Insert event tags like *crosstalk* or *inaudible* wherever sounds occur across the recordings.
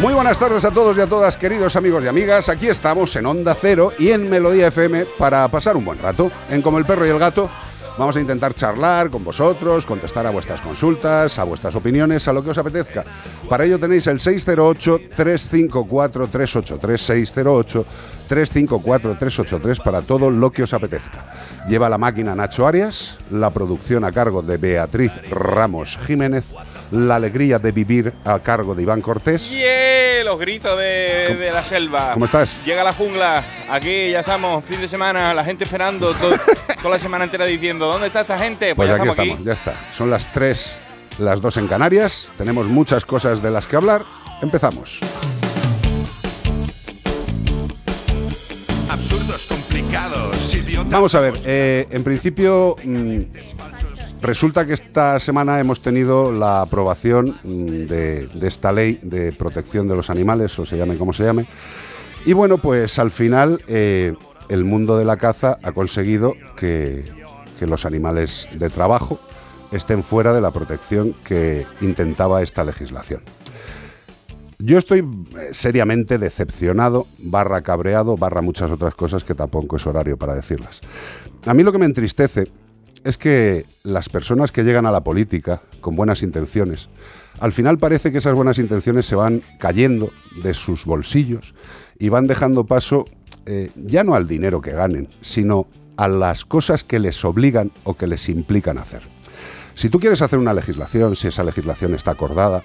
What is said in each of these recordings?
Muy buenas tardes a todos y a todas, queridos amigos y amigas. Aquí estamos en Onda Cero y en Melodía FM para pasar un buen rato. En Como el Perro y el Gato vamos a intentar charlar con vosotros, contestar a vuestras consultas, a vuestras opiniones, a lo que os apetezca. Para ello tenéis el 608-354-383, 608-354-383 para todo lo que os apetezca. Lleva la máquina Nacho Arias, la producción a cargo de Beatriz Ramos Jiménez, la alegría de vivir a cargo de Iván Cortés. ¡Yeah! Los gritos de, de la selva. ¿Cómo estás? Llega la jungla. Aquí ya estamos, fin de semana, la gente esperando to- *laughs* toda la semana entera diciendo, ¿dónde está esta gente? Pues Pues, ya aquí estamos ya está. Son las 3, las 2 en Canarias. Tenemos muchas cosas de las que hablar. Empezamos. Absurdos, complicados, idiotas. Vamos a ver, eh, en principio mm, resulta que esta semana hemos tenido la aprobación mm, de, esta ley de protección de los animales, o se llame como se llame. Y bueno, pues al final eh, el mundo de la caza ha conseguido que, que los animales de trabajo estén fuera de la protección que intentaba esta legislación. Yo estoy eh, seriamente decepcionado, barra cabreado, barra muchas otras cosas que tampoco es horario para decirlas. A mí lo que me entristece es que las personas que llegan a la política con buenas intenciones, al final parece que esas buenas intenciones se van cayendo de sus bolsillos y van dejando paso eh, ya no al dinero que ganen, sino a las cosas que les obligan o que les implican hacer. Si tú quieres hacer una legislación, si esa legislación está acordada,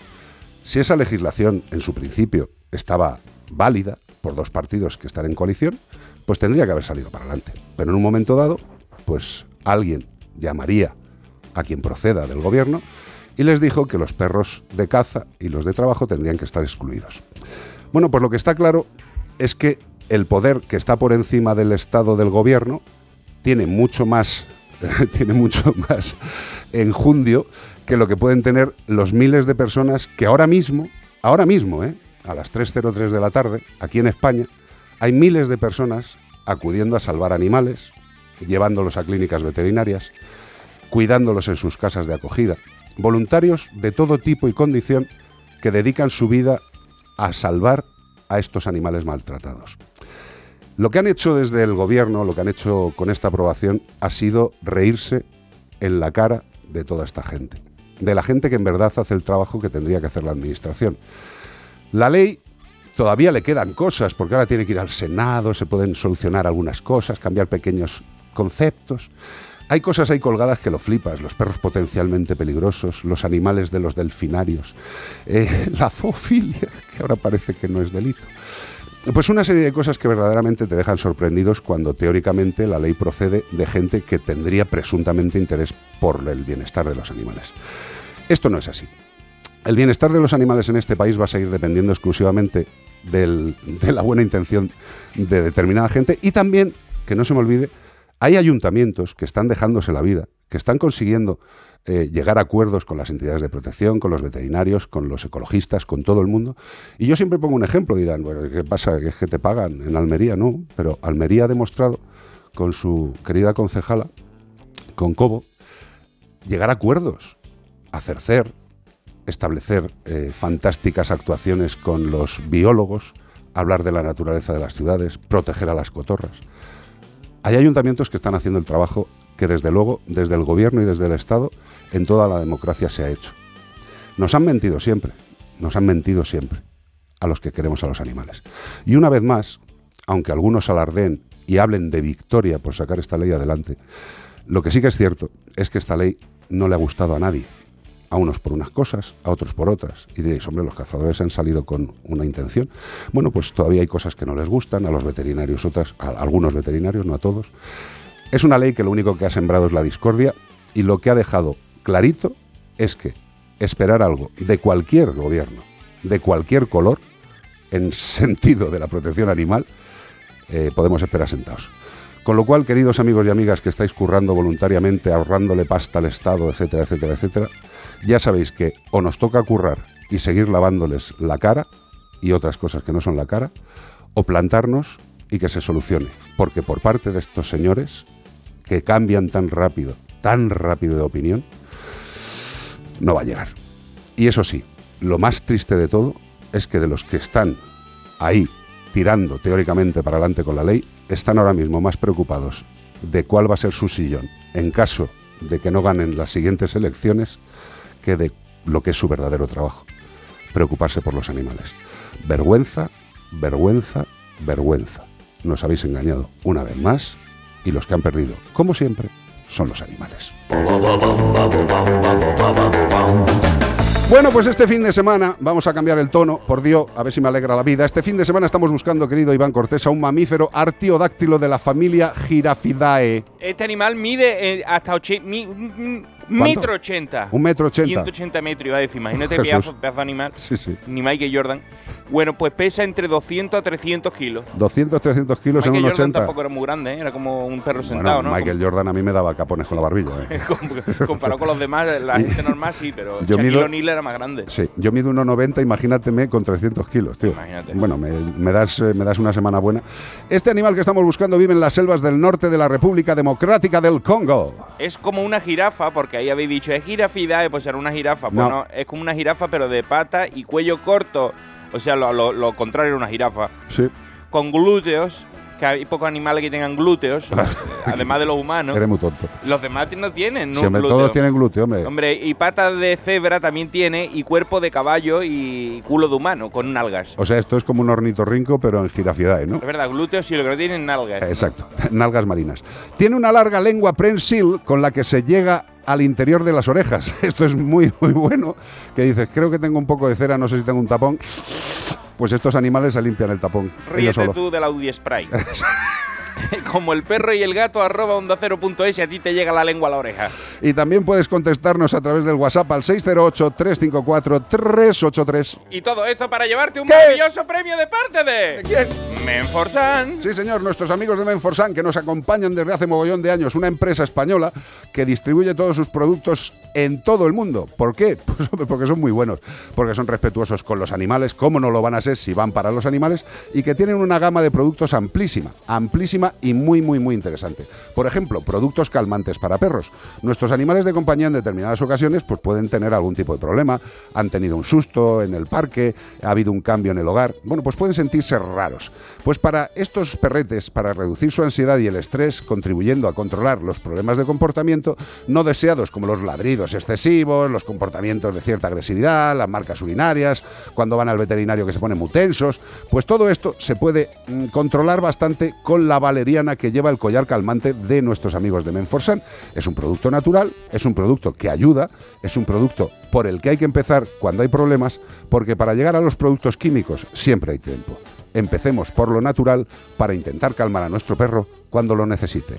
si esa legislación en su principio estaba válida por dos partidos que están en coalición, pues tendría que haber salido para adelante. Pero en un momento dado, pues alguien llamaría a quien proceda del gobierno y les dijo que los perros de caza y los de trabajo tendrían que estar excluidos. Bueno, pues lo que está claro es que el poder que está por encima del Estado del gobierno tiene mucho más *laughs* tiene mucho más enjundio que lo que pueden tener los miles de personas que ahora mismo, ahora mismo, ¿eh? a las 3.03 de la tarde, aquí en España, hay miles de personas acudiendo a salvar animales, llevándolos a clínicas veterinarias, cuidándolos en sus casas de acogida, voluntarios de todo tipo y condición que dedican su vida a salvar a estos animales maltratados. Lo que han hecho desde el gobierno, lo que han hecho con esta aprobación, ha sido reírse en la cara de toda esta gente, de la gente que en verdad hace el trabajo que tendría que hacer la administración. La ley todavía le quedan cosas, porque ahora tiene que ir al Senado, se pueden solucionar algunas cosas, cambiar pequeños conceptos. Hay cosas ahí colgadas que lo flipas, los perros potencialmente peligrosos, los animales de los delfinarios, eh, *laughs* la zoofilia, que ahora parece que no es delito. Pues una serie de cosas que verdaderamente te dejan sorprendidos cuando teóricamente la ley procede de gente que tendría presuntamente interés por el bienestar de los animales. Esto no es así. El bienestar de los animales en este país va a seguir dependiendo exclusivamente del- de la buena intención de determinada gente y también, que no se me olvide, hay ayuntamientos que están dejándose la vida, que están consiguiendo eh, llegar a acuerdos con las entidades de protección, con los veterinarios, con los ecologistas, con todo el mundo. Y yo siempre pongo un ejemplo, dirán, bueno, ¿qué pasa? ¿Que es que te pagan en Almería? No, pero Almería ha demostrado con su querida concejala, con Cobo, llegar a acuerdos, hacer establecer eh, fantásticas actuaciones con los biólogos, hablar de la naturaleza de las ciudades, proteger a las cotorras. Hay ayuntamientos que están haciendo el trabajo que desde luego, desde el gobierno y desde el Estado, en toda la democracia se ha hecho. Nos han mentido siempre, nos han mentido siempre a los que queremos a los animales. Y una vez más, aunque algunos alardeen y hablen de victoria por sacar esta ley adelante. Lo que sí que es cierto es que esta ley no le ha gustado a nadie. A unos por unas cosas, a otros por otras. Y diréis, hombre, los cazadores han salido con una intención. Bueno, pues todavía hay cosas que no les gustan, a los veterinarios otras, a algunos veterinarios, no a todos. Es una ley que lo único que ha sembrado es la discordia y lo que ha dejado clarito es que esperar algo de cualquier gobierno, de cualquier color, en sentido de la protección animal, eh, podemos esperar sentados. Con lo cual, queridos amigos y amigas que estáis currando voluntariamente, ahorrándole pasta al Estado, etcétera, etcétera, etcétera, ya sabéis que o nos toca currar y seguir lavándoles la cara y otras cosas que no son la cara, o plantarnos y que se solucione. Porque por parte de estos señores que cambian tan rápido, tan rápido de opinión, no va a llegar. Y eso sí, lo más triste de todo es que de los que están ahí tirando teóricamente para adelante con la ley, están ahora mismo más preocupados de cuál va a ser su sillón en caso de que no ganen las siguientes elecciones que de lo que es su verdadero trabajo, preocuparse por los animales. Vergüenza, vergüenza, vergüenza. Nos habéis engañado una vez más y los que han perdido, como siempre, son los animales. Bueno, pues este fin de semana vamos a cambiar el tono, por Dios, a ver si me alegra la vida. Este fin de semana estamos buscando, querido Iván Cortés, a un mamífero artiodáctilo de la familia Girafidae. Este animal mide eh, hasta 80 metro ochenta. Un metro ochenta. 180 metros iba a decir. Imagínate *laughs* pedazo, pedazo animal. Sí, sí. Ni Michael Jordan. Bueno, pues pesa entre 200 a 300 kilos. 200, 300 kilos en Michael un Jordan 80. tampoco era muy grande, ¿eh? era como un perro Bueno, sentado, ¿no? Michael Jordan a mí me daba capones con la barbilla. ¿eh? *laughs* Com- Comparado con los demás, la *laughs* gente normal sí, pero Yo Shaquille mido- O'Neal era más grande. Sí, yo mido 1,90, imagínateme con 300 kilos, tío. Imagínate. Bueno, me, me das, eh, me das una semana buena. Este animal que estamos buscando vive en las selvas del norte de la República Democrática del Congo. Es como una jirafa, porque ahí habéis dicho, es jirafidae, pues era una jirafa. Pues No. no, es como una jirafa, pero de pata y cuello corto. O sea, lo, lo- lo contrario a una jirafa. Sí, Con glúteos, que hay pocos animales que tengan glúteos, además de los humanos. eres muy tonto. Los demás no tienen, ¿no? Hombre, glúteos. todos tienen glúteo, hombre. Hombre, y patas de cebra también tiene, y cuerpo de caballo y culo de humano, con nalgas. O sea, esto es como un ornitorrinco, pero en jirafidae, ¿no? Es verdad, glúteos sí, lo que no tienen nalgas. Exacto, *laughs* nalgas marinas. Tiene una larga lengua prensil con la que se llega al interior de las orejas. *laughs* Esto es muy, muy bueno. Que dices, creo que tengo un poco de cera, no sé si tengo un tapón. Pues estos animales se limpian el tapón. Ríete tú del Audi Spray. *laughs* *laughs* Como el perro y el gato, arroba onda cero punto es y a ti te llega la lengua a la oreja. Y también puedes contestarnos a través del WhatsApp al 608-354-383. Y todo esto para llevarte un ¿Qué? maravilloso premio de parte de... ¿Quién? Menforsan. Sí, señor, nuestros amigos de Menforsan que nos acompañan desde hace mogollón de años, una empresa española que distribuye todos sus productos en todo el mundo. ¿Por qué? *laughs* Pues porque son muy buenos, porque son respetuosos con los animales, cómo no lo van a ser si van para los animales, y que tienen una gama de productos amplísima, amplísima y muy, muy, muy interesante. Por ejemplo, productos calmantes para perros. Nuestros animales de compañía en determinadas ocasiones pues pueden tener algún tipo de problema, han tenido un susto en el parque, ha habido un cambio en el hogar, bueno, pues pueden sentirse raros. Pues para estos perretes, para reducir su ansiedad y el estrés, contribuyendo a controlar los problemas de comportamiento no deseados como los ladridos excesivos, los comportamientos de cierta agresividad, las marcas urinarias, cuando van al veterinario que se ponen muy tensos, pues todo esto se puede mm, controlar bastante con la valeriana que lleva el collar calmante de nuestros amigos de Menforsan. Es un producto natural, es un producto que ayuda, es un producto por el que hay que empezar cuando hay problemas, porque para llegar a los productos químicos siempre hay tiempo. Empecemos por lo natural para intentar calmar a nuestro perro cuando lo necesite.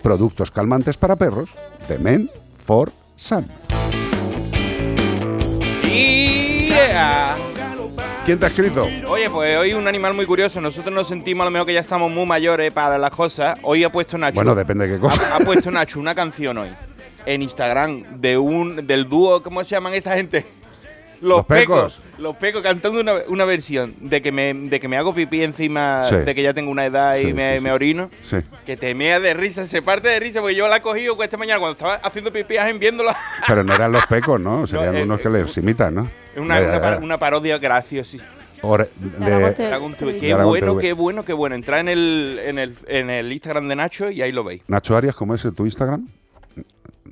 Productos calmantes para perros de Men for Sun. ¿Quién te ha escrito? Oye, pues hoy un animal muy curioso. Nosotros nos sentimos a lo mejor que ya estamos muy mayores para las cosas. Hoy ha puesto Nacho. Bueno, depende de qué cosa. Ha, ha puesto Nacho una canción hoy en Instagram de un del dúo, ¿cómo se llaman esta gente? Los Pecos. Los pecos cantando una, una versión de que me de que me hago pipí encima Sí. de que ya tengo una edad y Sí, me, sí, me sí. orino. Sí. Que te mea de risa, se parte de risa, porque yo la he cogido esta mañana cuando estaba haciendo pipí en viéndola. Pero no eran los pecos, ¿no? *laughs* Serían eh, unos que eh, les imitan, ¿no? Una, ya, una, par- ya. una parodia graciosa. Dragón de- TV. Dragon TV. Qué Dragon bueno, TV. qué bueno, qué bueno. Entra en el, en, el, en el Instagram de Nacho y ahí lo veis. Nacho Arias, ¿cómo es tu Instagram?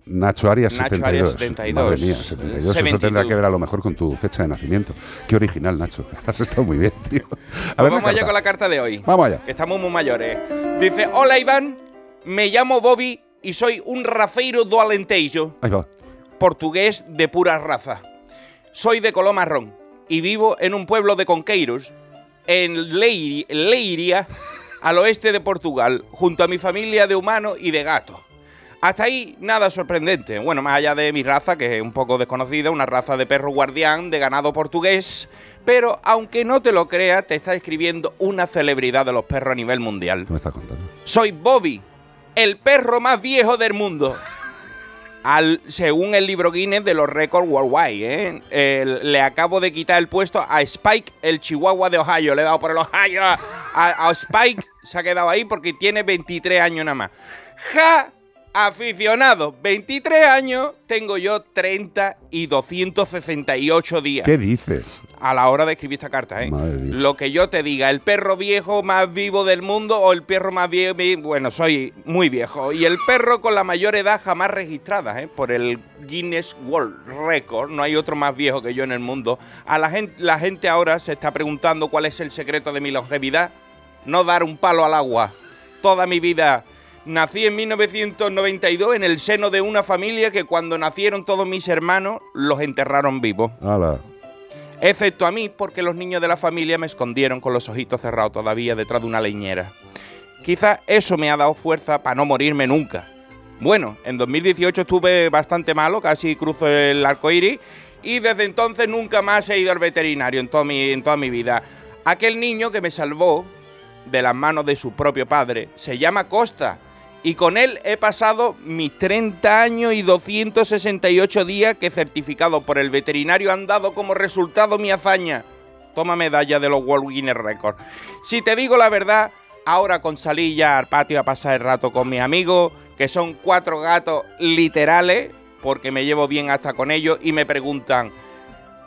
Nacho Arias Nacho 72. Arias 72. Madre mía, 72. Eso 72. tendrá que ver a lo mejor con tu fecha de nacimiento. Qué original, Nacho. *laughs* Has estado muy bien, tío. A Pues ver, vamos allá con la carta de hoy. Vamos allá. Que estamos muy mayores. Dice, hola Iván, me llamo Bobby y soy un rafeiro do Alentejo, Ahí va. portugués de pura raza. Soy de color marrón y vivo en un pueblo de Conqueiros, en Leiri- Leiria, al oeste de Portugal, junto a mi familia de humanos y de gatos. Hasta ahí nada sorprendente. Bueno, más allá de mi raza, que es un poco desconocida, una raza de perro guardián de ganado portugués. Pero aunque no te lo creas, te está escribiendo una celebridad de los perros a nivel mundial. ¿Qué me estás contando? Soy Bobby, el perro más viejo del mundo. Al, según el libro Guinness de los récords worldwide, ¿eh? El- le acabo de quitar el puesto a Spike, el chihuahua de Ohio. Le he dado por el Ohio a, a- a Spike, se ha quedado ahí porque tiene 23 años nada más. ¡Ja! Aficionado, 23 años, tengo yo 30 y 268 días ¿Qué dices? a la hora de escribir esta carta, ¿eh? Madre. Lo que yo te diga, el perro viejo más vivo del mundo o el perro más viejo, bueno, soy muy viejo. Y el perro con la mayor edad jamás registrada, ¿eh? Por el Guinness World Record, no hay otro más viejo que yo en el mundo. A la gente, la gente ahora se está preguntando cuál es el secreto de mi longevidad. No dar un palo al agua. Toda mi vida. Nací en 1992 en el seno de una familia que cuando nacieron todos mis hermanos los enterraron vivos Hala. excepto a mí porque los niños de la familia me escondieron con los ojitos cerrados todavía detrás de una leñera. Quizá eso me ha dado fuerza para no morirme nunca. Bueno, en 2018 estuve bastante malo, casi cruzo el arco iris, y desde entonces nunca más he ido al veterinario en mi, en toda mi vida. Aquel niño que me salvó de las manos de su propio padre se llama Costa. Y con él he pasado mis 30 años y 268 días que certificado por el veterinario han dado como resultado mi hazaña. Toma medalla de los World Guinness Records. Si te digo la verdad, ahora con salir ya al patio a pasar el rato con mis amigos, que son cuatro gatos literales, porque me llevo bien hasta con ellos, y me preguntan,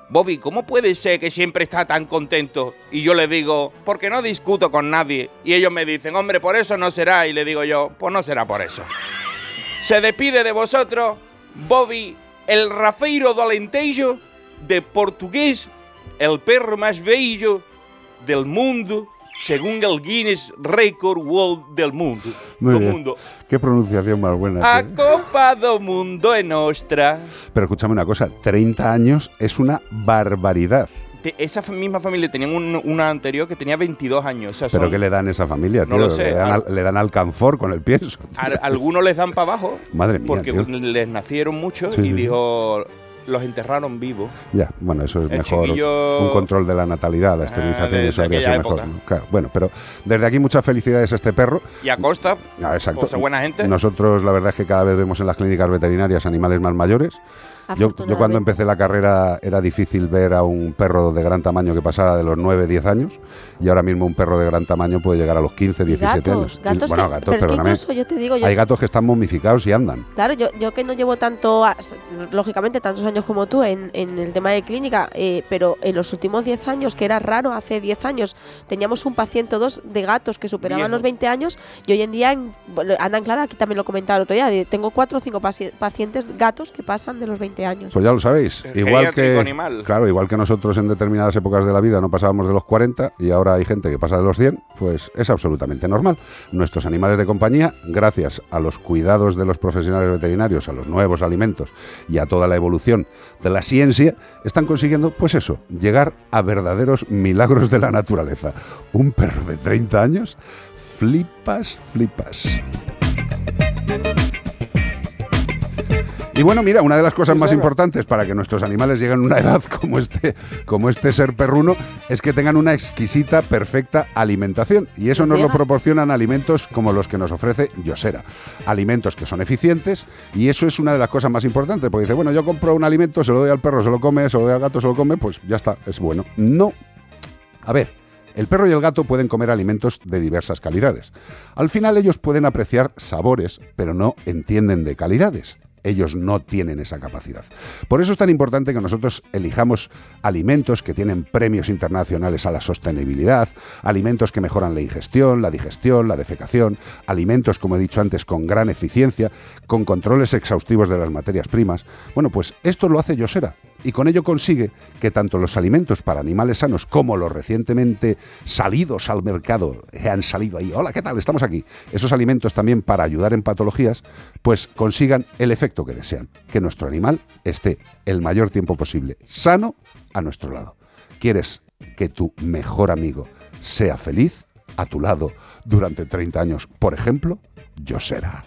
Bobby, ¿cómo puede ser que siempre está tan contento? Y yo le digo, porque no discuto con nadie. Y ellos me dicen, hombre, por eso no será. Y le digo yo, pues no será por eso. Se despide de vosotros, Bobby, el rafeiro do de portugués, el perro más bello del mundo, según el Guinness Record World del mundo. Muy Do bien. mundo. Qué pronunciación más buena. A tío. Copa do Mundo é nostra. Pero escúchame una cosa, 30 años es una barbaridad. Te- esa misma familia tenía un- una anterior que tenía 22 años. O sea, ¿Pero son- qué le dan a esa familia, No tío? lo sé. Le dan, Al- al, le dan alcanfor con el pienso. a- algunos les dan para abajo Madre mía, porque tío. les nacieron muchos Sí, y sí. dijo los enterraron vivos. Ya, bueno, eso es El mejor. chiquillo- Un control de la natalidad, la Ah, esterilización, eso habría sido mejor. Claro, bueno, pero desde aquí muchas felicidades a este perro. Y a Costa, Ah, exacto. buena gente. Nosotros, la verdad es que cada vez vemos en las clínicas veterinarias animales más mayores. Yo, yo cuando empecé la carrera era difícil ver a un perro de gran tamaño que pasara de los 9, 10 años y ahora mismo un perro de gran tamaño puede llegar a los 15, 17 gatos, años. Y- gatos bueno, que, gatos, pero es que perdóname. incluso yo te digo, yo, Hay gatos que están momificados y andan. claro, yo, yo que no llevo tanto, a- lógicamente, tantos años como tú en, en el tema de clínica, eh, pero en los últimos 10 años, que era raro, hace 10 años teníamos un paciente o dos de gatos que superaban los 20 años y hoy en día en, bueno, anda anclada, aquí también lo comentaba el otro día, de- tengo 4 o 5 pacientes gatos que pasan de los 20 años. Pues ya lo sabéis. Igual que, animal. claro, igual que nosotros en determinadas épocas de la vida no pasábamos de los 40 y ahora hay gente que pasa de los 100, pues es absolutamente normal. Nuestros animales de compañía, gracias a los cuidados de los profesionales veterinarios, a los nuevos alimentos y a toda la evolución de la ciencia, están consiguiendo, pues eso, llegar a verdaderos milagros de la naturaleza. Un perro de 30 años, flipas, flipas. Y bueno, mira, una de las cosas más importantes para que nuestros animales lleguen a una edad *laughs* como este, como este ser perruno es que tengan una exquisita, perfecta alimentación. Y eso nos lo proporcionan alimentos como los que nos ofrece Yosera. Alimentos que son eficientes y eso es una de las cosas más importantes. Porque dice, bueno, yo compro un alimento, se lo doy al perro, se lo come, se lo doy al gato, se lo come, pues ya está, es bueno. No. A ver, el perro y el gato pueden comer alimentos de diversas calidades. Al final ellos pueden apreciar sabores, pero no entienden de calidades. Ellos no tienen esa capacidad. Por eso es tan importante que nosotros elijamos alimentos que tienen premios internacionales a la sostenibilidad, alimentos que mejoran la ingestión, la digestión, la defecación, alimentos, como he dicho antes, con gran eficiencia, con controles exhaustivos de las materias primas. Bueno, pues esto lo hace Yosera y con ello consigue que tanto los alimentos para animales sanos como los recientemente salidos al mercado, que han salido ahí, hola, ¿qué tal? Estamos aquí. Esos alimentos también para ayudar en patologías, pues consigan el efecto que desean, que nuestro animal esté el mayor tiempo posible sano a nuestro lado. ¿Quieres que tu mejor amigo sea feliz a tu lado durante 30 años, por ejemplo? Yo será.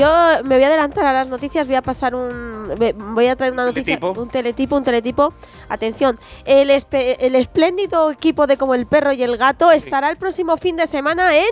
Yo me voy a adelantar a las noticias, voy a pasar un. Voy a traer una noticia. Teletipo. Un teletipo, un teletipo. Atención, el, espe- el espléndido equipo de Como el Perro y el Gato estará el próximo fin de semana en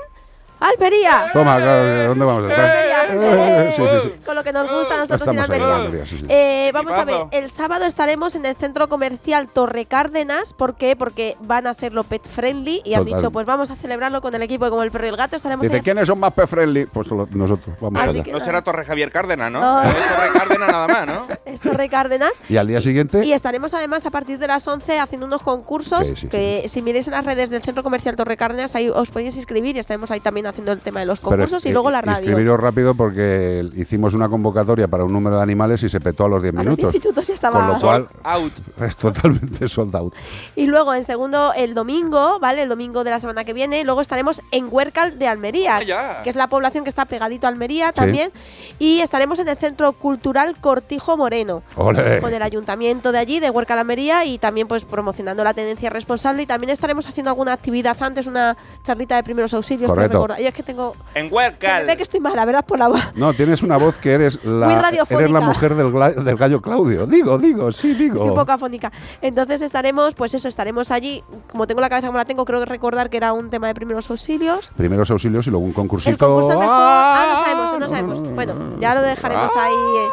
Almería. Toma, ¿dónde vamos a estar? Eh, sí, sí, sí. Con lo que nos gusta a nosotros en Estamos ahí en Almería. Almería, sí, sí. Eh, vamos a ver, el sábado estaremos en el centro comercial Torre Cárdenas. ¿Por qué? Porque van a hacerlo pet friendly y han Total. dicho, pues vamos a celebrarlo con el equipo de Como el Perro y el Gato. Estaremos Dice, ¿quiénes son más pet friendly? Pues nosotros, vamos Así allá. que- No será Torre Javier Cárdenas, ¿no? No. Es Torre Cárdenas nada más, ¿no? *laughs* es Torre Cárdenas. Y al día siguiente, Y estaremos además a partir de las 11 haciendo unos concursos Sí, sí, que si miréis en las redes del Centro Comercial Torre Cárdenas ahí os podéis inscribir y estaremos ahí también haciendo el tema de los pero concursos y eh, luego la radio. Inscribiros rápido porque hicimos una convocatoria para un número de animales y se petó a los 10 A los minutos. 10 minutos ya estaba. Con lo cual, Out. *laughs* es totalmente sold out. Y luego en segundo el domingo, ¿vale? El domingo de la semana que viene, luego estaremos en Huércal de Almería, Ah, que es la población que está pegadito a Almería también, y estaremos en el Centro Cultural Cortijo Moreno. Con el ayuntamiento de allí, de Huerca la Almería, y también pues promocionando la tendencia responsable. Y también estaremos haciendo alguna actividad antes, una charlita de primeros auxilios. Correcto. Yo es que tengo. En Se me ve que estoy mala, ¿verdad? Por la voz. No, tienes una voz que eres Muy la, radiofónica. eres la mujer del, del gallo Claudio. Digo, digo, sí, digo. Estoy un poco afónica. Entonces estaremos, pues eso, estaremos allí. Como tengo la cabeza como la tengo, creo que recordar que era un tema de primeros auxilios. Primeros auxilios y luego un concursito. El concurso mejor. Ah, no ¡Ah! sabemos, no sabemos. Bueno, ya lo dejaremos ahí. eh.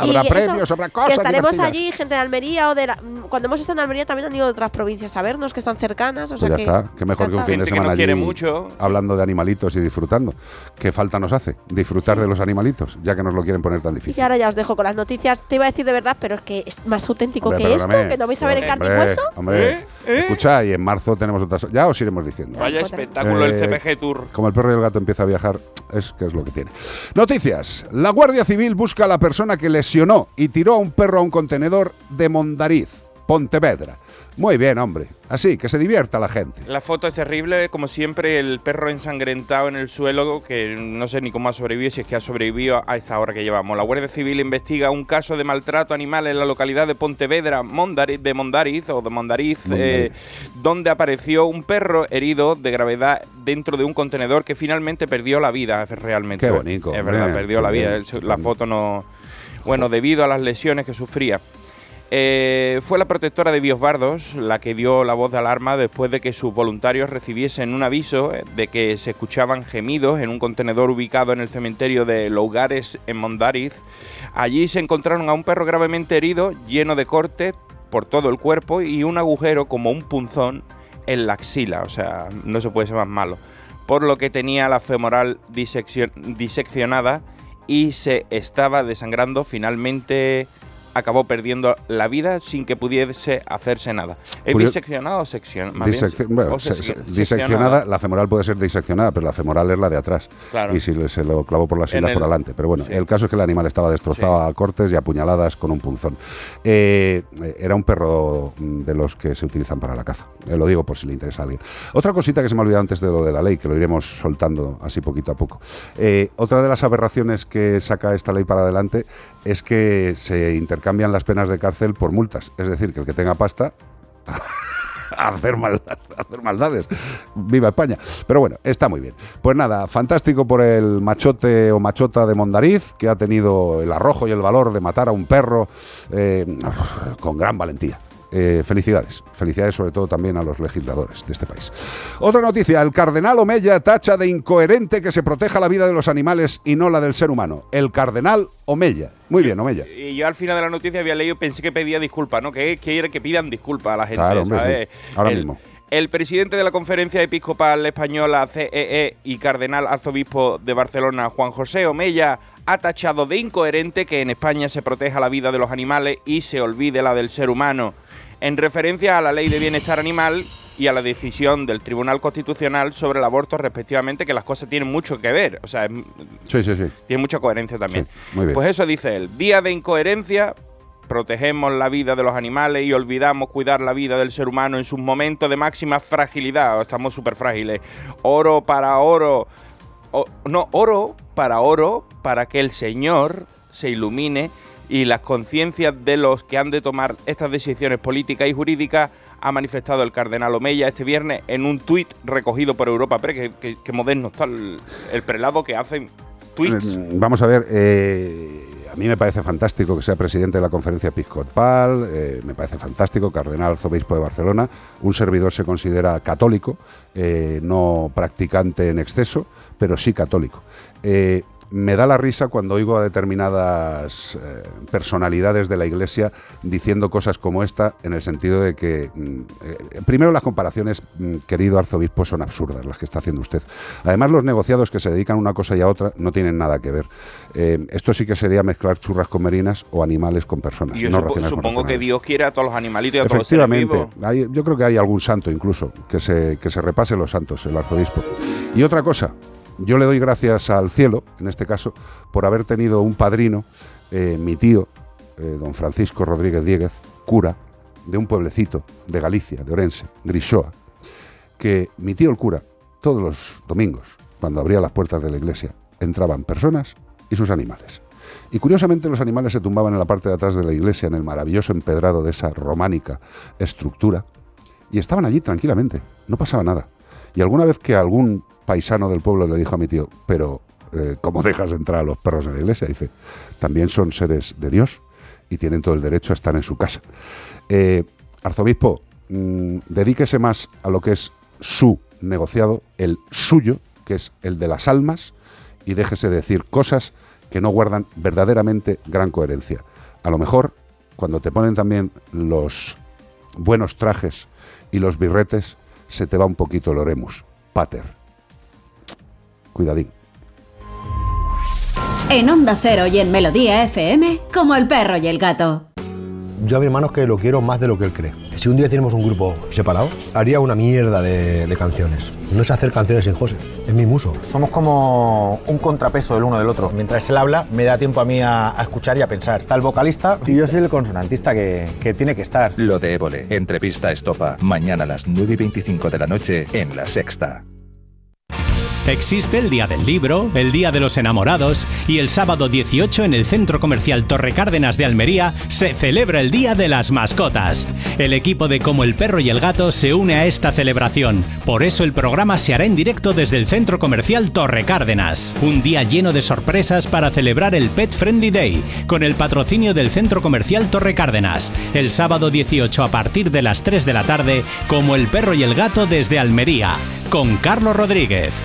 Habrá Y premios, habrá cosas Que estaremos divertidas. allí, gente de Almería o de la. Cuando hemos estado en Almería también han ido de otras provincias a vernos, que están cercanas. O Pues sea ya que está, qué mejor que un fin de semana allí mucho. hablando de animalitos y disfrutando. ¿Qué falta nos hace? Disfrutar de los animalitos, ya que nos lo quieren poner tan Y difícil. ahora ya os dejo con las noticias. Te iba a decir de verdad, pero es que es más auténtico Hombre, que esto, que no vais a ver en carne y Hombre, hueso. Hombre, ¿Eh? ¿Eh? escucha, y en marzo tenemos otras. Ya os iremos diciendo. Vaya espectáculo el Eh, CPG Tour. Como el perro y el gato empieza a viajar, es que es lo que tiene. Noticias. La Guardia Civil busca a la persona que lesionó y tiró a un perro a un contenedor de Mondariz, Pontevedra. Muy bien, hombre. Así, que se divierta la gente. La foto es terrible, como siempre, el perro ensangrentado en el suelo, que no sé ni cómo ha sobrevivido, si es que ha sobrevivido a esta hora que llevamos. La Guardia Civil investiga un caso de maltrato animal en la localidad de Pontevedra, Mondariz, de Mondariz, o de Mondariz, eh, donde apareció un perro herido de gravedad dentro de un contenedor que finalmente perdió la vida, realmente. Qué bonito, Es verdad, perdió la vida. bien, La foto no... *laughs* Bueno, debido a las lesiones que sufría. Eh, fue la protectora de Biosbardos la que dio la voz de alarma después de que sus voluntarios recibiesen un aviso eh, de que se escuchaban gemidos en un contenedor ubicado en el cementerio de Lougares en Mondariz. Allí se encontraron a un perro gravemente herido, lleno de cortes por todo el cuerpo y un agujero como un punzón en la axila, o sea, no se puede ser más malo. Por lo que tenía la femoral diseccio- diseccionada y se estaba desangrando. Finalmente acabó perdiendo la vida sin que pudiese hacerse nada. ¿Es Curio- diseccionada o Disecci- bueno, o se- sec- se- diseccionada, la femoral puede ser diseccionada, pero la femoral es la de atrás. Claro. Y si se lo clavó por las islas el- por adelante. Pero bueno, sí. el caso es que el animal estaba destrozado Sí. a cortes y a puñaladas con un punzón. Eh, eh, era un perro mm, de los que se utilizan para la caza. Eh, lo digo por si le interesa a alguien. Otra cosita que se me ha olvidado antes de lo de la ley, que lo iremos soltando así poquito a poco. Eh, otra de las aberraciones que saca esta ley para adelante es que se intercambian las penas de cárcel por multas. Es decir, que el que tenga pasta a *laughs* hacer, mal- hacer maldades. Viva España. Pero bueno, está muy bien. Pues nada, fantástico por el machote o machota de Mondariz, que ha tenido el arrojo y el valor de matar a un perro eh, con gran valentía. Eh, felicidades, felicidades sobre todo también a los legisladores de este país. Otra noticia, el cardenal Omeya tacha de incoherente que se proteja la vida de los animales y no la del ser humano. El cardenal Omeya. Muy bien, Omeya. Y yo al final de la noticia había leído pensé que pedía disculpas, ¿no? Que quiere que pidan disculpas a la gente, Claro, hombre, ¿sabes? sí. Ahora El- mismo. El presidente de la Conferencia Episcopal Española CEE e, y cardenal arzobispo de Barcelona Juan José Omella ha tachado de incoherente que en España se proteja la vida de los animales y se olvide la del ser humano, en referencia a la Ley de Bienestar Animal y a la decisión del Tribunal Constitucional sobre el aborto respectivamente, que las cosas tienen mucho que ver, o sea, sí, sí, sí. tiene mucha coherencia también. muy bien. Pues eso dice él, día de incoherencia, protegemos la vida de los animales y olvidamos cuidar la vida del ser humano en sus momentos de máxima fragilidad, estamos súper frágiles. Oro para oro, no, oro para oro, para que el Señor se ilumine y las conciencias de los que han de tomar estas decisiones políticas y jurídicas ha manifestado el cardenal Omeya este viernes en un tuit recogido por Europa Press, que, moderno está el, prelado que hacen tweets. Mm, vamos a ver, eh, a mí me parece fantástico que sea presidente de la conferencia episcopal, eh, me parece fantástico, cardenal arzobispo de Barcelona, un servidor se considera católico, eh, no practicante en exceso, pero sí católico. Eh, me da la risa cuando oigo a determinadas eh, personalidades de la Iglesia diciendo cosas como esta, en el sentido de que, mm, eh, primero, las comparaciones, mm, querido arzobispo, son absurdas las que está haciendo usted. Además, los negociados que se dedican a una cosa y a otra no tienen nada que ver. Eh, esto sí que sería mezclar churras con merinas o animales con personas. Yo supongo que Dios quiere a todos los animalitos y a todos los seres Hay, yo creo que hay algún santo incluso que se, que se repase los santos, el arzobispo. Y otra cosa, yo le doy gracias al cielo, en este caso, por haber tenido un padrino, eh, mi tío, eh, don Francisco Rodríguez Dieguez, cura de un pueblecito de Galicia, de Orense, Grisoa, que mi tío el cura, todos los domingos, cuando abría las puertas de la iglesia, entraban personas y sus animales. Y curiosamente los animales se tumbaban en la parte de atrás de la iglesia, en el maravilloso empedrado de esa románica estructura, y estaban allí tranquilamente, no pasaba nada. Y alguna vez que algún paisano del pueblo le dijo a mi tío, pero eh, ¿cómo *laughs* dejas entrar a los perros en la iglesia? Dice, también son seres de Dios y tienen todo el derecho a estar en su casa. Eh, arzobispo, mm, dedíquese más a lo que es su negociado, el suyo, que es el de las almas, y déjese de decir cosas que no guardan verdaderamente gran coherencia. A lo mejor, cuando te ponen también los buenos trajes y los birretes, se te va un poquito el oremus. Pater. Cuidadín. En Onda Cero y en Melodía FM, como el perro y el gato. Yo a mi hermano es que lo quiero más de lo que él cree. Si un día hiciéramos un grupo separado, haría una mierda de, canciones. No sé hacer canciones sin José, es mi muso. Somos como un contrapeso del uno del otro. Mientras él habla, me da tiempo a mí a, escuchar y a pensar. Está el vocalista y yo *laughs* soy el consonantista que, que tiene que estar. Lo de Évole, entrevista estopa, mañana a las 9 y 25 de la noche en La Sexta. Existe el Día del Libro, el Día de los Enamorados y el sábado 18 en el Centro Comercial Torre Cárdenas de Almería se celebra el Día de las Mascotas. El equipo de Como el Perro y el Gato se une a esta celebración. Por eso el programa se hará en directo desde el Centro Comercial Torre Cárdenas. Un día lleno de sorpresas para celebrar el Pet Friendly Day con el patrocinio del Centro Comercial Torre Cárdenas. El sábado 18 a partir de las 3 de la tarde, Como el Perro y el Gato desde Almería con Carlos Rodríguez.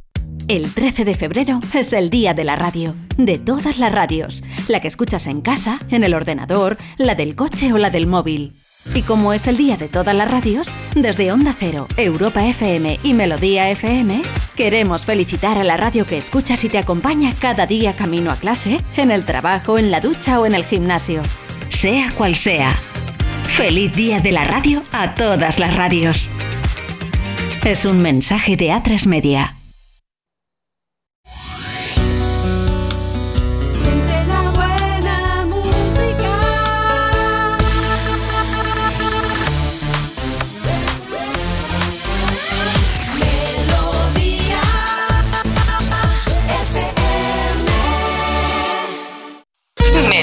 El 13 de febrero es el día de la radio, de todas las radios, la que escuchas en casa, en el ordenador, la del coche o la del móvil. Y como es el día de todas las radios, desde Onda Cero, Europa FM y Melodía FM, queremos felicitar a la radio que escuchas y te acompaña cada día camino a clase, en el trabajo, en la ducha o en el gimnasio. Sea cual sea. Feliz día de la radio a todas las radios. Es un mensaje de A3 Media.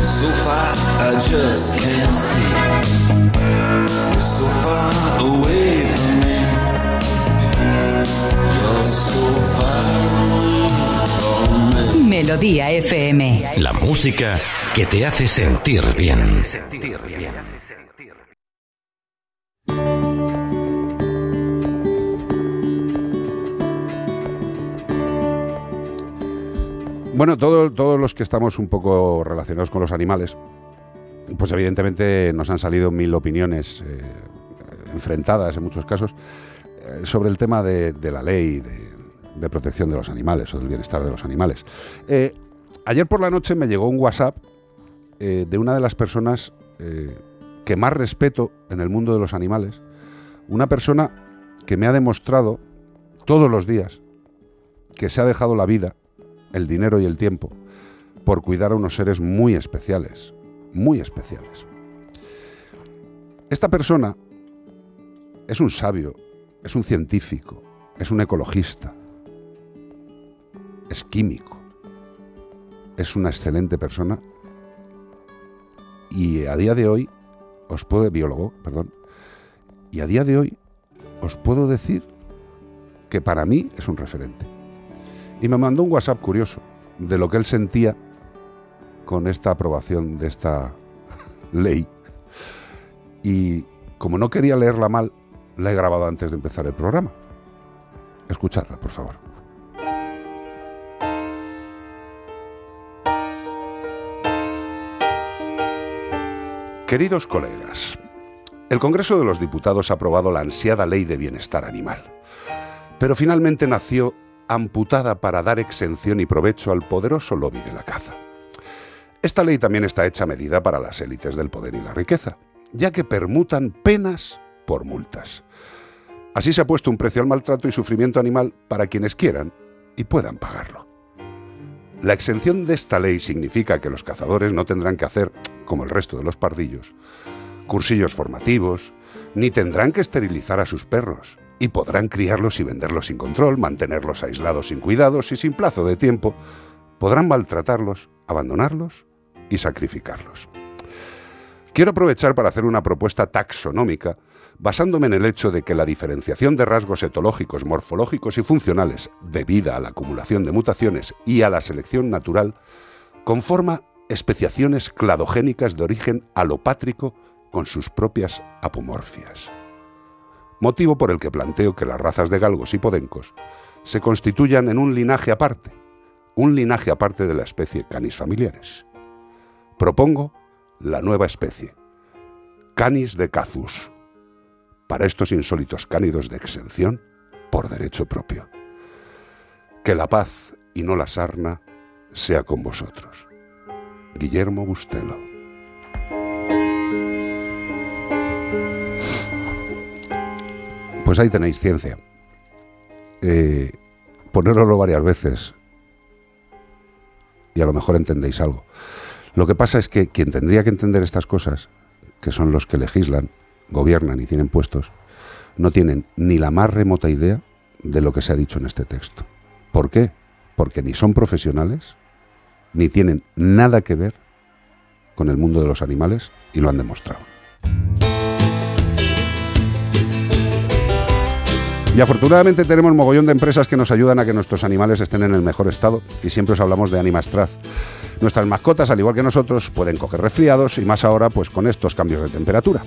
so far I just can't see. So far away from me, you're so far from me. Melodía FM. La música que te hace sentir bien. Bueno, todo- todos los que estamos un poco relacionados con los animales, pues evidentemente nos han salido mil opiniones eh, enfrentadas en muchos casos eh, sobre el tema de, la ley de, protección de los animales o del bienestar de los animales. Eh, ayer por la noche me llegó un WhatsApp de una de las personas que más respeto en el mundo de los animales, una persona que me ha demostrado todos los días que se ha dejado la vida, el dinero y el tiempo por cuidar a unos seres muy especiales, muy especiales. Esta persona es un sabio, es un científico, es un ecologista, es químico, es una excelente persona y a día de hoy os puedo biólogo, perdón, y a día de hoy os puedo decir que para mí es un referente. Y me mandó un WhatsApp curioso de lo que él sentía con esta aprobación de esta *laughs* ley. Y como no quería leerla mal, la he grabado antes de empezar el programa. Escuchadla, por favor. Queridos colegas, el Congreso de los Diputados ha aprobado la ansiada Ley de Bienestar Animal, pero finalmente nació amputada para dar exención y provecho al poderoso lobby de la caza. Esta ley también está hecha a medida para las élites del poder y la riqueza, ya que permutan penas por multas. Así se ha puesto un precio al maltrato y sufrimiento animal para quienes quieran y puedan pagarlo. La exención de esta ley significa que los cazadores no tendrán que hacer, como el resto de los pardillos, cursillos formativos, ni tendrán que esterilizar a sus perros, y podrán criarlos y venderlos sin control, mantenerlos aislados sin cuidados y sin plazo de tiempo, podrán maltratarlos, abandonarlos y sacrificarlos. Quiero aprovechar para hacer una propuesta taxonómica basándome en el hecho de que la diferenciación de rasgos etológicos, morfológicos y funcionales debida a la acumulación de mutaciones y a la selección natural conforma especiaciones cladogénicas de origen alopátrico con sus propias apomorfias. Motivo por el que planteo que las razas de galgos y podencos se constituyan en un linaje aparte, un linaje aparte de la especie Canis familiares. Propongo la nueva especie, Canis de Cazus, para estos insólitos cánidos de exención por derecho propio. Que la paz y no la sarna sea con vosotros. Guillermo Bustelo. Pues ahí tenéis ciencia. Eh, varias veces y a lo mejor entendéis algo. Lo que pasa es que quien tendría que entender estas cosas, que son los que legislan, gobiernan y tienen puestos, no tienen ni la más remota idea de lo que se ha dicho en este texto. ¿Por qué? Porque ni son profesionales, ni tienen nada que ver con el mundo de los animales y lo han demostrado. Y afortunadamente tenemos mogollón de empresas que nos ayudan a que nuestros animales estén en el mejor estado y siempre os hablamos de Animastraz. Nuestras mascotas, al igual que nosotros, pueden coger resfriados y más ahora pues con estos cambios de temperatura.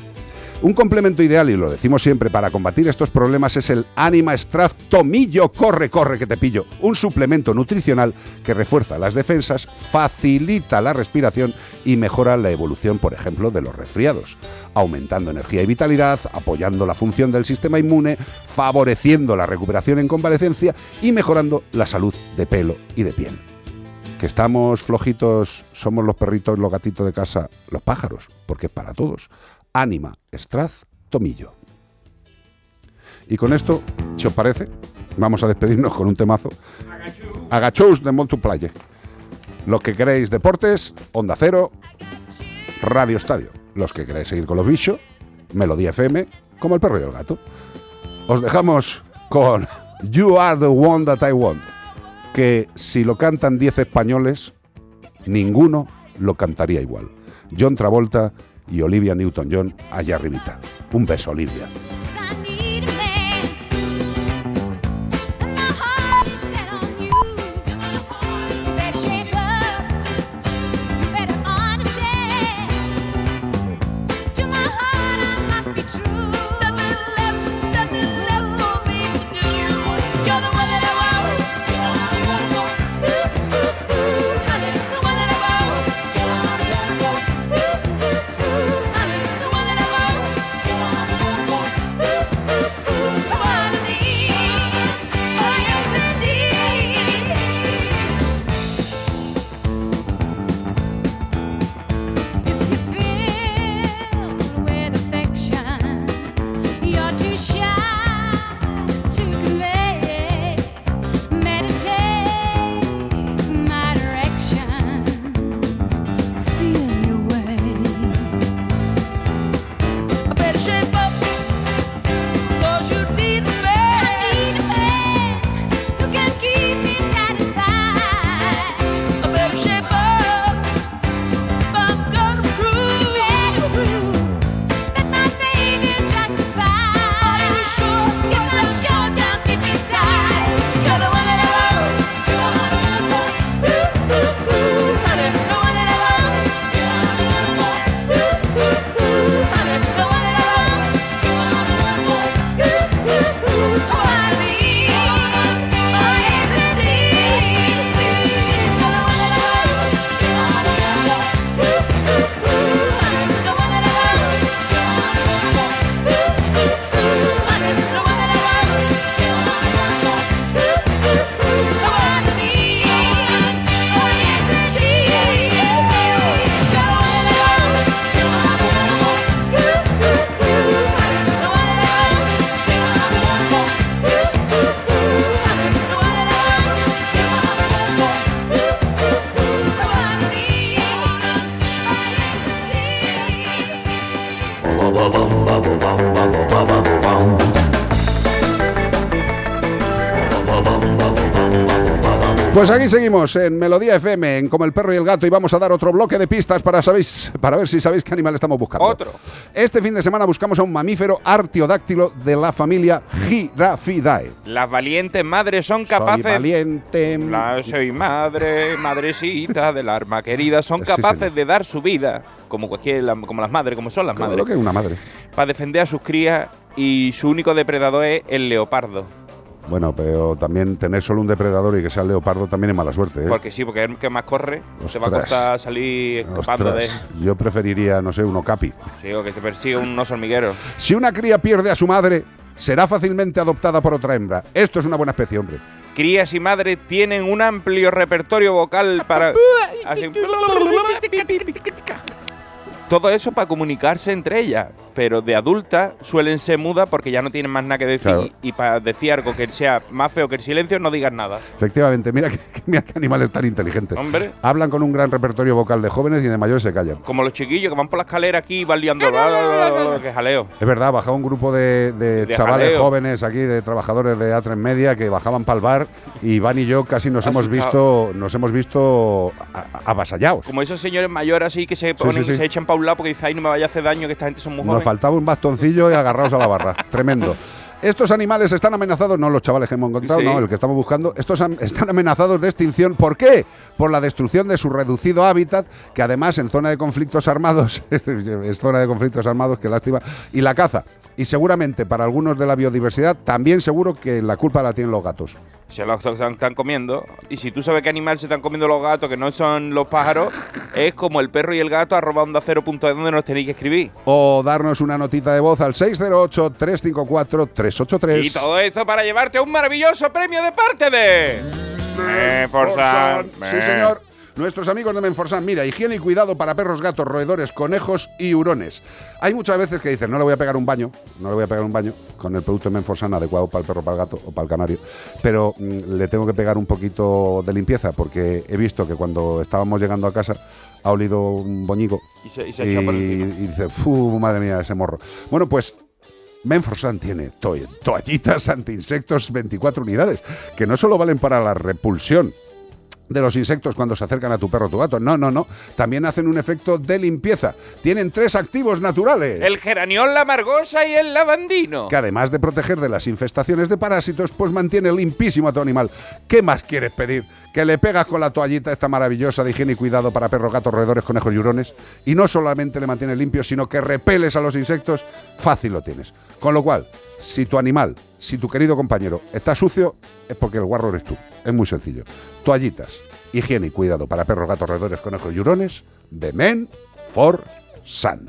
Un complemento ideal, y lo decimos siempre, para combatir estos problemas es el Anima Straz Tomillo Corre, corre que te pillo. Un suplemento nutricional que refuerza las defensas, facilita la respiración y mejora la evolución, por ejemplo, de los resfriados, aumentando energía y vitalidad, apoyando la función del sistema inmune, favoreciendo la recuperación en convalecencia y mejorando la salud de pelo y de piel. Que estamos flojitos, somos los perritos, los gatitos de casa, los pájaros, porque es para todos. Ánima, Straz, Tomillo. Y con esto, si os parece, vamos a despedirnos con un temazo. Agachous de Multiplayer. Lo que queréis, deportes, Onda Cero, Radio Estadio. los que queráis seguir con los bichos, Melodía FM, como el perro y el gato. Os dejamos con You Are the One That I Want, que si lo cantan 10 españoles, ninguno lo cantaría igual. John Travolta y Olivia Newton-John allá arribita. Un beso, Olivia. Pues aquí seguimos en Melodía FM, en Como el perro y el gato, y vamos a dar otro bloque de pistas para, sabéis, para ver si sabéis qué animal estamos buscando. Otro. Este fin de semana buscamos a un mamífero artiodáctilo de la familia Girafidae. Las valientes madres son Soy capaces. valiente. La- soy madre, madrecita del arma querida. Son *laughs* capaces de dar su vida, como cualquier, como las madres, como son las madres, que es una madre. para defender a sus crías y su único depredador es el leopardo. Bueno, pero también tener solo un depredador y que sea el leopardo también es mala suerte. ¿eh? Porque sí, porque es el que más corre. Se va a costar salir escapando de. Yo preferiría, no sé, un okapi. Sí, o que te persigue un oso hormiguero. Si una cría pierde a su madre, será fácilmente adoptada por otra hembra. Esto es una buena especie, hombre. Crías y madres tienen un amplio repertorio vocal para. así- todo eso para comunicarse entre ellas. Pero de adultas suelen ser mudas porque ya no tienen más nada que decir. Claro. Y para decir algo que sea más feo que el silencio, no digas nada. Efectivamente, mira que, mira qué animales tan inteligentes. Hombre. Hablan con un gran repertorio vocal de jóvenes y de mayores se callan. Como los chiquillos que van por la escalera aquí y van liando. que jaleo. Es verdad, bajaba un grupo de, de De chavales jaleo. jóvenes aquí, de trabajadores de A3 Media, que bajaban para el bar y Iván y yo casi nos hemos visto, nos hemos visto avasallados. Como esos señores mayores así que se ponen, sí, sí. se echan para un lado porque dicen, ay, no me vaya a hacer daño, que esta gente son muy Nos jóvenes. faltaba un bastoncillo y agarrados a la barra. *laughs* Tremendo. Estos animales están amenazados, no los chavales que hemos encontrado, Sí. no, el que estamos buscando, estos están amenazados de extinción. ¿Por qué? Por la destrucción de su reducido hábitat, que además en zona de conflictos armados, *laughs* es zona de conflictos armados, qué lástima, y la caza. Y seguramente para algunos de la biodiversidad, también seguro que la culpa la tienen los gatos. Se los están, están comiendo. Y si tú sabes qué animal se están comiendo los gatos, que no son los pájaros, es como el perro y el gato arroba onda cero punto es donde nos tenéis que escribir. O darnos una notita de voz al 608-354-383. Y todo esto para llevarte un maravilloso premio de parte de... Menforsan. Sí, señor. Nuestros amigos de Menforsan, mira, higiene y cuidado para perros, gatos, roedores, conejos y hurones. Hay muchas veces que dicen, no le voy a pegar un baño, no le voy a pegar un baño con el producto de Menforsan adecuado para el perro, para el gato o para el canario, pero mm, le tengo que pegar un poquito de limpieza porque he visto que cuando estábamos llegando a casa ha olido un boñigo Y se- y se y dice, ¡fu, madre mía, ese morro! Bueno, pues Menforsan tiene to- toallitas anti-insectos 24 unidades, que no solo valen para la repulsión de los insectos cuando se acercan a tu perro o tu gato. No, no, no. También hacen un efecto de limpieza. Tienen tres activos naturales. El geraniol, la margosa y el lavandino. que además de proteger de las infestaciones de parásitos, pues mantiene limpísimo a tu animal. ¿Qué más quieres pedir? Que le pegas con la toallita esta maravillosa de higiene y cuidado para perros, gatos, roedores, conejos y hurones. Y no solamente le mantiene limpio, sino que repeles a los insectos. Fácil lo tienes. Con lo cual, si tu animal, si tu querido compañero está sucio, es porque el guarro eres tú. Es muy sencillo. Toallitas, higiene y cuidado para perros, gatos, roedores, conejos y hurones de Men for Sun.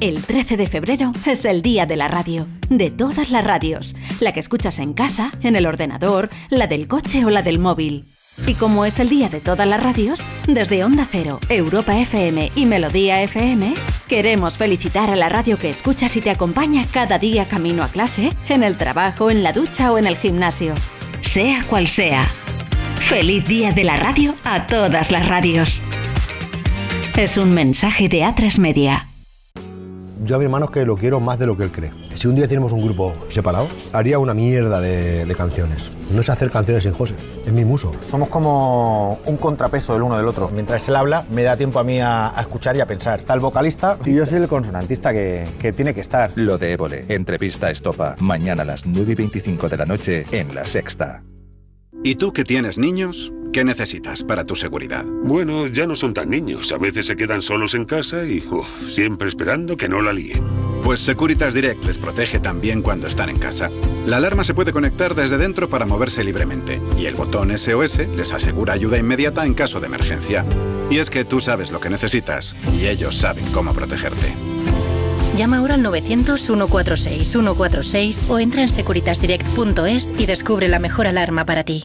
El 13 de febrero es el día de la radio, de todas las radios, la que escuchas en casa, en el ordenador, la del coche o la del móvil. Y como es el día de todas las radios, desde Onda Cero, Europa FM y Melodía FM, queremos felicitar a la radio que escuchas y te acompaña cada día camino a clase, en el trabajo, en la ducha o en el gimnasio. Sea cual sea. Feliz día de la radio a todas las radios. Es un mensaje de A3 Media. Yo a mi hermano es que lo quiero más de lo que él cree. Si un día hiciéramos un grupo separado, haría una mierda de, de canciones. No sé hacer canciones sin José, es mi muso. Somos como un contrapeso del uno del otro. Mientras él habla, me da tiempo a mí a, a escuchar y a pensar. Está el vocalista y yo soy el consonantista que, que tiene que estar. Lo de Évole, entrevista estopa, mañana a las 9 y 25 de la noche en La Sexta. ¿Y tú que tienes niños? ¿Qué necesitas para tu seguridad? Bueno, ya no son tan niños. A veces se quedan solos en casa y uf, siempre esperando que no la líen. Pues Securitas Direct les protege también cuando están en casa. La alarma se puede conectar desde dentro para moverse libremente y el botón SOS les asegura ayuda inmediata en caso de emergencia. Y es que tú sabes lo que necesitas y ellos saben cómo protegerte. Llama ahora al 900-146-146 o entra en securitasdirect.es y descubre la mejor alarma para ti.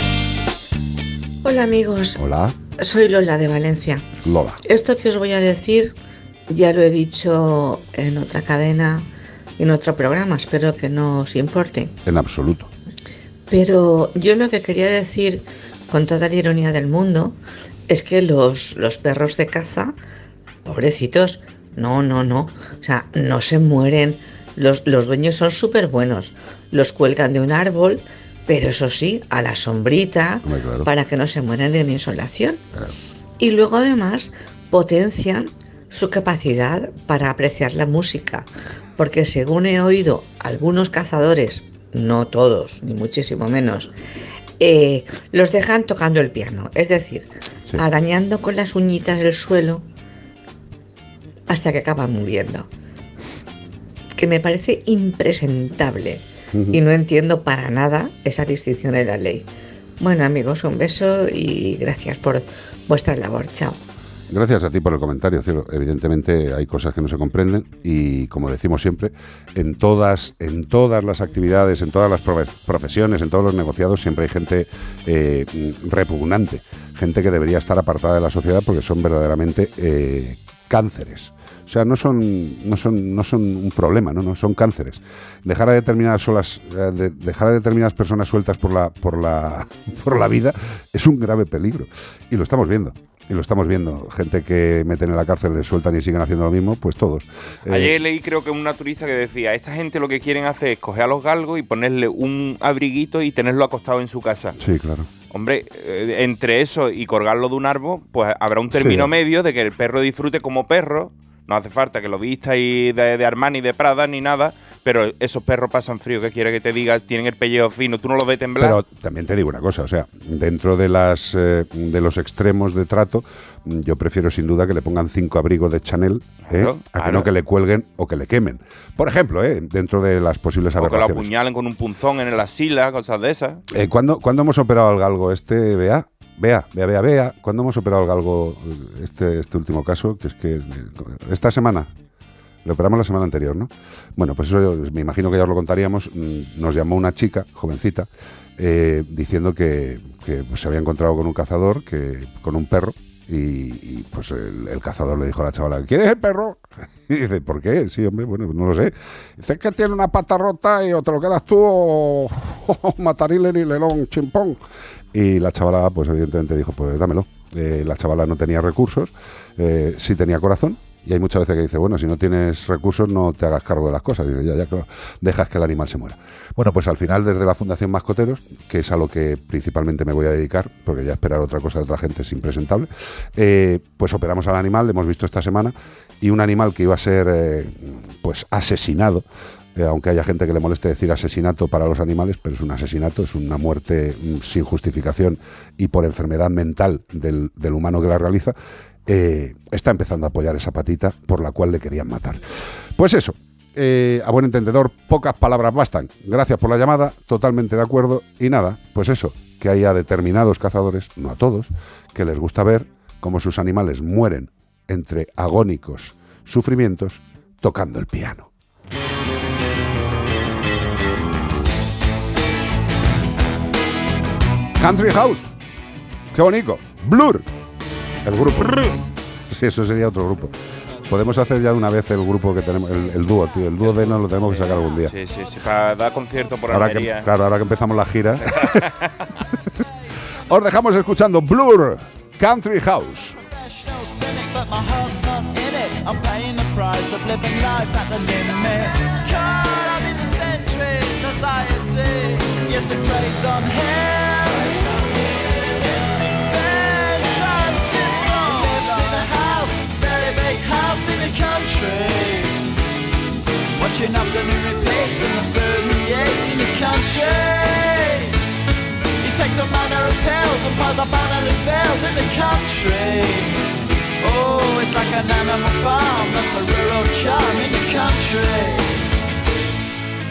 Hola amigos, Hola, soy Lola de Valencia. Lola. Esto que os voy a decir ya lo he dicho en otra cadena y en otro programa, espero que no os importe. En absoluto. Pero yo lo que quería decir con toda la ironía del mundo es que los, los perros de caza, pobrecitos, no, no, no, o sea, no se mueren. Los, los dueños son súper buenos, los cuelgan de un árbol, pero eso sí, a la sombrita, Hombre, claro. para que no se mueran de una insolación. Y luego además potencian su capacidad para apreciar la música, porque según he oído algunos cazadores, no todos, ni muchísimo menos, eh, los dejan tocando el piano, es decir, arañando con las uñitas el suelo hasta que acaban muriendo. Que me parece impresentable y no entiendo para nada esa distinción en la ley. Bueno amigos, un beso y gracias por vuestra labor. Chao. Gracias a ti por el comentario, cielo. Evidentemente hay cosas que no se comprenden y, como decimos siempre, en todas, en todas las actividades, en todas las profe- profesiones, en todos los negociados, siempre hay gente eh, repugnante, gente que debería estar apartada de la sociedad porque son verdaderamente eh, cánceres. O sea, no son, no son, no son un problema, ¿no? no son cánceres. Dejar a determinadas solas, eh, de- dejar a determinadas personas sueltas por la, por la, *laughs* por la vida es un grave peligro y lo estamos viendo. Y lo estamos viendo. Gente que meten en la cárcel, le sueltan y siguen haciendo lo mismo, pues todos. Eh, Ayer leí creo que un naturista que decía, esta gente lo que quieren hacer es coger a los galgos y ponerle un abriguito y tenerlo acostado en su casa. Sí, claro. Hombre, eh, entre eso y colgarlo de un árbol, pues habrá un término Sí. medio de que el perro disfrute como perro. No hace falta que lo vista y de, de Armani, de Prada, ni nada. Pero esos perros pasan frío, que quiere que te diga, tienen el pellejo fino, tú no los ves temblar. Pero también te digo una cosa, o sea, dentro de las eh, de los extremos de trato, yo prefiero sin duda que le pongan cinco abrigos de Chanel ¿eh? Claro, a que no que le cuelguen o que le quemen. Por ejemplo, ¿eh? dentro de las posibles o que lo aberraciones. apuñalen con un punzón en la sila, cosas de esas. ¿cuándo, cuándo hemos operado al galgo este, Bea? Vea, vea, vea, vea. ¿Cuándo hemos operado el galgo este, este último caso? Que es que esta semana. Lo operamos la semana anterior, ¿no? Bueno, pues eso me imagino que ya os lo contaríamos. Mm, Nos llamó una chica, jovencita, eh, diciendo que, que, pues, se había encontrado con un cazador, que, con un perro, y, y, pues el, el cazador le dijo a la chavala, ¿quién es el perro? *laughs* Y dice, ¿por qué? Sí, hombre, bueno, no lo sé. Dice, que tiene una pata rota y o te lo quedas tú o, o *laughs* matarile y lelón chimpón. Y la chavala, pues evidentemente dijo, pues dámelo. Eh, la chavala no tenía recursos, eh, sí tenía corazón. Y hay muchas veces que dice, bueno, si no tienes recursos no te hagas cargo de las cosas. Dice, ya, ya, claro, dejas que el animal se muera. Bueno, pues al final desde la Fundación Mascoteros, que es a lo que principalmente me voy a dedicar, porque ya esperar otra cosa de otra gente es impresentable, eh, pues operamos al animal, le hemos visto esta semana, y un animal que iba a ser pues asesinado, eh, aunque haya gente que le moleste decir asesinato para los animales, pero es un asesinato, es una muerte mm, sin justificación y por enfermedad mental del, humano que la realiza, eh, está empezando a apoyar esa patita por la cual le querían matar. Pues eso, eh, a buen entendedor, pocas palabras bastan. Gracias por la llamada, totalmente de acuerdo. Y nada, pues eso, que haya determinados cazadores, no a todos, que les gusta ver cómo sus animales mueren entre agónicos sufrimientos tocando el piano. Country House. Qué bonito. Blur. El grupo. Sí, eso sería otro grupo. Podemos hacer ya de una vez el grupo que tenemos, el, el dúo, tío. El dúo de nos lo tenemos que sacar algún día. Sí, sí, sí, para dar concierto por Ahora que, claro, ahora que empezamos la gira. *laughs* *laughs* Os dejamos escuchando Blur Country House. It. Yes, it preys on him. Empty bed, transit from. Lives in a house, very big house in the country. Watching afternoon repeats and the eats in the country. He takes a manner of pills and piles up analyst spells in the country. Oh, it's like an animal farm, that's a rural charm in the country.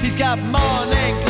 He's got morning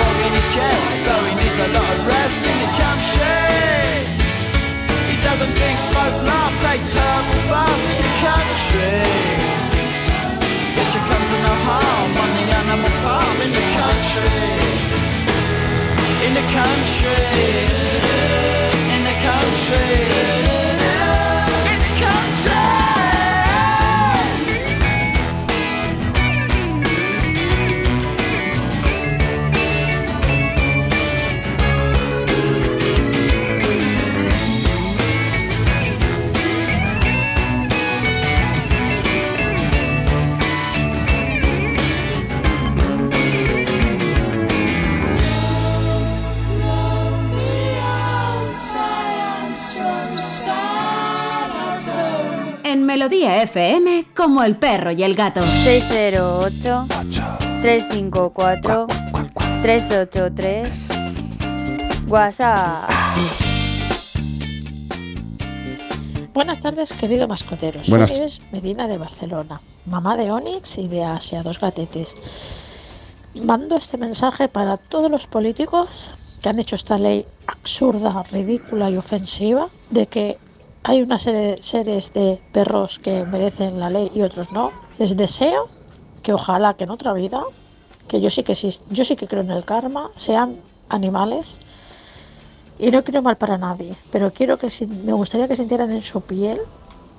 Fog in his chest, so he needs a lot of rest in the country. He doesn't drink, smoke, laugh, takes herbal baths in the country. Says you come to no harm on the animal farm in the country. In the country. In the country. Melodía FM, como el perro y el gato. 608 354 383 WhatsApp. Buenas tardes, querido mascoteros. Buenas. Soy Nieves Medina de Barcelona, mamá de Onix y de Asia, dos gatetes. Mando este mensaje para todos los políticos que han hecho esta ley absurda, ridícula y ofensiva de que hay una serie de seres de perros que merecen la ley y otros no. Les deseo que ojalá que en otra vida, que yo sí que sí, yo sí que creo en el karma, sean animales y no quiero mal para nadie, pero quiero que si- me gustaría que sintieran en su piel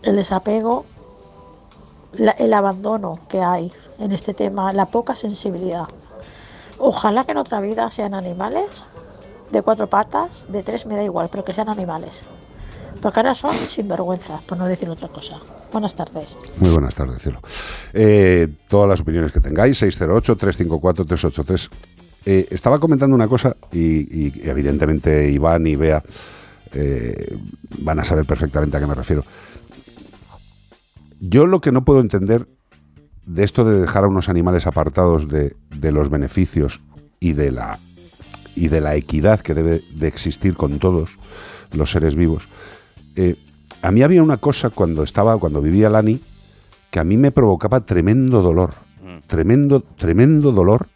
el desapego, el abandono que hay en este tema, la poca sensibilidad. Ojalá que en otra vida sean animales de cuatro patas, de tres me da igual, pero que sean animales. Porque ahora son sinvergüenzas, por no decir otra cosa. Buenas tardes. Muy buenas tardes, cielo. Eh, todas las opiniones que tengáis, 608-354-383. Eh, estaba comentando una cosa y, evidentemente Iván y Bea eh, van a saber perfectamente a qué me refiero. Yo lo que no puedo entender de esto de dejar a unos animales apartados de, de los beneficios y de la y de la equidad que debe de existir con todos los seres vivos. Eh, a mí había una cosa cuando estaba, cuando vivía Lani, que a mí me provocaba tremendo dolor, tremendo, tremendo dolor.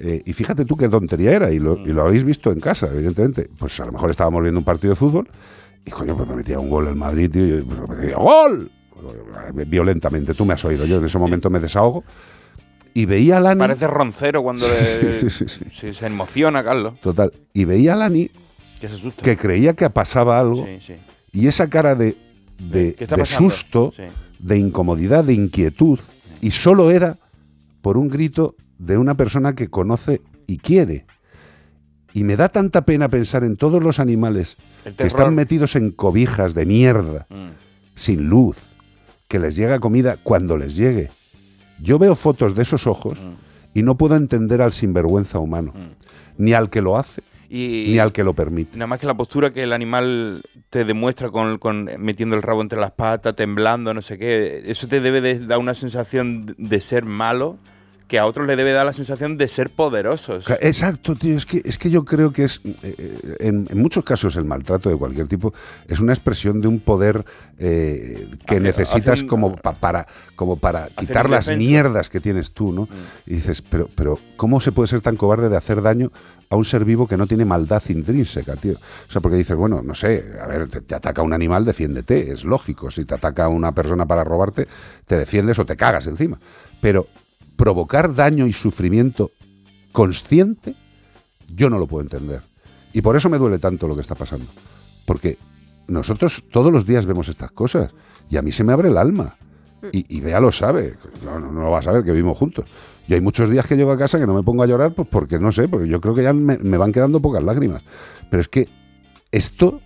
Eh, y fíjate tú qué tontería era, y lo, y lo habéis visto en casa, evidentemente. Pues a lo mejor estábamos viendo un partido de fútbol y coño, pues me metía un gol el Madrid, tío, y pues, me decía, ¡Gol! Violentamente, tú me has oído. Yo en ese momento me desahogo y veía a Lani. Parece roncero cuando le- *laughs* Sí, sí, sí. sí, se emociona, Carlos. Total. Y veía a Lani Que se asusta. que creía que pasaba algo Sí, sí. Y esa cara de, de, susto, Sí. de incomodidad, de inquietud, y solo era por un grito de una persona que conoce y quiere. Y me da tanta pena pensar en todos los animales que están metidos en cobijas de mierda, Mm. sin luz, que les llega comida cuando les llegue. Yo veo fotos de esos ojos Mm. y no puedo entender al sinvergüenza humano, ni al que lo hace, Y- ni al que lo permite. Nada más que la postura que el animal te demuestra con, con metiendo el rabo entre las patas, temblando, no sé qué, eso te debe de dar una sensación de- de ser malo que a otros le debe dar la sensación de ser poderosos. Exacto, tío. Es que, es que yo creo que es, eh, eh, en, en muchos casos, el maltrato de cualquier tipo es una expresión de un poder eh, que Hace- necesitas hace un- como, pa- para, como para quitar las. Mm. mierdas que tienes tú, ¿no? Y dices, pero, pero ¿cómo se puede ser tan cobarde de hacer daño a un ser vivo que no tiene maldad intrínseca, tío? O sea, porque dices, bueno, no sé, a ver, te, te ataca un animal, defiéndete, es lógico. Si te ataca una persona para robarte, te defiendes o te cagas encima. Pero provocar daño y sufrimiento consciente, yo no lo puedo entender. Y por eso me duele tanto lo que está pasando. Porque nosotros todos los días vemos estas cosas y a mí se me abre el alma. Y, y Bea lo sabe, no, no, lo va a saber que vivimos juntos. Y hay muchos días que llego a casa que no me pongo a llorar pues porque no sé, porque yo creo que ya me van quedando pocas lágrimas. Pero es que esto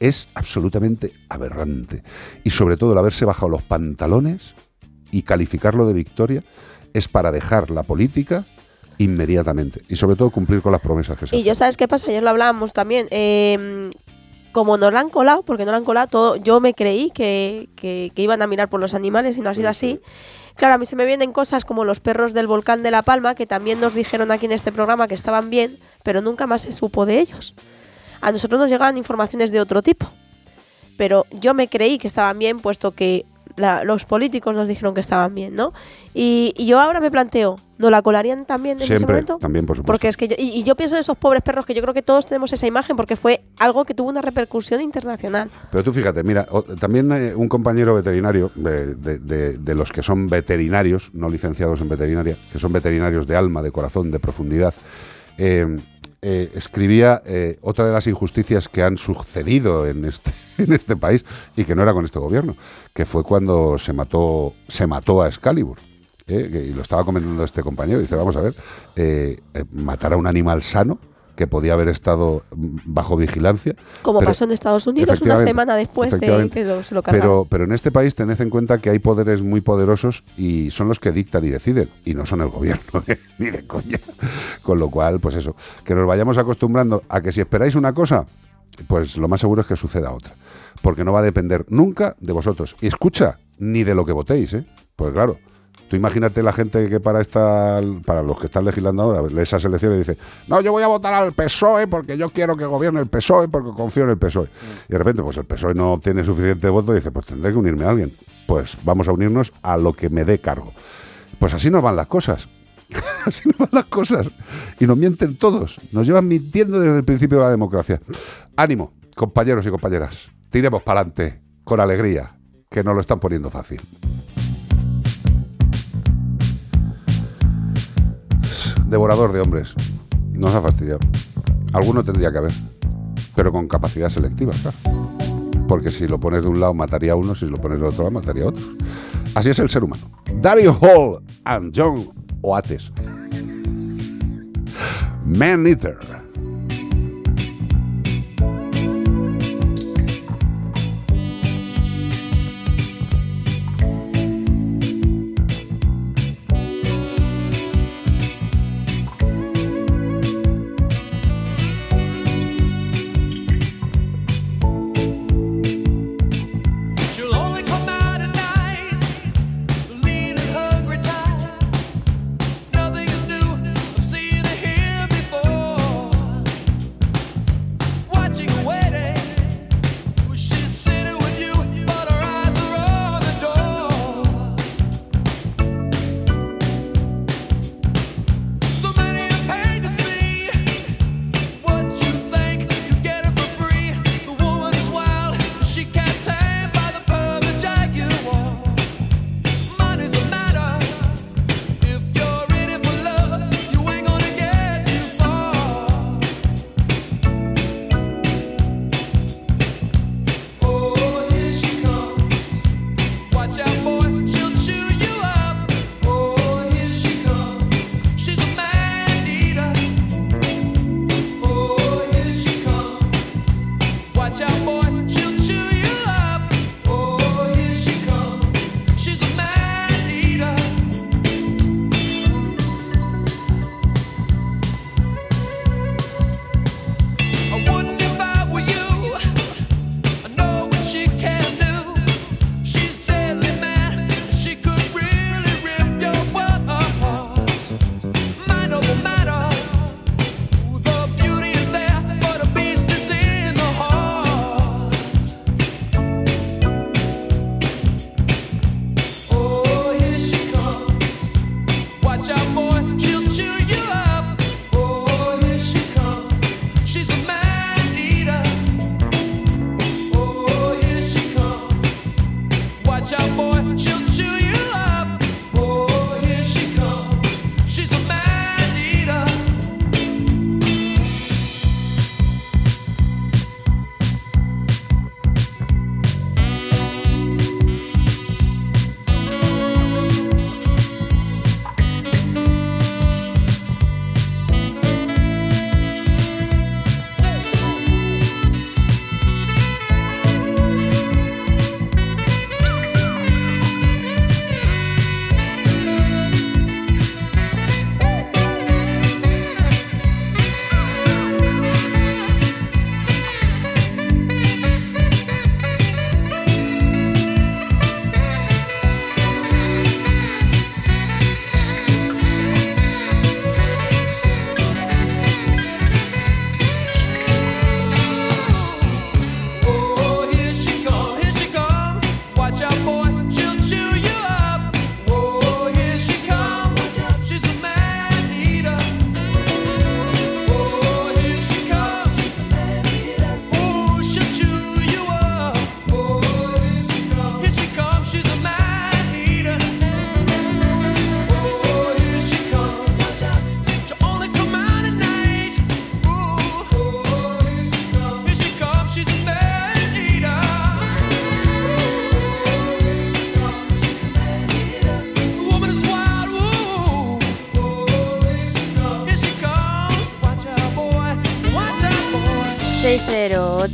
es absolutamente aberrante. Y sobre todo el haberse bajado los pantalones y calificarlo de victoria es para dejar la política inmediatamente. Y sobre todo cumplir con las promesas que se Y yo, ¿sabes qué pasa? Ayer lo hablábamos también. eh, como nos la han colado, porque no la han colado todo, yo me creí que, que- que iban a mirar por los animales y no ha sido así. Claro, a mí se me vienen cosas como los perros del volcán de La Palma, que también nos dijeron aquí en este programa que estaban bien, pero nunca más se supo de ellos. A nosotros nos llegaban informaciones de otro tipo. Pero yo me creí que estaban bien, puesto que la- los políticos nos dijeron que estaban bien, ¿no? Y, y yo ahora me planteo, ¿no la colarían también en ese Siempre, momento? también, por supuesto. Porque es que yo, y, y yo pienso en esos pobres perros que yo creo que todos tenemos esa imagen porque fue algo que tuvo una repercusión internacional. Pero tú fíjate, mira, o- también eh, un compañero veterinario, de, de- de- de los que son veterinarios, no licenciados en veterinaria, que son veterinarios de alma, de corazón, de profundidad, eh, eh, escribía eh, otra de las injusticias que han sucedido en este, *laughs* en este país y que no era con este gobierno, que fue cuando se mató, se mató a Excalibur. eh, y lo estaba comentando este compañero, dice, vamos a ver, eh, matar a un animal sano que podía haber estado bajo vigilancia. Como pero- pasó en Estados Unidos una semana después de que lo- se lo cargaron. Pero, pero en este país tened en cuenta que hay poderes muy poderosos y son los que dictan y deciden, y no son el gobierno, *laughs* ¿eh? ni de coña. Con lo cual, pues eso, que nos vayamos acostumbrando a que si esperáis una cosa, pues lo más seguro es que suceda otra. Porque no va a depender nunca de vosotros. Y escucha, ni de lo que votéis, ¿eh? Pues claro. Tú imagínate la gente que para esta, para los que están legislando ahora, esas elecciones dice, no, yo voy a votar al PSOE porque yo quiero que gobierne el PSOE porque confío en el PSOE. Y de repente, pues el PSOE no obtiene suficiente voto y dice, pues tendré que unirme a alguien. Pues vamos a unirnos a lo que me dé cargo. Pues así nos van las cosas. *laughs* así nos van las cosas. Y nos mienten todos. Nos llevan mintiendo desde el principio de la democracia. Ánimo, compañeros y compañeras. Tiremos para adelante, con alegría, que nos lo están poniendo fácil. Devorador de hombres. Nos ha fastidiado. Alguno tendría que haber. Pero con capacidad selectiva, claro. Porque si lo pones de un lado mataría a uno, si lo pones del otro lado mataría a otros. Así es el ser humano. Dario Hall and John Oates. Man Eater.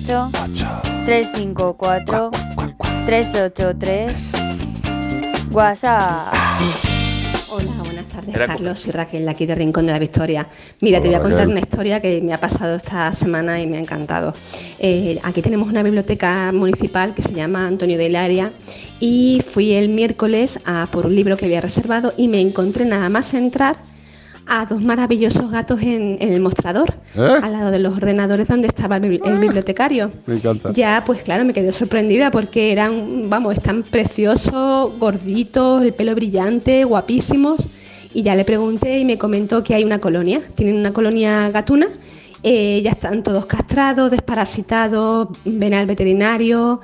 608 354 383 WhatsApp. Hola, buenas tardes, Era Carlos y Raquel, aquí de Rincón de la Victoria. Mira, te voy a contar Raquel. una historia que me ha pasado esta semana y me ha encantado. Eh, aquí tenemos una biblioteca municipal que se llama Antonio de Hilaria y fui el miércoles a por un libro que había reservado y me encontré nada más entrar a dos maravillosos gatos en, en el mostrador, ¿Eh? al lado de los ordenadores donde estaba el, bibli- el bibliotecario. Me encanta. Ya, pues claro, me quedé sorprendida porque eran, vamos, están preciosos, gorditos, el pelo brillante, guapísimos. Y ya le pregunté y me comentó que hay una colonia, tienen una colonia gatuna, eh, ya están todos castrados, desparasitados, ven al veterinario,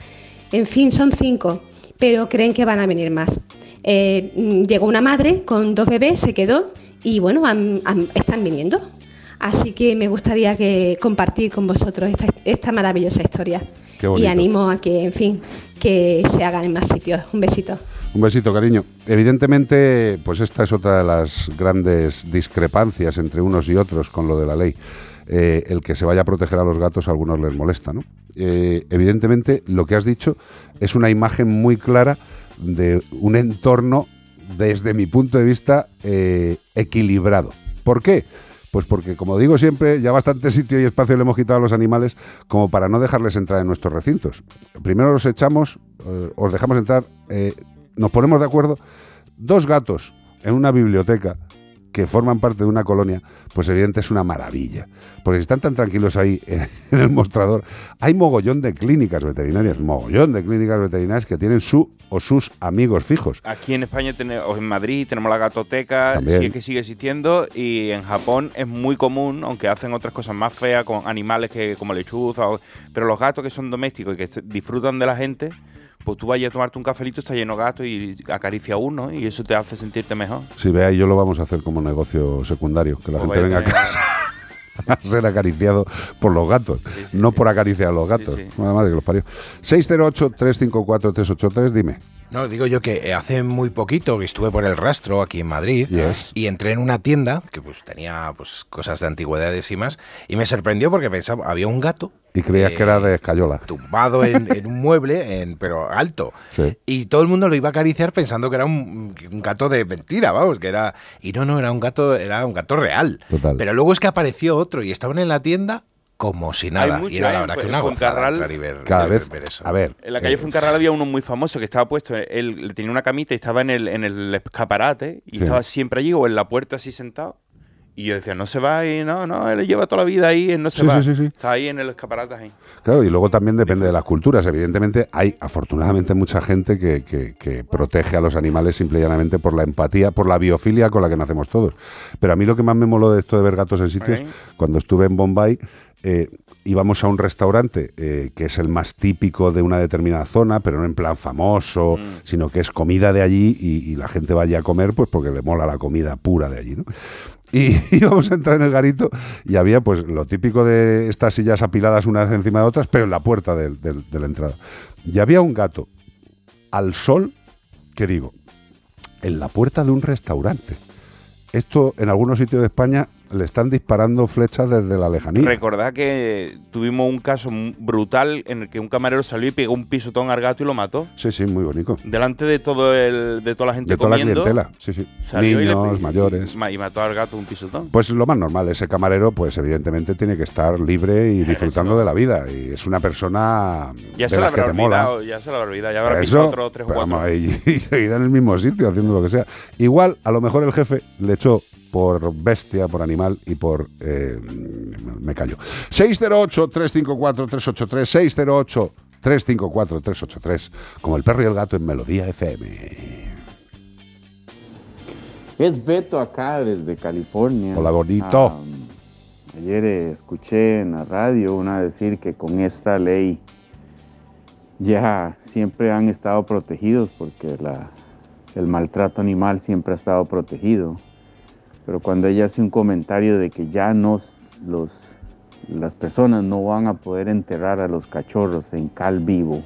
en fin, son cinco, pero creen que van a venir más. Eh, llegó una madre con dos bebés, se quedó y bueno, están viniendo. Así que me gustaría que compartir con vosotros esta, esta maravillosa historia. Qué bonito. Y animo a que, en fin, que se hagan en más sitios. Un besito. Un besito, cariño. Evidentemente, pues esta es otra de las grandes discrepancias entre unos y otros con lo de la ley. Eh, el que se vaya a proteger a los gatos a algunos les molesta, ¿no? Eh, evidentemente, lo que has dicho es una imagen muy clara de un entorno, desde mi punto de vista, eh, equilibrado. ¿Por qué? Pues porque, como digo siempre, ya bastante sitio y espacio le hemos quitado a los animales como para no dejarles entrar en nuestros recintos. Primero los echamos, eh, os dejamos entrar, eh, nos ponemos de acuerdo. Dos gatos en una biblioteca que forman parte de una colonia, pues evidente es una maravilla. Porque si están tan tranquilos ahí *laughs* en, en el mostrador, hay mogollón de clínicas veterinarias, mogollón de clínicas veterinarias que tienen su o sus amigos fijos. Aquí en España tenemos, o en Madrid tenemos la gatoteca, También. es que sigue existiendo, y en Japón es muy común, aunque hacen otras cosas más feas con animales que como lechuza, o- pero los gatos que son domésticos y que disfrutan de la gente, pues tú vayas a tomarte un cafelito, está lleno de gatos y acaricia uno y eso te hace sentirte mejor. Si ve ahí, yo lo vamos a hacer como negocio secundario, que la Pues gente venga a casa a *laughs* ser acariciado por los gatos, no por acariciar a los gatos. Nada más que los parió. 608-354-383, dime. No, digo yo que eh, hace muy poquito que estuve por el rastro aquí en Madrid y entré en una tienda que pues tenía pues cosas de antigüedades y más y me sorprendió porque pensaba había un gato Y creías que era de escayola. tumbado en, *laughs* en un mueble en, pero alto Sí. y todo el mundo lo iba a acariciar pensando que era un, un gato de mentira, vamos, que era y no no era un gato era un gato real. Total. Pero luego es que apareció otro y estaban en la tienda como si nada mucho, y era la verdad que En una gozada entrar y ver, Cada ver- vez, ver eso. a ver, En la calle eh, Fuencarral había uno muy famoso que estaba puesto, él tenía una camita y estaba en el, en el escaparate y Sí. estaba siempre allí o en la puerta así sentado. Y yo decía, no se va y no, no, él lleva toda la vida ahí, él no se Sí, va. sí, sí, sí. Está ahí en el escaparate ahí. Claro, y luego también depende de las culturas. Evidentemente, hay afortunadamente mucha gente que, que- que protege a los animales simple y llanamente por la empatía, por la biofilia con la que nacemos todos. Pero a mí lo que más me moló de esto de ver gatos en sitios, cuando estuve en Bombay, eh, íbamos a un restaurante eh, que es el más típico de una determinada zona, pero no en plan famoso, sino que es comida de allí y, y la gente vaya a comer pues porque le mola la comida pura de allí, ¿no? *laughs* Y *laughs* íbamos a entrar en el garito y había pues lo típico de estas sillas apiladas unas encima de otras, pero en la puerta de la entrada. Y había un gato al sol, que digo, en la puerta de un restaurante. Esto en algunos sitios de España le están disparando flechas desde la lejanía. Recordad que tuvimos un caso brutal en el que un camarero salió y pegó un pisotón al gato y lo mató. Sí, sí, muy bonito. Delante de todo el, de toda la gente De toda la clientela, sí, sí. y Niños, mayores. Y, ma- y mató al gato un pisotón. Pues lo más normal, ese camarero, pues evidentemente tiene que estar libre y disfrutando de la vida. Y es una persona ya de se las que mola. olvidado, ya se lo habrá olvidado. Ya habrá pisado eso, otros tres o cuatro. vamos, *laughs* y, y seguirá en el mismo sitio haciendo lo que sea. Igual, a lo mejor el jefe le echó por bestia, por animal y por... eh, me callo. 608-354-383, 608-354-383, como el perro y el gato en Melodía FM. Es Beto acá desde California. Hola, bonito. Ah, ayer escuché en la radio una decir que con esta ley ya siempre han estado protegidos porque la- el maltrato animal siempre ha estado protegido. Pero cuando ella hace un comentario de que ya no los, las personas no van a poder enterrar a los cachorros en cal vivo,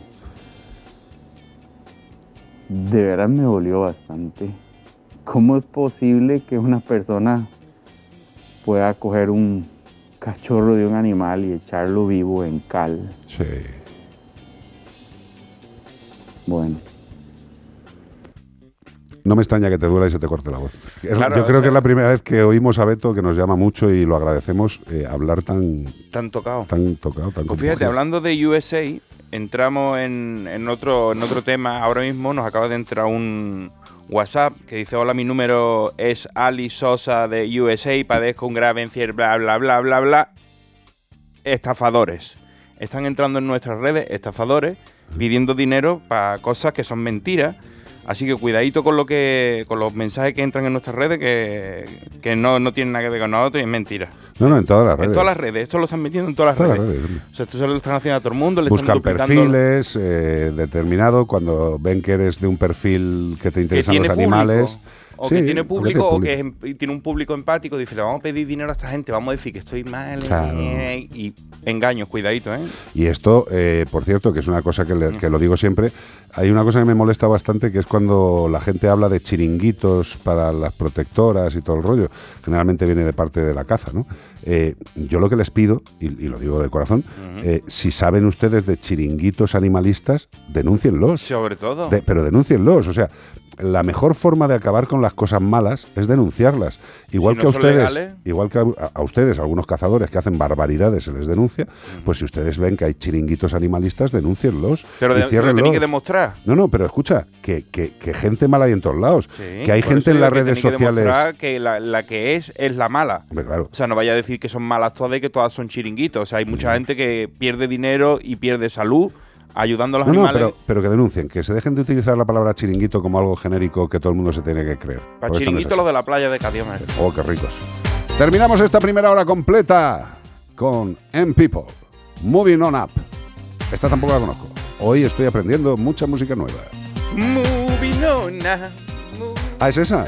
de verdad me dolió bastante. ¿Cómo es posible que una persona pueda coger un cachorro de un animal y echarlo vivo en cal. Sí. Bueno, No me extraña que te duela y se te corte la voz. Claro, yo creo que es la primera vez que oímos a Beto, que nos llama mucho y lo agradecemos, eh, hablar tan, Tan tocado. tan tocado, tan Pues fíjate, hablando de USA, entramos en, en otro, en otro tema. Ahora mismo nos acaba de entrar un WhatsApp que dice: Hola, mi número es Ali Sosa de USA, padezco un grave encierro, bla, bla, bla, bla, bla. Estafadores. Están entrando en nuestras redes estafadores pidiendo dinero para cosas que son mentiras. Así que cuidadito con lo que con los mensajes que entran en nuestras redes que, que no, no tienen nada que ver con nosotros y es mentira. No, no, en todas las redes. En todas las redes, esto lo están metiendo en todas las Todas redes. las redes, hombre. O sea, esto se lo están haciendo a todo el mundo, le Buscan están perfiles eh, determinados cuando ven que eres de un perfil que te interesan los público, animales. O Sí, que tiene público o que es em- tiene un público empático, dice, le vamos a pedir dinero a esta gente, vamos a decir que estoy mal eh, Claro. y engaños, cuidadito, ¿eh? Y esto, eh, por cierto, que es una cosa que, le- que lo digo siempre, hay una cosa que me molesta bastante, que es cuando la gente habla de chiringuitos para las protectoras y todo el rollo. Generalmente viene de parte de la caza, ¿no? Eh, yo lo que les pido, y, y lo digo de corazón, si saben ustedes de chiringuitos animalistas, denúncienlos. Sobre todo. De- pero denúncienlos, o sea, la mejor forma de acabar con las cosas malas es denunciarlas. Igual Si que a ustedes, legales. igual que a, a ustedes, algunos cazadores que hacen barbaridades se les denuncia, pues si ustedes ven que hay chiringuitos animalistas, denúncienlos Pero de- lo ciérrenlos. tenéis que demostrar. No, no, pero escucha, que, que- que gente mala hay en todos lados, Sí, que hay gente en las que redes que sociales. que la, la que es es la mala. Claro. O sea, no vaya a decir que son malas todas y que todas son chiringuitos. O sea, hay mucha gente que pierde dinero y pierde salud ayudando a los No, no, animales. pero, pero que denuncien, que se dejen de utilizar la palabra chiringuito como algo genérico que todo el mundo se tiene que creer. Para esto no los de la playa de Cadioma. Oh, qué ricos. Terminamos esta primera hora completa con M People, Moving On Up. Esta tampoco la conozco. Hoy estoy aprendiendo mucha música nueva. Moving on now. Ah, ¿es esa?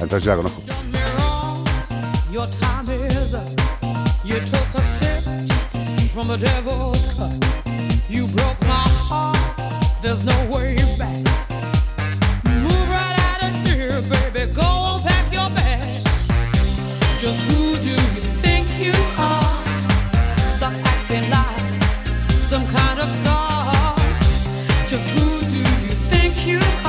Entonces ya la conozco. You broke my heart. There's no way back. Move right out of here, baby. Go pack your bags. Just who do you think you are? Stop acting like some kind of star. Just who do you think you are?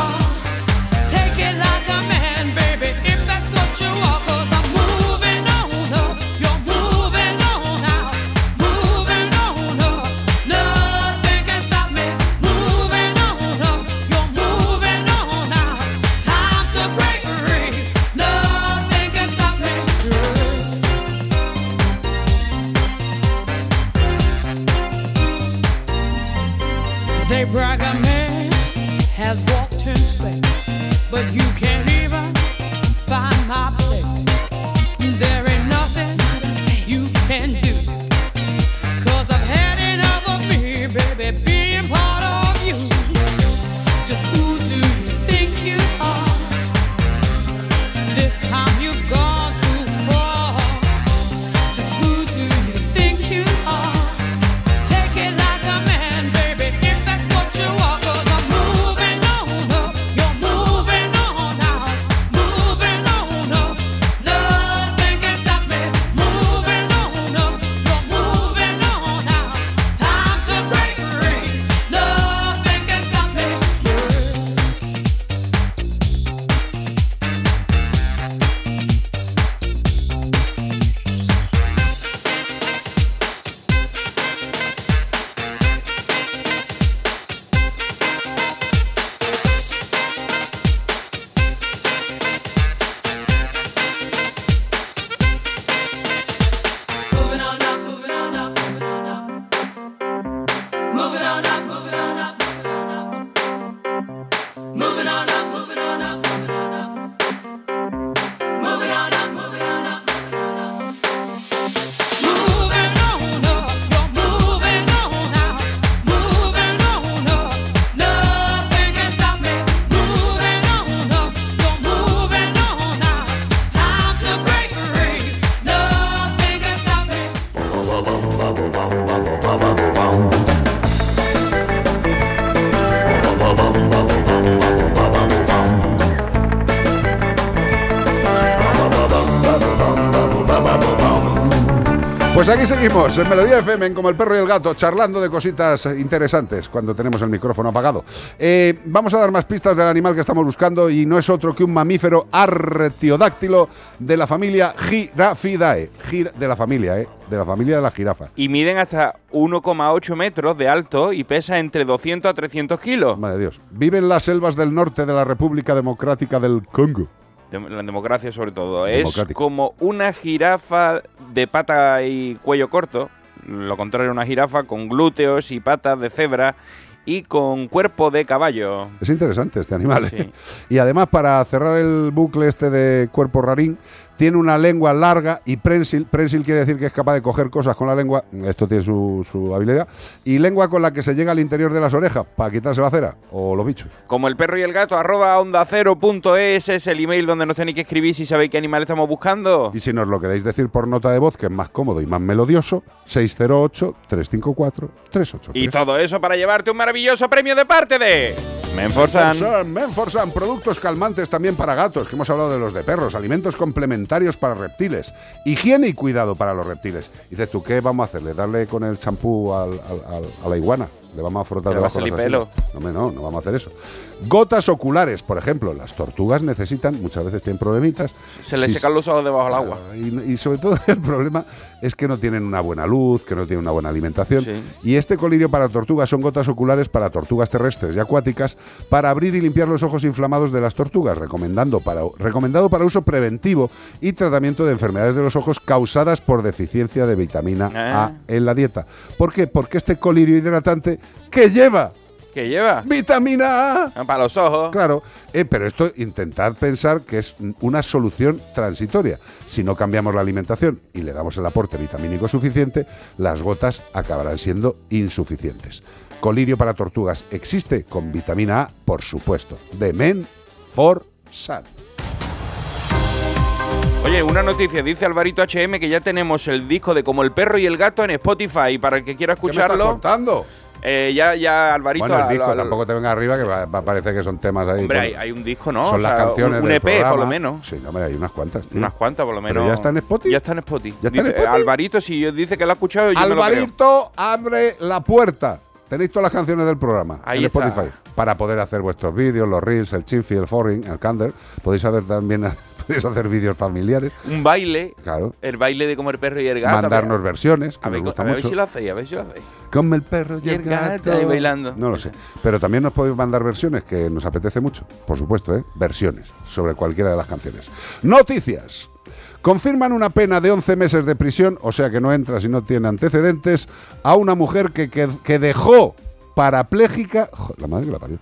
Pues aquí seguimos, en Melodía FM, como el perro y el gato, charlando de cositas interesantes cuando tenemos el micrófono apagado. Eh, vamos a dar más pistas del animal que estamos buscando y no es otro que un mamífero artiodáctilo de la familia Girafidae. Gir- de la familia, ¿eh? De la familia de la jirafa. Y miden hasta 1,8 metros de alto y pesa entre 200 a 300 kilos. Madre Dios. Vive en las selvas del norte de la República Democrática del Congo. La democracia sobre todo. Es como una jirafa de pata y cuello corto. Lo contrario a una jirafa con glúteos y patas de cebra y con cuerpo de caballo. Es interesante este animal. ¿eh? Y además, para cerrar el bucle este de cuerpo rarín, tiene una lengua larga y prensil. Prensil quiere decir que es capaz de coger cosas con la lengua. Esto tiene su, su habilidad. Y lengua con la que se llega al interior de las orejas para quitarse la cera o los bichos. Como el perro y el gato, arroba onda cero punto es, es el email donde nos tenéis que escribir si sabéis qué animal estamos buscando. Y si nos lo queréis decir por nota de voz, que es más cómodo y más melodioso, 608-354-383. Y todo eso para llevarte un maravilloso premio de parte de Menforsan. Menforsan, productos calmantes también para gatos, que hemos hablado de los de perros, alimentos complementarios para reptiles, higiene y cuidado para los reptiles. Dices tú, ¿qué vamos a hacerle? ¿Darle con el champú a la iguana? ¿Le vamos a frotar debajo de las pelo. No, no, no vamos a hacer eso. Gotas oculares, por ejemplo, las tortugas necesitan, muchas veces tienen problemitas. Se le Si- secan los ojos debajo del agua. y, y sobre todo *laughs* el problema es que no tienen una buena luz, que no tienen una buena alimentación. Sí. Y este colirio para tortugas son gotas oculares para tortugas terrestres y acuáticas para abrir y limpiar los ojos inflamados de las tortugas, recomendando para, recomendado para uso preventivo y tratamiento de enfermedades de los ojos causadas por deficiencia de vitamina Ah. A en la dieta. ¿Por qué? Porque este colirio hidratante que lleva ¿Qué lleva? vitamina A. Ah, Para los ojos. Claro, eh, pero esto intentad pensar que es una solución transitoria. Si no cambiamos la alimentación y le damos el aporte vitamínico suficiente, las gotas acabarán siendo insuficientes. Colirio para tortugas existe con vitamina A, por supuesto. De Men for Sun. Oye, una noticia, dice Alvarito HM que ya tenemos el disco de Como el perro y el gato en Spotify. Para el que quiera ¿Qué me estás escucharlo, contando? Eh, ya, ya Alvarito... Bueno, el disco, tampoco te venga arriba, que va, va a parecer que son temas ahí. Hombre, con- hay, hay un disco, ¿no? Son O las canciones un, un del EP, por lo menos. Sí, no, hombre, hay unas cuantas, tío. Unas cuantas, por lo ¿Pero menos. ya está en Spotify? Ya está en Spotify. ¿Ya está en Dice, Spotify? Alvarito, si yo dice que lo ha escuchado, yo me lo. Alvarito abre la puerta. Tenéis todas las canciones del programa Ahí en está. Spotify para poder hacer vuestros vídeos, los reels, el chifi, el foring, el cander. Podéis hacer también podéis hacer vídeos familiares. Un baile, Claro. el baile de Como el perro y el gato. Mandarnos versiones, que a ver, gusta a ver mucho. si lo hacéis, a ver si lo hacéis. Come el perro y, Y el gato gato. ahí bailando. No lo sé. Pero también nos podéis mandar versiones, que nos apetece mucho. Por supuesto, ¿eh? Versiones sobre cualquiera de las canciones. Noticias. Confirman una pena de 11 meses de prisión, o sea que no entra si no tiene antecedentes, a una mujer que, que- que dejó parapléjica... La madre que la parió.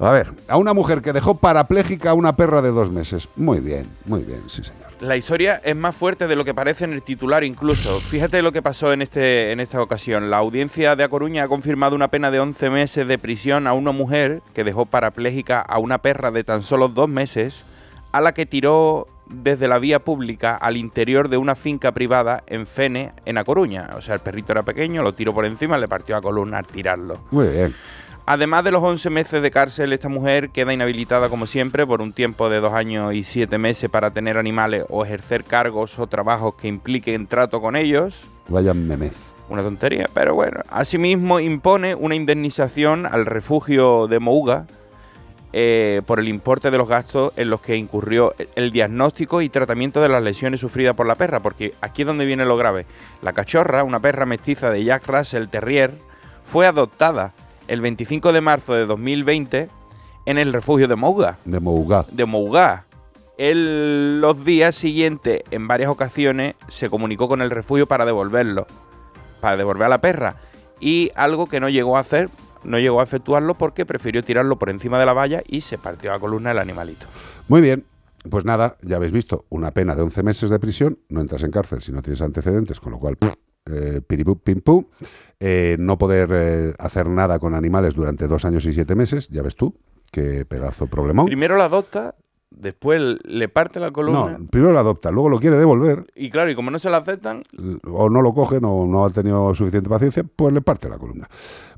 A ver, a una mujer que dejó parapléjica a una perra de dos meses. Muy bien, muy bien, sí señor. La historia es más fuerte de lo que parece en el titular incluso. Fíjate lo que pasó en, este, en esta ocasión. La audiencia de A Coruña ha confirmado una pena de 11 meses de prisión a una mujer que dejó parapléjica a una perra de tan solo dos meses, a la que tiró desde la vía pública al interior de una finca privada en Fene, en A Coruña. O sea, el perrito era pequeño, lo tiró por encima, le partió a columna al tirarlo. Muy bien. Además de los 11 meses de cárcel, esta mujer queda inhabilitada como siempre por un tiempo de dos años y siete meses para tener animales o ejercer cargos o trabajos que impliquen trato con ellos. Vaya memez. Una tontería, pero bueno. Asimismo, impone una indemnización al refugio de Mouga eh, por el importe de los gastos en los que incurrió el diagnóstico y tratamiento de las lesiones sufridas por la perra, porque aquí es donde viene lo grave. La cachorra, una perra mestiza de Jack Russell Terrier, fue adoptada el 25 de marzo de 2020 en el refugio de Mouga De Mouga. de Mougá. Él los días siguientes, en varias ocasiones, se comunicó con el refugio para devolverlo, para devolver a la perra. Y algo que no llegó a hacer, no llegó a efectuarlo porque prefirió tirarlo por encima de la valla y se partió la columna del animalito. Muy bien. Pues nada, ya habéis visto, una pena de 11 meses de prisión, no entras en cárcel si no tienes antecedentes, con lo cual, pff, eh, piripú, pim, pum. Eh, no poder eh, hacer nada con animales durante dos años y siete meses, ya ves tú, qué pedazo problemón. Primero la adopta después le parte la columna. No, primero lo adopta, luego lo quiere devolver, Y claro, y como no se la aceptan, o no lo cogen o no ha tenido suficiente paciencia, pues le parte la columna.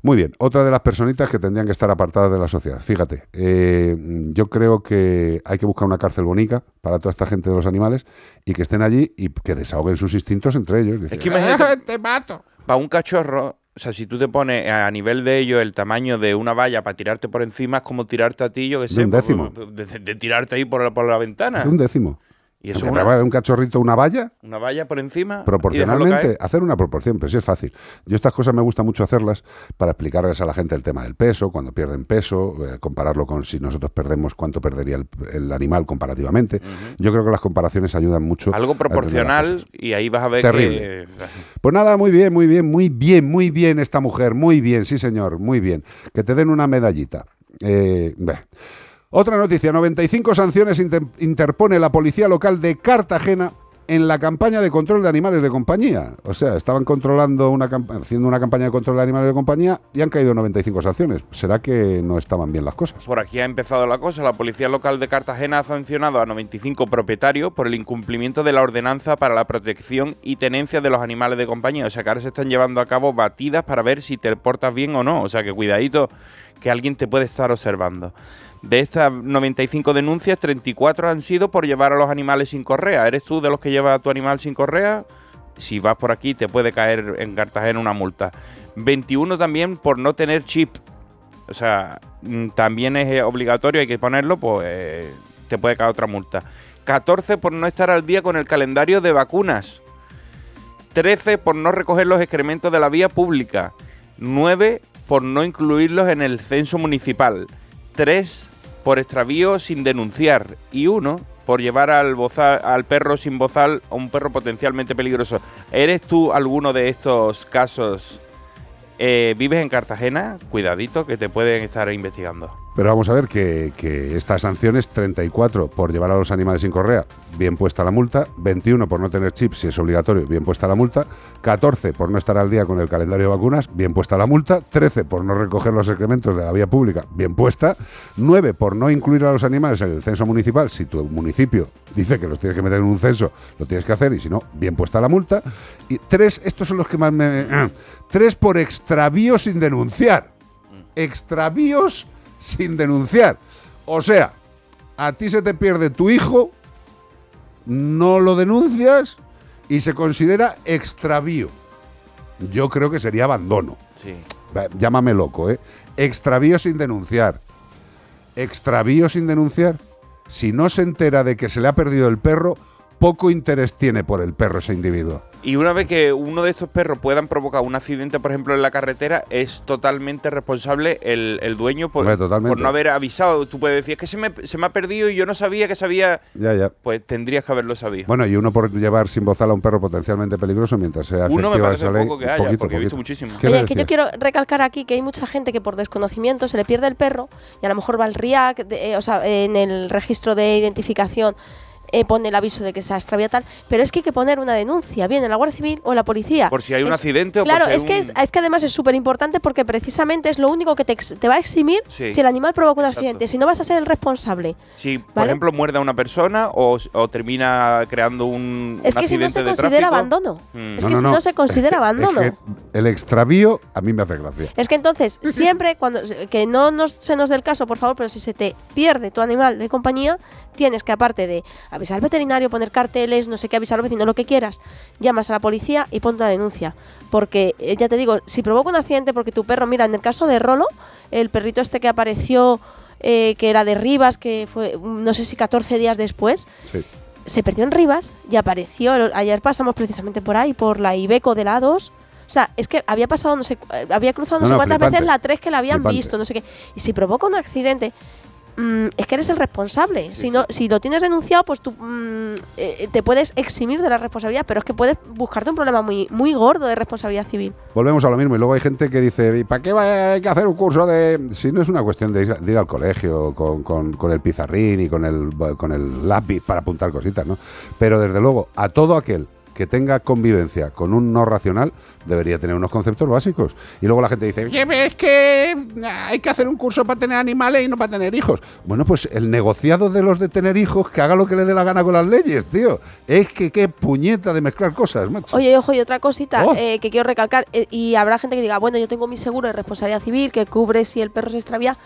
Muy bien, otra de las personitas que tendrían que estar apartadas de la sociedad. Fíjate, eh, yo creo que hay que buscar una cárcel bonita para toda esta gente de los animales y que estén allí y que desahoguen sus instintos entre ellos. Es que imagínate, "Ah, *laughs* te mato. para un cachorro, o sea, si tú te pones a nivel de ellos el tamaño de una valla para tirarte por encima, es como tirarte a ti, yo que sé, un por- décimo. De, de tirarte ahí por la, por la ventana. De un décimo. Y eso una, un cachorrito una valla, una valla por encima. proporcionalmente, hacer una proporción, pero sí es fácil. Yo estas cosas me gusta mucho hacerlas para explicarles a la gente el tema del peso, cuando pierden peso, eh, compararlo con si nosotros perdemos, cuánto perdería el, el animal comparativamente. Yo creo que las comparaciones ayudan mucho. Algo proporcional y ahí vas a ver Terrible. que... Pues nada, muy bien, muy bien, muy bien, muy bien esta mujer, muy bien, sí señor, muy bien. Que te den una medallita. Eh, bah. Otra noticia, 95 sanciones inter- interpone la policía local de Cartagena en la campaña de control de animales de compañía. O sea, estaban controlando una haciendo una campaña de control de animales de compañía y han caído 95 sanciones. ¿Será que no estaban bien las cosas? Por aquí ha empezado la cosa. La Policía Local de Cartagena ha sancionado a 95 propietarios por el incumplimiento de la ordenanza para la protección y tenencia de los animales de compañía. O sea que ahora se están llevando a cabo batidas para ver si te portas bien o no. O sea que cuidadito que alguien te puede estar observando. De estas 95 denuncias, 34 han sido por llevar a los animales sin correa. ¿Eres tú de los que lleva a tu animal sin correa? Si vas por aquí te puede caer en Cartagena una multa. 21 también por no tener chip. O sea, mm, también es eh, obligatorio, hay que ponerlo, pues eh, te puede caer otra multa. 14 por no estar al día con el calendario de vacunas. 13 por no recoger los excrementos de la vía pública. 9 por no incluirlos en el censo municipal. 3 por extravío sin denunciar. Y 1 por llevar al, bozal- al perro sin bozal a un perro potencialmente peligroso. ¿Eres tú alguno de estos casos? Eh, ¿Vives en Cartagena? Cuidadito que te pueden estar investigando. Pero vamos a ver que, que estas sanciones, 34 por llevar a los animales sin correa, bien puesta la multa, 21 por no tener chip, si es obligatorio, bien puesta la multa, 14 por no estar al día con el calendario de vacunas, bien puesta la multa, 13 por no recoger los excrementos de la vía pública, bien puesta, 9 por no incluir a los animales en el censo municipal, si tu municipio dice que los tienes que meter en un censo, lo tienes que hacer y si no, bien puesta la multa, y 3, estos son los que más me... 3 por extravío sin denunciar. Extravíos sin denunciar. O sea, a ti se te pierde tu hijo, no lo denuncias y se considera extravío. Yo creo que sería abandono. Sí. Llámame loco, ¿eh? Extravío sin denunciar. Extravío sin denunciar. Si no se entera de que se le ha perdido el perro, poco interés tiene por el perro ese individuo. Y una vez que uno de estos perros puedan provocar un accidente, por ejemplo, en la carretera, es totalmente responsable el, el dueño por, Hombre, totalmente. por no haber avisado. Tú puedes decir, es que se me, se me ha perdido y yo no sabía que sabía. Ya, ya. Pues tendrías que haberlo sabido. Bueno, y uno por llevar sin bozal a un perro potencialmente peligroso mientras sea Uno me parece esa ley. poco que haya, poquito, porque he visto muchísimo. ¿Qué me Oye, que yo quiero recalcar aquí que hay mucha gente que por desconocimiento se le pierde el perro y a lo mejor va al RIAC, de- eh, o sea, en el registro de identificación eh, pone el aviso de que se ha extraviado tal, pero es que hay que poner una denuncia, bien en la Guardia Civil o en la policía. Por si hay un Es- accidente o por Claro, si hay es que, un- es, es que además es súper importante porque precisamente es lo único que te, ex- te va a eximir Sí. si el animal provoca un Exacto. accidente, si no vas a ser el responsable. Si, por ejemplo, muerde a una persona o, o termina creando un, Es un que si no se de considera tráfico, abandono. mm. Es que si no se considera abandono. Que el extravío a mí me hace gracia. Es que entonces, *laughs* siempre, cuando que no nos, se nos dé el caso, por favor, pero si se te pierde tu animal de compañía, tienes que, aparte de avisar al veterinario, poner carteles, no sé qué, avisar al vecino, lo que quieras, llamas a la policía y ponte la denuncia. Porque, eh, ya te digo, si provoca un accidente porque tu perro, mira, en el caso de Rolo, el perrito este que apareció, eh, que era de Rivas, que fue, mm, no sé si 14 días después, Sí. se perdió en Rivas y apareció. Ayer pasamos precisamente por ahí, por la Ibeco de la 2. O sea, es que había pasado, no sé, eh, había cruzado no, No, sé cuántas flipante. veces la 3 que la habían Flipante. visto, no sé qué. Y si provoca un accidente, mm, es que eres el responsable. si, no, si lo tienes denunciado, pues tú mm, eh, te puedes eximir de la responsabilidad, pero es que puedes buscarte un problema muy, muy gordo de responsabilidad civil. Volvemos a lo mismo. Y luego hay gente que dice, ¿y para qué va- hay que hacer un curso de...? Si no es una cuestión de ir, de ir al colegio con, con- con el pizarrín y con el, con el lápiz para apuntar cositas, ¿no? Pero desde luego, a todo aquel que tenga convivencia con un no racional debería tener unos conceptos básicos. Y luego la gente dice, oye, es que hay que hacer un curso para tener animales y no para tener hijos. Bueno, pues el negociado de los de tener hijos, que haga lo que le dé la gana con las leyes, tío. Es que qué puñeta de mezclar cosas, macho. Oye, ojo, y otra cosita Oh. eh, que quiero recalcar, eh, y habrá gente que diga, bueno, yo tengo mi seguro de responsabilidad civil que cubre si el perro se extravía.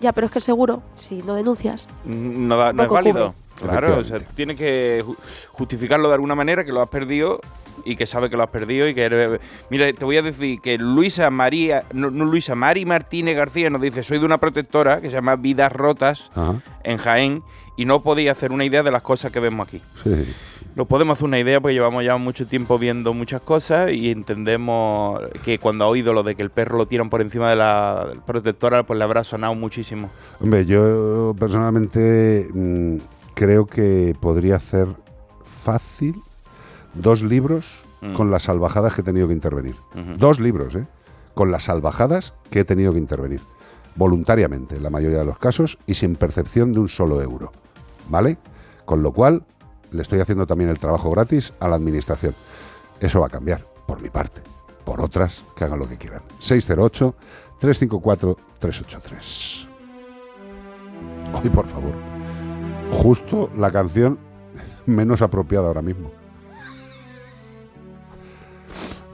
Ya, pero es que el seguro, si no denuncias, No, da- no es válido. cubre. Claro, o sea, tiene que ju- justificarlo de alguna manera que lo has perdido y que sabe que lo has perdido y que eres- Mira, te voy a decir que Luisa María, no, no, Luisa Mari Martínez García nos dice, soy de una protectora que se llama Vidas Rotas Ajá. en Jaén y no podía hacer una idea de las cosas que vemos aquí. Sí. No podemos hacer una idea porque llevamos ya mucho tiempo viendo muchas cosas y entendemos que cuando ha oído lo de que el perro lo tiran por encima de la protectora, pues le habrá sonado muchísimo. Hombre, yo personalmente mm, creo que podría hacer fácil dos libros Mm. con las salvajadas que he tenido que intervenir. Dos libros, ¿eh? Con las salvajadas que he tenido que intervenir. Voluntariamente, en la mayoría de los casos, y sin percepción de un solo euro. ¿Vale? Con lo cual, le estoy haciendo también el trabajo gratis a la administración. Eso va a cambiar, por mi parte. Por otras, que hagan lo que quieran. 608-354-383. Hoy, por favor. Justo la canción menos apropiada ahora mismo.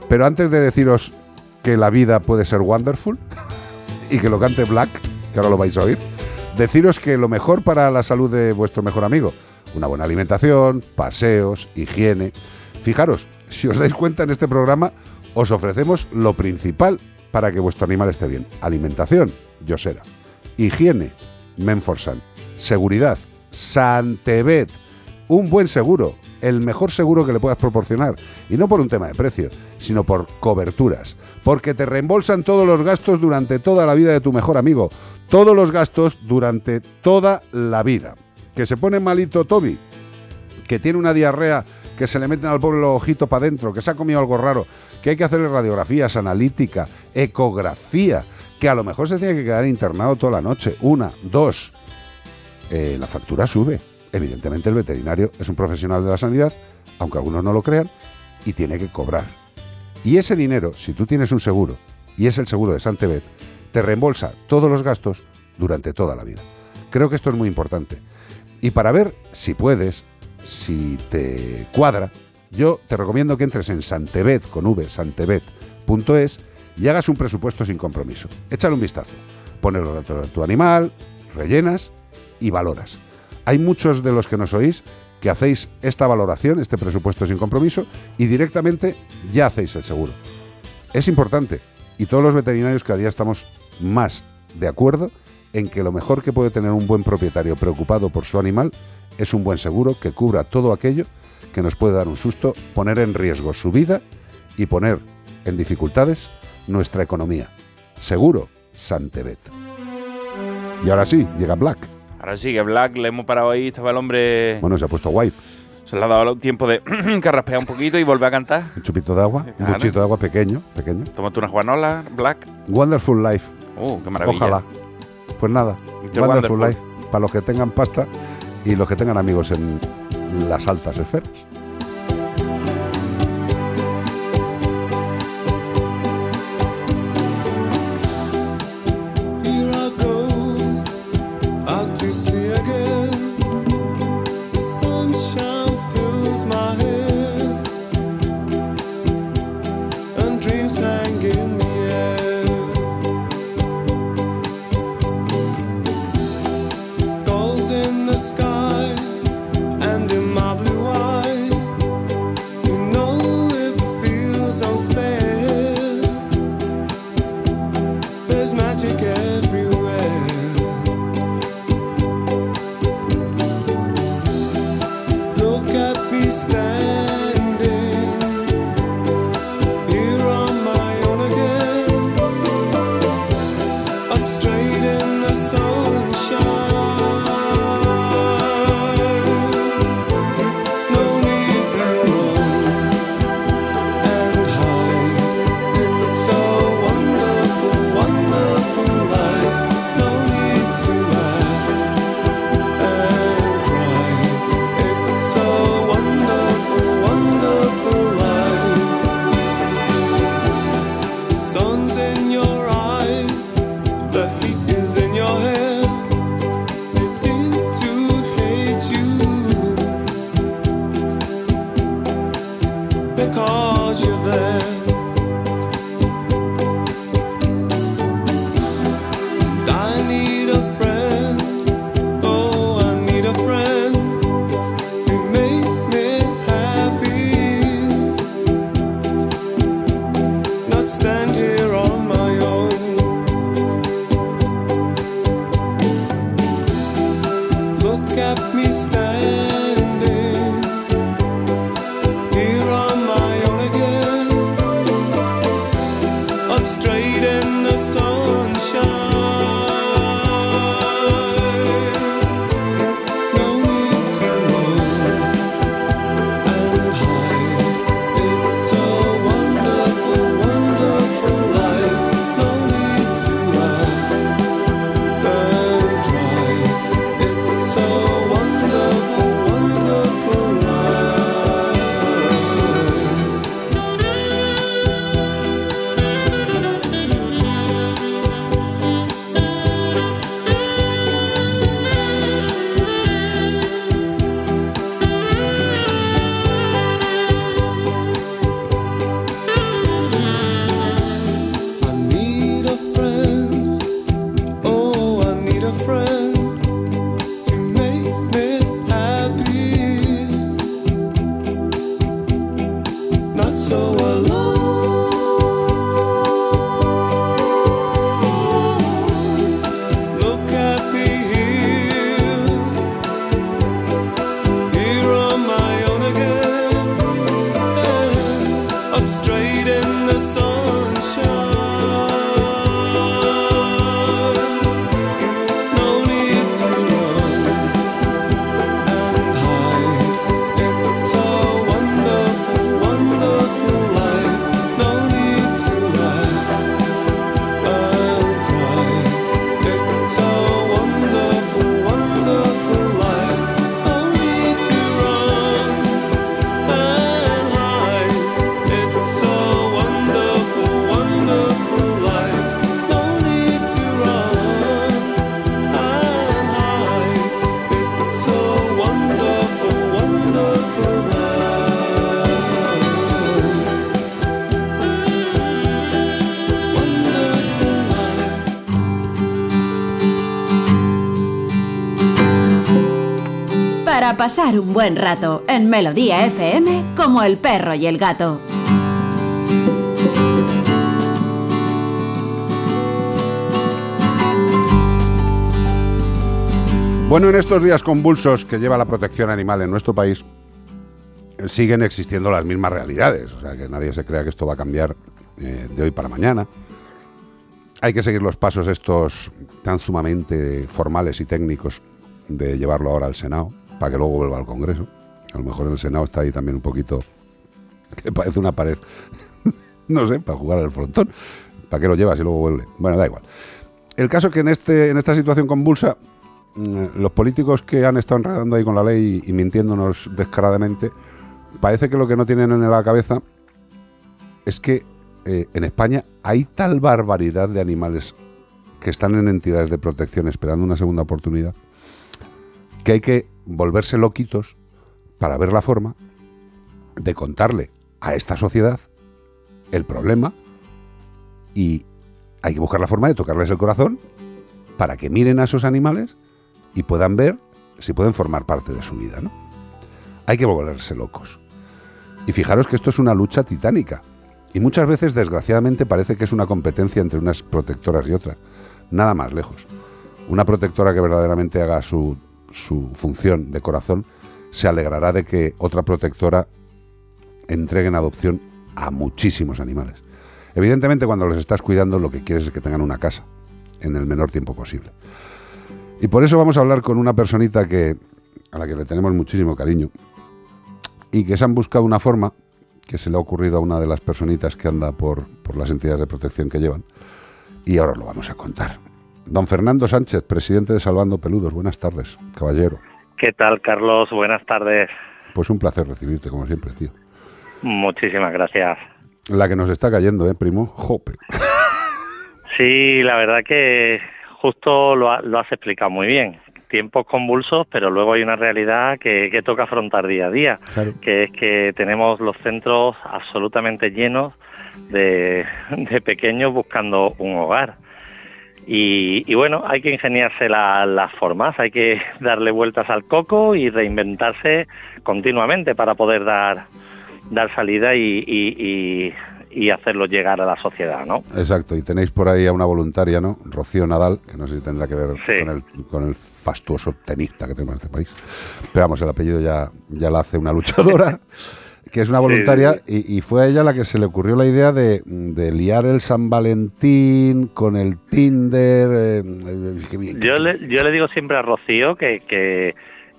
Pero antes de deciros que la vida puede ser wonderful y que lo cante Black, que ahora lo vais a oír, deciros que lo mejor para la salud de vuestro mejor amigo, una buena alimentación, paseos, higiene. Fijaros, si os dais cuenta en este programa, os ofrecemos lo principal para que vuestro animal esté bien. Alimentación, Yosera. Higiene, Menforsan. Seguridad, Santebet. Un buen seguro, el mejor seguro que le puedas proporcionar. Y no por un tema de precio, sino por coberturas. Porque te reembolsan todos los gastos durante toda la vida de tu mejor amigo. Todos los gastos durante toda la vida. Que se pone malito Toby, que tiene una diarrea que se le meten al pobre los ojitos para adentro, que se ha comido algo raro, que hay que hacerle radiografías, analítica, ecografía, que a lo mejor se tiene que quedar internado toda la noche, una, dos. Eh, la factura sube. Evidentemente el veterinario es un profesional de la sanidad, aunque algunos no lo crean, y tiene que cobrar. Y ese dinero, si tú tienes un seguro, y es el seguro de Santebet, te reembolsa todos los gastos durante toda la vida. Creo que esto es muy importante. Y para ver si puedes, si te cuadra, yo te recomiendo que entres en Santebet con V, santebet.es y hagas un presupuesto sin compromiso. Échale un vistazo. Pones los datos de tu animal, rellenas y valoras. Hay muchos de los que nos oís que hacéis esta valoración, este presupuesto sin compromiso, y directamente ya hacéis el seguro. Es importante, y todos los veterinarios cada día estamos más de acuerdo en que lo mejor que puede tener un buen propietario preocupado por su animal es un buen seguro que cubra todo aquello que nos puede dar un susto, poner en riesgo su vida y poner en dificultades nuestra economía. Seguro, Santebet. Y ahora sí, llega Black. Ahora sí, que Black le hemos parado ahí, estaba el hombre... Bueno, se ha puesto guay. Se le ha dado tiempo de *clears throat* carraspear un poquito y volver a cantar. Un chupito de agua, un buchito de agua pequeño, pequeño. Tómate una juanola, Black. Wonderful Life. Uh, qué maravilla. Ojalá. Pues nada, Wonderful. Life. Para los que tengan pasta y los que tengan amigos en las altas esferas. Pasar un buen rato en Melodía FM como el perro y el gato. Bueno, en estos días convulsos que lleva la protección animal en nuestro país, siguen existiendo las mismas realidades. O sea, que nadie se crea que esto va a cambiar eh, de hoy para mañana. Hay que seguir los pasos estos tan sumamente formales y técnicos de llevarlo ahora al Senado, para que luego vuelva al Congreso. A lo mejor el Senado está ahí también un poquito, que parece una pared, *laughs* no sé, para jugar al frontón. ¿Para qué lo llevas y luego vuelve? Bueno, da igual. El caso es que en, este, en esta situación convulsa, mm, los políticos que han estado enredando ahí con la ley y mintiéndonos descaradamente, parece que lo que no tienen en la cabeza es que eh, en España hay tal barbaridad de animales que están en entidades de protección esperando una segunda oportunidad que hay que volverse loquitos para ver la forma de contarle a esta sociedad el problema y hay que buscar la forma de tocarles el corazón para que miren a esos animales y puedan ver si pueden formar parte de su vida, ¿no? Hay que volverse locos. Y fijaros que esto es una lucha titánica. Y muchas veces, desgraciadamente, parece que es una competencia entre unas protectoras y otras. Nada más lejos. Una protectora que verdaderamente haga su, su función de corazón se alegrará de que otra protectora entregue en adopción a muchísimos animales. Evidentemente, cuando los estás cuidando, lo que quieres es que tengan una casa en el menor tiempo posible. Y por eso vamos a hablar con una personita que, a la que le tenemos muchísimo cariño y que se han buscado una forma que se le ha ocurrido a una de las personitas que anda por, por las entidades de protección que llevan. Y ahora os lo vamos a contar. Don Fernando Sánchez, presidente de Salvando Peludos. Buenas tardes, caballero. ¿Qué tal, Carlos? Buenas tardes. Pues un placer recibirte, como siempre, tío. Muchísimas gracias. La que nos está cayendo, ¿eh, primo? Jope. *laughs* Sí, la verdad que justo lo, ha- lo has explicado muy bien. Tiempos convulsos, pero luego hay una realidad que, que toca afrontar día a día, Claro. que es que tenemos los centros absolutamente llenos de, de pequeños buscando un hogar. Y, y bueno, hay que ingeniarse la- las formas, hay que *laughs* darle vueltas al coco y reinventarse continuamente para poder dar, dar salida y, y, y, y hacerlo llegar a la sociedad, ¿no? Exacto, y tenéis por ahí a una voluntaria, ¿no? Rocío Nadal, que no sé si tendrá que ver con, el, con el fastuoso tenista que tenemos en este país. Pero vamos, el apellido ya, ya la hace una luchadora, *laughs* que es una Sí, voluntaria, Y, y fue a ella la que se le ocurrió la idea de, de liar el San Valentín con el Tinder. eh, que- Yo le, yo le digo siempre a Rocío que, que,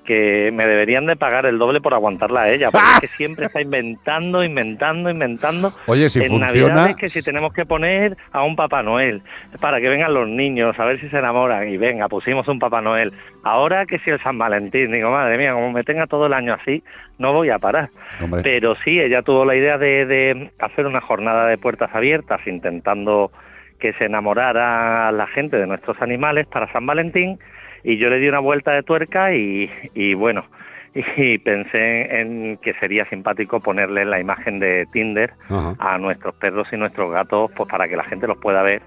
que me deberían de pagar el doble por aguantarla a ella, porque es que siempre está inventando, inventando, inventando. Oye, si en funciona- Navidades que si tenemos que poner a un Papá Noel para que vengan los niños a ver si se enamoran y venga, pusimos un Papá Noel. Ahora que si el San Valentín, digo, madre mía, como me tenga todo el año así, no voy a parar. Hombre. Pero sí, ella tuvo la idea de, de hacer una jornada de puertas abiertas intentando que se enamorara la gente de nuestros animales para San Valentín y yo le di una vuelta de tuerca y, y bueno, *laughs* y pensé en que sería simpático ponerle la imagen de Tinder Ajá. a nuestros perros y nuestros gatos pues para que la gente los pueda ver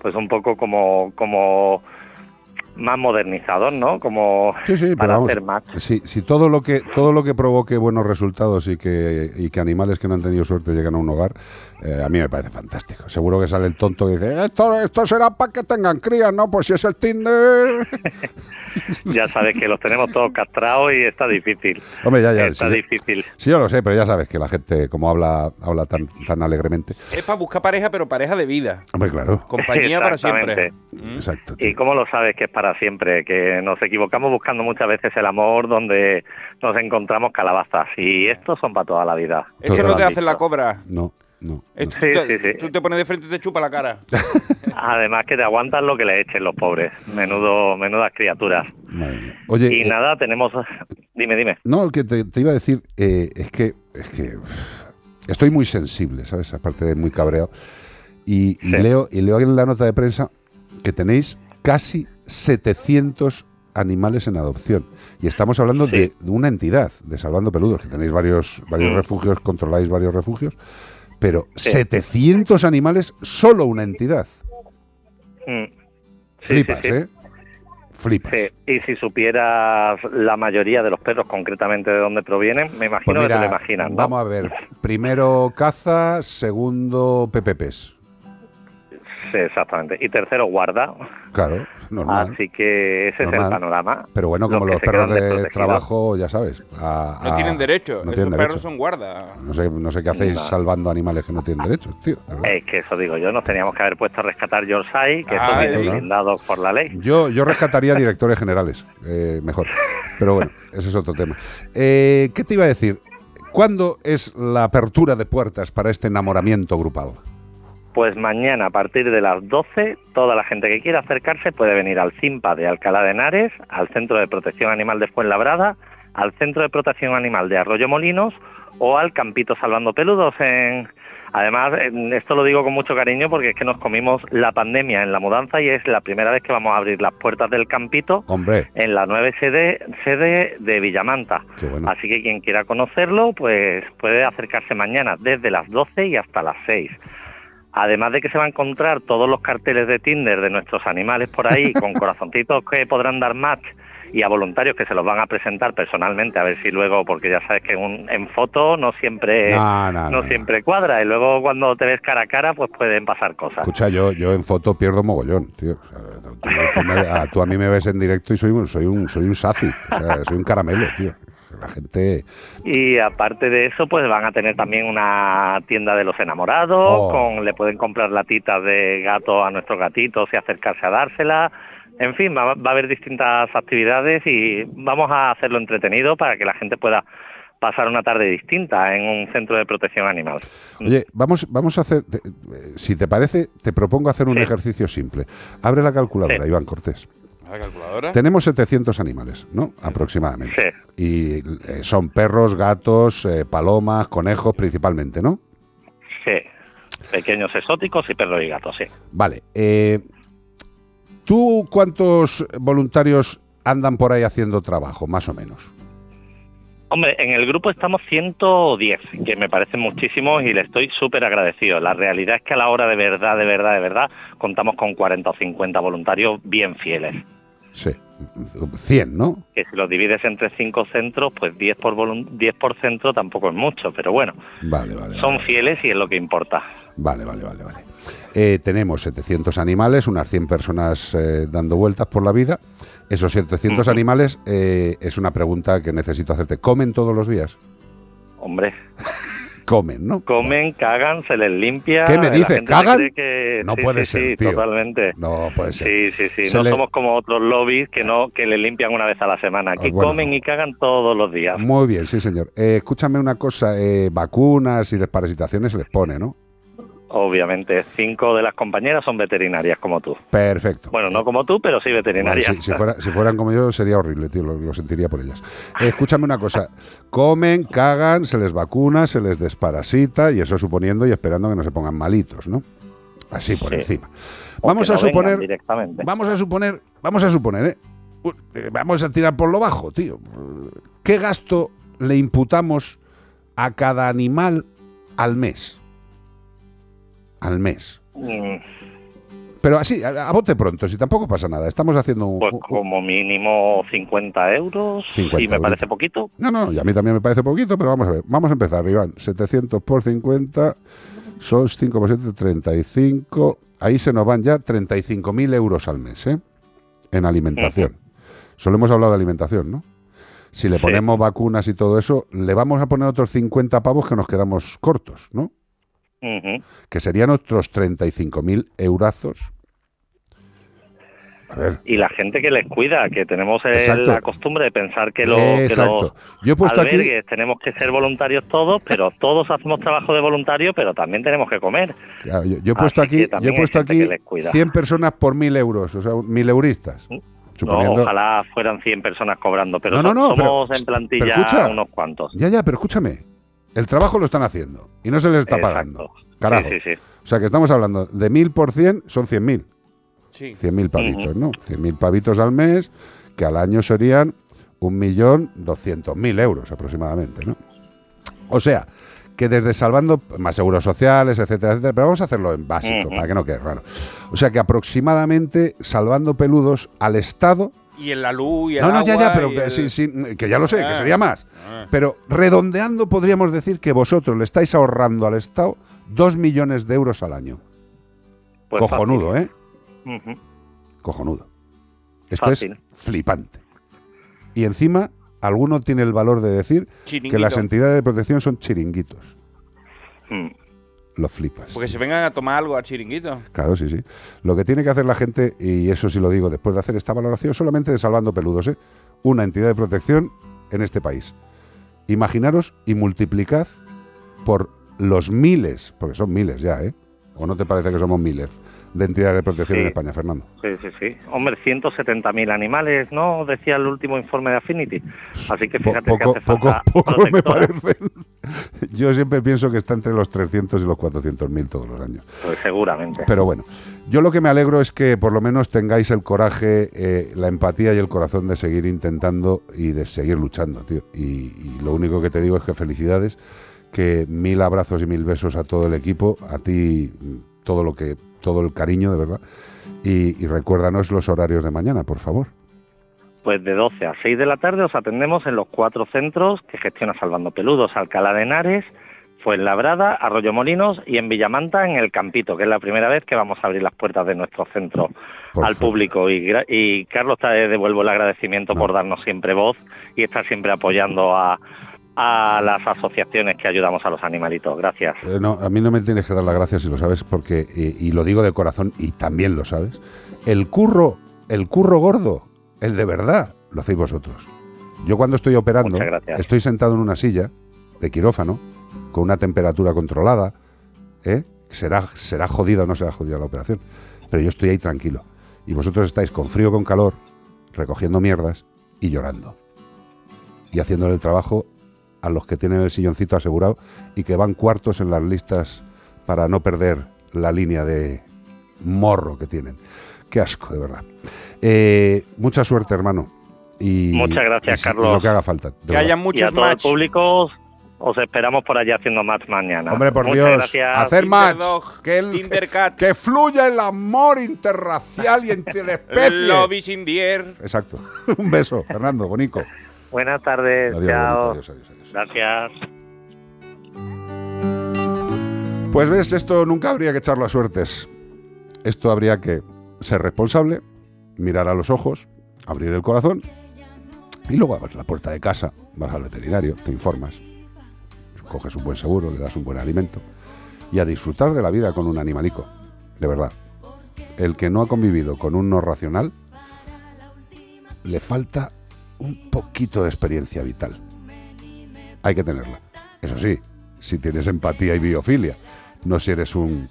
pues un poco como como más modernizados, ¿no? Como Sí, sí, para vamos, hacer más. si, si todo lo que todo lo que provoque buenos resultados y que, y que animales que no han tenido suerte llegan a un hogar, eh, a mí me parece fantástico. Seguro que sale el tonto que dice, esto, esto será para que tengan crías, ¿no? Pues si es el Tinder. *laughs* ya sabes que los tenemos todos castrados y está difícil. Hombre, ya, ya. Está sí, difícil. sí, yo lo sé, pero ya sabes que la gente, como habla habla tan, tan alegremente. Es para buscar pareja, pero pareja de vida. Hombre, claro. Compañía para siempre. Exactamente. Exacto. ¿Y cómo lo sabes que es para siempre? Que nos equivocamos buscando muchas veces el amor donde nos encontramos calabazas. Y estos son para toda la vida. Es que no te hacen la cobra. No, no. Esto Sí, te- sí, sí. Tú te pones de frente y te chupa la cara. *laughs* Además que te aguantan lo que le echen los pobres. Menudo, menudas criaturas. Madre. Oye, y eh, nada, tenemos... Dime, dime. No, el que te, te iba a decir eh, es que es que estoy muy sensible, ¿sabes? Aparte de muy cabreado. Y, y leo y leo en la nota de prensa que tenéis casi 700 animales en adopción. Y estamos hablando de, de una entidad, de Salvando Peludos, que tenéis varios, varios Mm. refugios, controláis varios refugios, pero Sí. 700 animales, solo una entidad. Mm. Sí, Flipas, sí. ¿eh? Flipas. Sí, y si supieras la mayoría de los perros concretamente de dónde provienen, me imagino Pues que te lo imaginas, ¿no? vamos a ver. Primero caza, segundo PPPs. Sí, exactamente. Y tercero, guarda. Claro, normal. Así que ese es el panorama. Pero bueno, como los perros de trabajo, ya sabes. a- No tienen derecho. No Esos tienen perros derecho. son guardas. No sé, no sé qué hacéis No. salvando animales que no tienen derechos, tío. Es que eso digo yo, nos teníamos que haber puesto a rescatar Yorkshire, que Ah, sí. blindados por la ley. Yo, yo rescataría directores generales, eh, mejor. Pero bueno, ese es otro tema. Eh, ¿Qué te iba a decir? ¿Cuándo es la apertura de puertas para este enamoramiento grupal? Pues mañana a partir de las 12, toda la gente que quiera acercarse puede venir al CIMPA de Alcalá de Henares, al Centro de Protección Animal de Fuenlabrada, al Centro de Protección Animal de Arroyo Molinos o al Campito Salvando Peludos en... Además, en- esto lo digo con mucho cariño porque es que nos comimos la pandemia en la mudanza y es la primera vez que vamos a abrir las puertas del Campito Hombre, en la nueva sede, sede de Villamanta. bueno. Así que quien quiera conocerlo, pues puede acercarse mañana desde las 12 y hasta las 6. Además de que se va a encontrar todos los carteles de Tinder de nuestros animales por ahí, *laughs* con corazoncitos que podrán dar match y a voluntarios que se los van a presentar personalmente, a ver si luego, porque ya sabes que un- en foto no siempre No, no, no, siempre cuadra y luego cuando te ves cara a cara pues pueden pasar cosas. escucha, yo, yo en foto pierdo mogollón, tío. O sea, tú, tú me- a, tú a mí me ves en directo y soy un, soy un, soy un saci, o sea, soy un caramelo, tío. La gente... Y aparte de eso, pues van a tener también una tienda de los enamorados, Oh. con le pueden comprar latitas de gato a nuestros gatitos y acercarse a dársela. En fin, va, va a haber distintas actividades y vamos a hacerlo entretenido para que la gente pueda pasar una tarde distinta en un centro de protección animal. Oye, vamos, vamos a hacer, eh, si te parece, te propongo hacer un ejercicio simple. Abre la calculadora, Iván Cortés. ¿La calculadora? Tenemos 700 animales, ¿no? Aproximadamente. Y eh, son perros, gatos, eh, palomas, conejos principalmente, ¿no? Sí, pequeños exóticos y perros y gatos, sí. Vale. eh, ¿Tú cuántos voluntarios andan por ahí haciendo trabajo, más o menos? Hombre, en el grupo estamos 110, que me parecen muchísimos y le estoy súper agradecido. La realidad es que a la hora de verdad, de verdad, de verdad, contamos con 40 o 50 voluntarios bien fieles. Sí. 100, ¿no? Que si los divides entre cinco centros, pues 10 por, volun- 10 por centro tampoco es mucho, pero bueno, Vale, vale. son fieles y es lo que importa. Vale, vale, vale, vale. Eh, tenemos 700 animales, unas 100 personas eh, dando vueltas por la vida. Esos 700 animales, eh, es una pregunta que necesito hacerte. ¿Comen todos los días? Hombre, Comen, ¿no? comen, cagan, se les limpia. ¿Qué me dices? ¿Cagan? que- No sí, puede sí, ser, sí, tío. totalmente. No puede ser. Sí, sí, sí. Se no le- somos como otros lobbies que no que le limpian una vez a la semana. Aquí Ah, bueno. comen y cagan todos los días. Muy bien, sí, señor. Eh, escúchame una cosa, eh, vacunas y desparasitaciones se les pone, ¿no? Obviamente, cinco de las compañeras son veterinarias como tú. Perfecto. Bueno, no como tú, pero sí veterinarias. Bueno, si, si fuera- si fueran como yo sería horrible, tío, lo, lo sentiría por ellas. Eh, escúchame una cosa, comen, cagan, se les vacuna, se les desparasita y eso suponiendo y esperando que no se pongan malitos, ¿no? Así por Sí. encima. Vamos a no suponer, directamente. vamos a suponer, vamos a suponer, ¿eh? Uh, eh, Vamos a tirar por lo bajo, tío. ¿Qué gasto le imputamos a cada animal al mes? Al mes. Mm, Pero así, a, a bote pronto, si tampoco pasa nada. Estamos haciendo un, Pues como mínimo 50 euros. 50 sí, me euros. parece poquito. No, no, y a mí también me parece poquito, pero vamos a ver. Vamos a empezar, Iván. 700 por 50 son 5 por 7, 35. Ahí se nos van ya 35.000 euros al mes, ¿eh? En alimentación. Solo hemos hablado de alimentación, ¿no? Si le Sí. ponemos vacunas y todo eso, le vamos a poner otros 50 pavos que nos quedamos cortos, ¿no? Que serían otros 35.000 eurazos. A ver, Y la gente que les cuida, que tenemos Exacto. la costumbre de pensar que, lo, que Exacto. los Yo he puesto aquí- tenemos que ser voluntarios todos, pero todos hacemos trabajo de voluntario, pero también tenemos que comer. Claro, yo, yo he puesto Así aquí, yo he puesto aquí que les cuida. 100 personas por 1.000 euros, o sea, 1.000 euristas. Suponiendo- ojalá fueran 100 personas cobrando, pero No, no, no, somos pero- en plantilla escucha. unos cuantos. Ya, ya, pero escúchame. El trabajo lo están haciendo y no se les está Exacto. pagando. Carajo. Sí, sí, sí. O sea que estamos hablando de 1.000 por 100 son 100.000. Sí. 100.000 pavitos, ¿no? 100.000 pavitos al mes, que al año serían 1.200.000 euros aproximadamente, ¿no? O sea, que desde salvando más seguros sociales, etcétera, etcétera, pero vamos a hacerlo en básico, para que no quede raro. O sea que aproximadamente salvando peludos al Estado Y en la luz y el No, no, ya, ya, pero que, el- sí, sí, que ya lo sé, que Ah, sería más. ah. Pero redondeando, podríamos decir que vosotros le estáis ahorrando al Estado dos millones de euros al año. Pues Cojonudo, ¿eh? Cojonudo. Esto Fácil. es flipante. Y encima, alguno tiene el valor de decir que las entidades de protección son chiringuitos. Mm. Lo flipas. Porque se vengan a tomar algo al chiringuito. Claro, sí, sí. Lo que tiene que hacer la gente, y eso sí lo digo después de hacer esta valoración, solamente de Salvando Peludos, ¿eh? una entidad de protección en este país. Imaginaros y multiplicad por los miles, porque son miles ya, ¿eh? ¿O no te parece que somos miles de entidades de protección Sí. en España, Fernando? Sí, sí, sí. Hombre, 170.000 animales, ¿no? Decía el último informe de Affinity. Así que fíjate poco, que hace poco, falta poco me parecen. *laughs* Yo siempre pienso que está entre los 300 y los 400 mil todos los años. Pues seguramente. Pero bueno, yo lo que me alegro es que por lo menos tengáis el coraje, eh, la empatía y el corazón de seguir intentando y de seguir luchando, tío. Y, y lo único que te digo es que felicidades, que mil abrazos y mil besos a todo el equipo, a ti todo lo que, todo el cariño, de verdad. Y, y recuérdanos los horarios de mañana, por favor. Pues de 12 a 6 de la tarde os atendemos en los cuatro centros que gestiona Salvando Peludos, Alcalá de Henares, Fuenlabrada, Arroyo Molinos y en Villamanta en el Campito, que es la primera vez que vamos a abrir las puertas de nuestro centro al público. Y, y Carlos, te devuelvo el agradecimiento por darnos siempre voz y estar siempre apoyando a, a las asociaciones que ayudamos a los animalitos. Gracias. Eh, no, a mí no me tienes que dar las gracias si lo sabes, porque, y lo digo de corazón, y también lo sabes, el curro, el curro gordo, el de verdad, lo hacéis vosotros. Yo cuando estoy operando, estoy sentado en una silla de quirófano, con una temperatura controlada, ¿eh? será, será jodida o no será jodida la operación, pero yo estoy ahí tranquilo. Y vosotros estáis con frío, con calor, recogiendo mierdas y llorando. Y haciéndole el trabajo a los que tienen el silloncito asegurado y que van cuartos en las listas para no perder la línea de morro que tienen. Qué asco, de verdad. Eh, mucha suerte, hermano. Y, Muchas gracias, y- y Carlos. lo que haga falta. de verdad. y a todo el público os esperamos por allá haciendo match mañana. Hombre, por Muchas Dios, gracias. hacer match. Que, el- que fluya el amor interracial y interespecie. *laughs* Love is in the air. Exacto. *laughs* Un beso, Fernando, bonico. Buenas tardes. Adiós, chao. bonito, adiós, Gracias. Pues ves, esto nunca habría que echarlo a suertes. Esto habría que ser responsable, mirar a los ojos, abrir el corazón y luego abres la puerta de casa, vas al veterinario, te informas, coges un buen seguro, le das un buen alimento y a disfrutar de la vida con un animalico. De verdad. El que no ha convivido con un no racional le falta un poquito de experiencia vital. Hay que tenerla. Eso sí, si tienes empatía y biofilia, no si eres un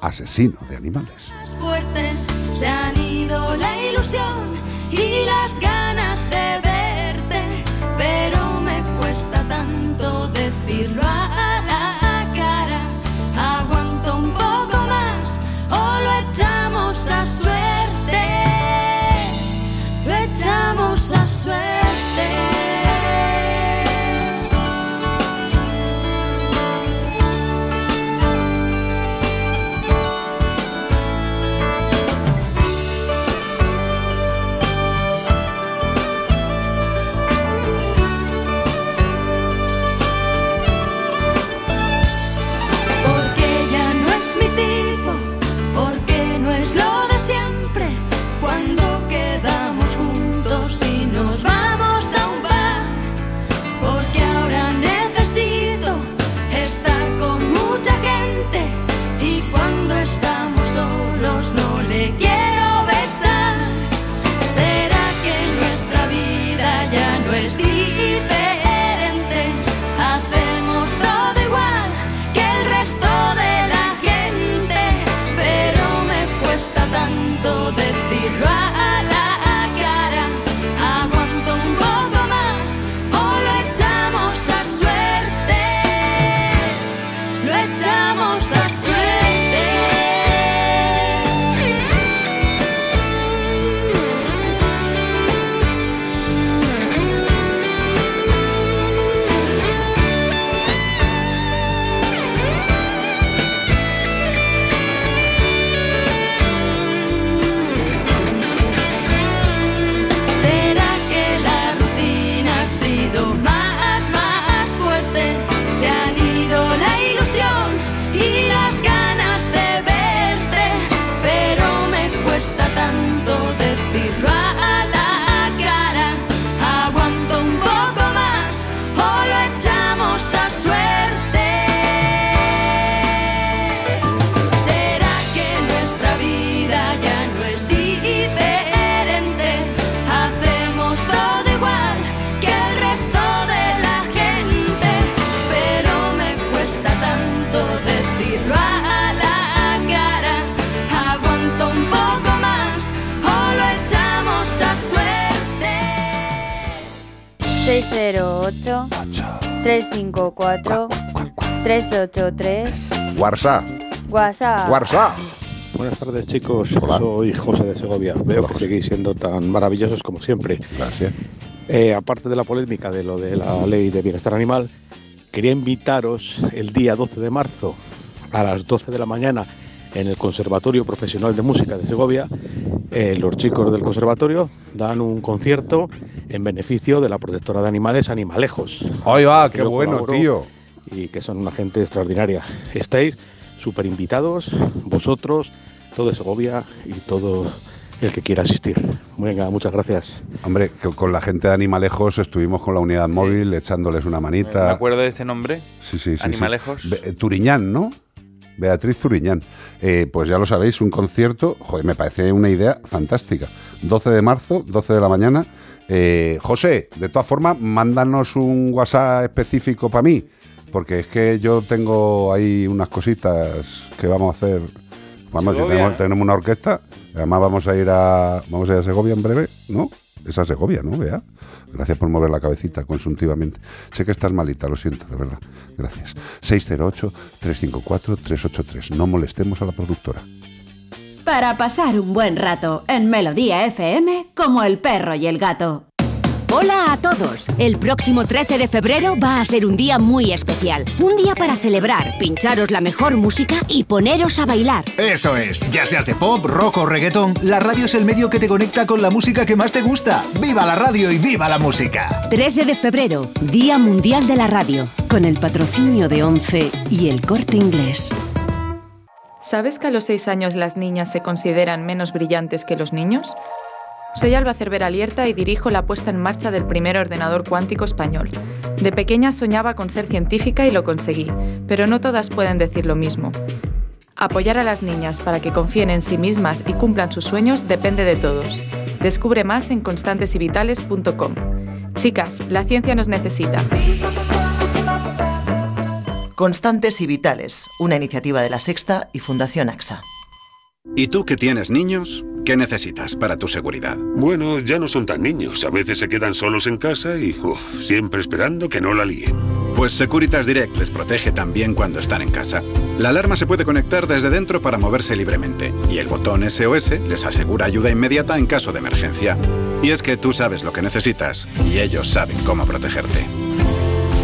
asesino de animales. fuerte, se han ido la ilusión y las ganas de verte, pero me cuesta tanto decirlo a WhatsApp. WhatsApp. Buenas tardes chicos, soy José de Segovia. Veo que seguís siendo tan maravillosos como siempre. Gracias. aparte de la polémica de lo de la ley de bienestar animal, quería invitaros el día 12 de marzo a las 12 de la mañana en el Conservatorio Profesional de Música de Segovia. Eh, los chicos del conservatorio dan un concierto en beneficio de la protectora de animales Animalejos. Ahí va, qué bueno, tío. Y que son una gente extraordinaria. Estáis súper invitados, vosotros, todo Segovia y todo el que quiera asistir. Venga, muchas gracias. Hombre, con la gente de Animalejos estuvimos con la unidad móvil echándoles una manita. ¿Me acuerdo de este nombre? Sí, sí, sí. Animalejos. Turiñán, ¿no? Beatriz Turiñán. Eh, pues ya lo sabéis, un concierto, joder, me parece una idea fantástica. 12 de marzo, 12 de la mañana. Eh, José, de todas formas, mándanos un WhatsApp específico para mí, porque es que yo tengo ahí unas cositas que vamos a hacer. Vamos, que Segovia. tenemos, tenemos una orquesta, además vamos a ir a vamos a ir a Segovia en breve, ¿no? Es a Segovia, ¿no? Vea. Gracias por mover la cabecita consuntivamente. Sé que estás malita, lo siento, de verdad. Gracias. 608-354-383. No molestemos a la productora. Para pasar un buen rato en Melodía FM como el perro y el gato. Hola a todos. El próximo 13 de febrero va a ser un día muy especial. Un día para celebrar, pincharos la mejor música y poneros a bailar. Eso es, ya seas de pop, rock o reggaetón, la radio es el medio que te conecta con la música que más te gusta. ¡Viva la radio y viva la música! 13 de febrero, Día Mundial de la Radio. Con el patrocinio de ONCE y el corte inglés. ¿Sabes que a los 6 años las niñas se consideran menos brillantes que los niños? Soy Alba Cervera Lierta y dirijo la puesta en marcha del primer ordenador cuántico español. De pequeña soñaba con ser científica y lo conseguí, pero no todas pueden decir lo mismo. Apoyar a las niñas para que confíen en sí mismas y cumplan sus sueños depende de todos. Descubre más en constantesyvitales.com. Chicas, la ciencia nos necesita. Constantes y Vitales, una iniciativa de la Sexta y Fundación AXA. ¿Y tú que tienes niños? ¿Qué necesitas para tu seguridad? Bueno, ya no son tan niños. A veces se quedan solos en casa y uf, siempre esperando que no la líen. Pues Securitas Direct les protege también cuando están en casa. La alarma se puede conectar desde dentro para moverse libremente y el botón SOS les asegura ayuda inmediata en caso de emergencia. Y es que tú sabes lo que necesitas y ellos saben cómo protegerte.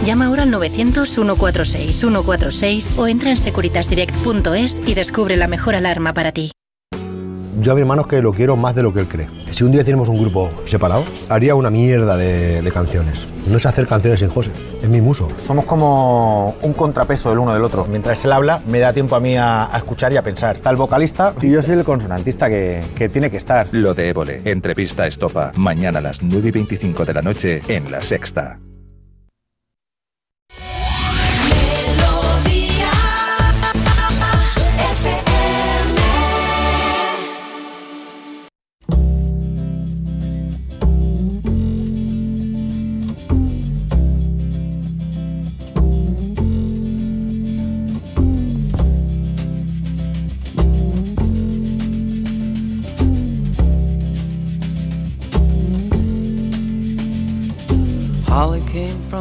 Llama ahora al 900-146-146 o entra en securitasdirect.es y descubre la mejor alarma para ti. Yo a mi hermano es que lo quiero más de lo que él cree. Si un día hiciéramos un grupo separado, haría una mierda de, de canciones. No sé hacer canciones sin José, es mi muso. Somos como un contrapeso del uno del otro. Mientras él habla, me da tiempo a mí a, a escuchar y a pensar. Está el vocalista y yo soy el consonantista que, que tiene que estar. Lo de Évole, entrevista estopa, mañana a las 9 y 25 de la noche en La Sexta.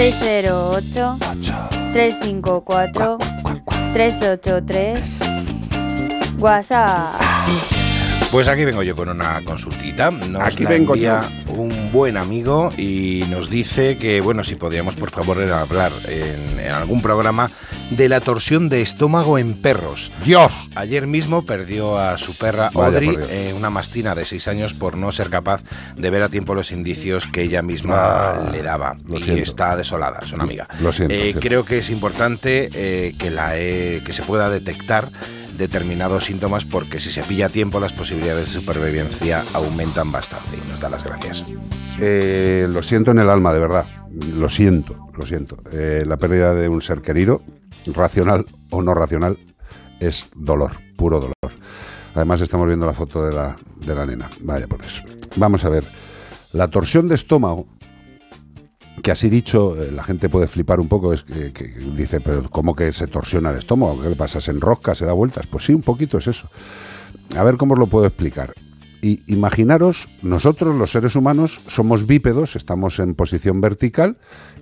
608 354 383 WhatsApp. Pues aquí vengo yo con una consultita. Nos Aquí la vengo envía un buen amigo y nos dice que, bueno, si podíamos por favor hablar en, en algún programa de la torsión de estómago en perros. ¡Dios! Ayer mismo perdió a su perra Vaya Audrey, eh, una mastina de 6 años, por no ser capaz de ver a tiempo los indicios que ella misma Ah, le daba. lo y siento. está desolada, es una amiga. Lo siento, Eh, lo siento. creo que es importante eh, que, la, eh, que se pueda detectar determinados síntomas porque si se pilla a tiempo las posibilidades de supervivencia aumentan bastante y nos da las gracias. Eh, lo siento en el alma, de verdad. Lo siento, lo siento. Eh, la pérdida de un ser querido, racional o no racional, es dolor, puro dolor. Además estamos viendo la foto de la, de la nena. Vaya por eso. Vamos a ver. La torsión de estómago, que así dicho, eh, la gente puede flipar un poco, es que, dice, pero ¿cómo que se torsiona el estómago? ¿Qué le pasa? ¿Se enrosca? ¿Se da vueltas? Pues sí, un poquito es eso. A ver cómo os lo puedo explicar. Y imaginaros, nosotros los seres humanos somos bípedos, estamos en posición vertical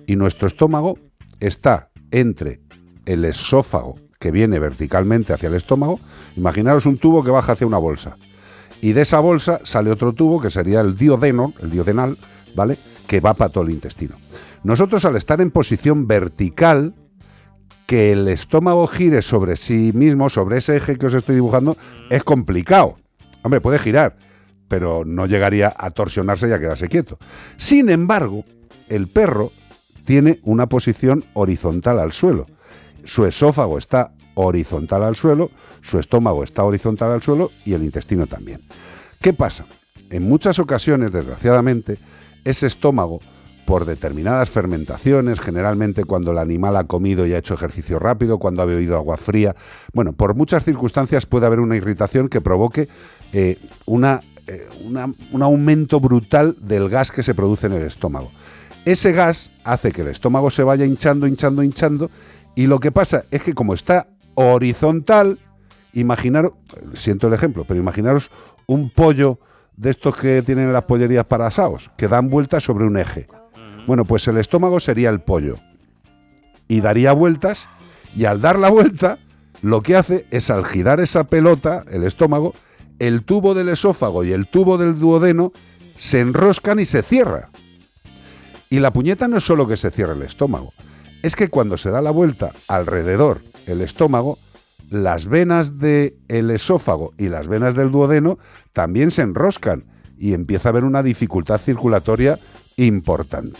y nuestro estómago está entre el esófago que viene verticalmente hacia el estómago. Imaginaros un tubo que baja hacia una bolsa. Y de esa bolsa sale otro tubo que sería el diodeno, el diodenal, ¿vale? Que va para todo el intestino. Nosotros al estar en posición vertical, que el estómago gire sobre sí mismo, sobre ese eje que os estoy dibujando, es complicado. Hombre, puede girar, pero no llegaría a torsionarse y a quedarse quieto. Sin embargo, el perro tiene una posición horizontal al suelo. Su esófago está horizontal al suelo, su estómago está horizontal al suelo y el intestino también. ¿Qué pasa? En muchas ocasiones, desgraciadamente, ese estómago, por determinadas fermentaciones, generalmente cuando el animal ha comido y ha hecho ejercicio rápido, cuando ha bebido agua fría, bueno, por muchas circunstancias puede haber una irritación que provoque eh, una, eh, una- un aumento brutal del gas que se produce en el estómago. Ese gas hace que el estómago se vaya hinchando, hinchando, hinchando, y lo que pasa es que como está horizontal, imaginaros, siento el ejemplo, pero imaginaros un pollo de estos que tienen en las pollerías para asados, que dan vueltas sobre un eje. Bueno, pues el estómago sería el pollo. Y daría vueltas, y al dar la vuelta, lo que hace es al girar esa pelota, el estómago, el tubo del esófago y el tubo del duodeno se enroscan y se cierra. Y la puñeta no es solo que se cierre el estómago, es que cuando se da la vuelta alrededor el estómago, las venas del esófago y las venas del duodeno también se enroscan y empieza a haber una dificultad circulatoria importante.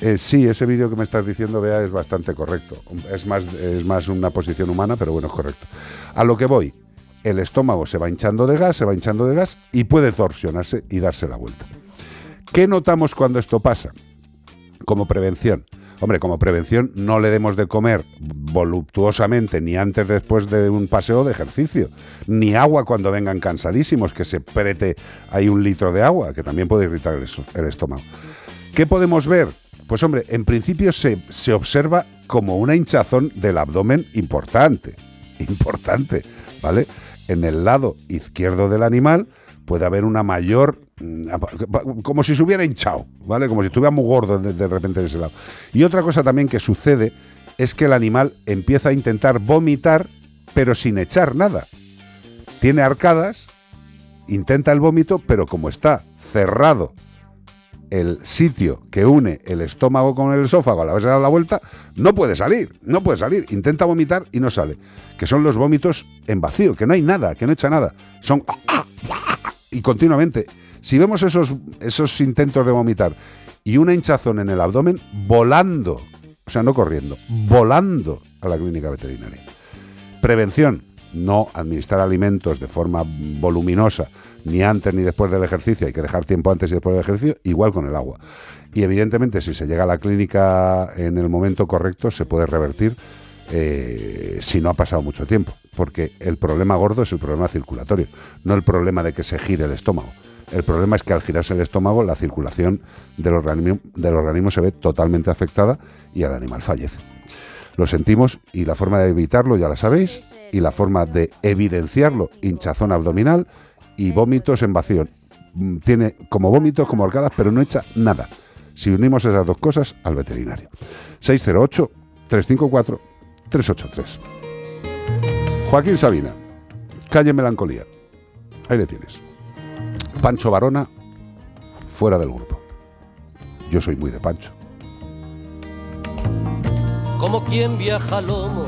Eh, sí, ese vídeo que me estás diciendo, Bea, es bastante correcto. Es más, es más una posición humana, pero bueno, es correcto. A lo que voy, el estómago se va hinchando de gas, se va hinchando de gas y puede torsionarse y darse la vuelta. ¿Qué notamos cuando esto pasa? Como prevención. Hombre, como prevención no le demos de comer voluptuosamente ni antes después de un paseo de ejercicio, ni agua cuando vengan cansadísimos, que se prete ahí un litro de agua, que también puede irritar el, estómago. ¿Qué podemos ver? Pues hombre, en principio se, se observa como una hinchazón del abdomen importante, importante, ¿vale? En el lado izquierdo del animal puede haber una mayor, mm, como si se hubiera hinchado, ¿vale? Como si estuviera muy gordo de, de repente en ese lado. Y otra cosa también que sucede es que el animal empieza a intentar vomitar, pero sin echar nada. Tiene arcadas intenta el vómito, pero como está cerrado el sitio que une el estómago con el esófago a la vez de dar la vuelta, no puede salir, no puede salir. Intenta vomitar y no sale. Que son los vómitos en vacío, que no hay nada, que no echa nada. Son y continuamente. Si vemos esos, esos intentos de vomitar y una hinchazón en el abdomen, volando, o sea, no corriendo, volando a la clínica veterinaria. Prevención, no administrar alimentos de forma voluminosa, ni antes ni después del ejercicio, hay que dejar tiempo antes y después del ejercicio, igual con el agua. Y evidentemente si se llega a la clínica en el momento correcto, se puede revertir eh, si no ha pasado mucho tiempo, porque el problema gordo es el problema circulatorio, no el problema de que se gire el estómago. El problema es que al girarse el estómago, la circulación del organismo, se ve totalmente afectada y el animal fallece. Lo sentimos y la forma de evitarlo ya la sabéis y la forma de evidenciarlo, hinchazón abdominal y vómitos en vacío. Mm, Tiene como vómitos, como arcadas, pero no echa nada. Si unimos esas dos cosas al veterinario. 608-354-383. Joaquín Sabina, calle Melancolía. Ahí le tienes. Pancho Varona, fuera del grupo. Yo soy muy de Pancho. como quien viaja lomos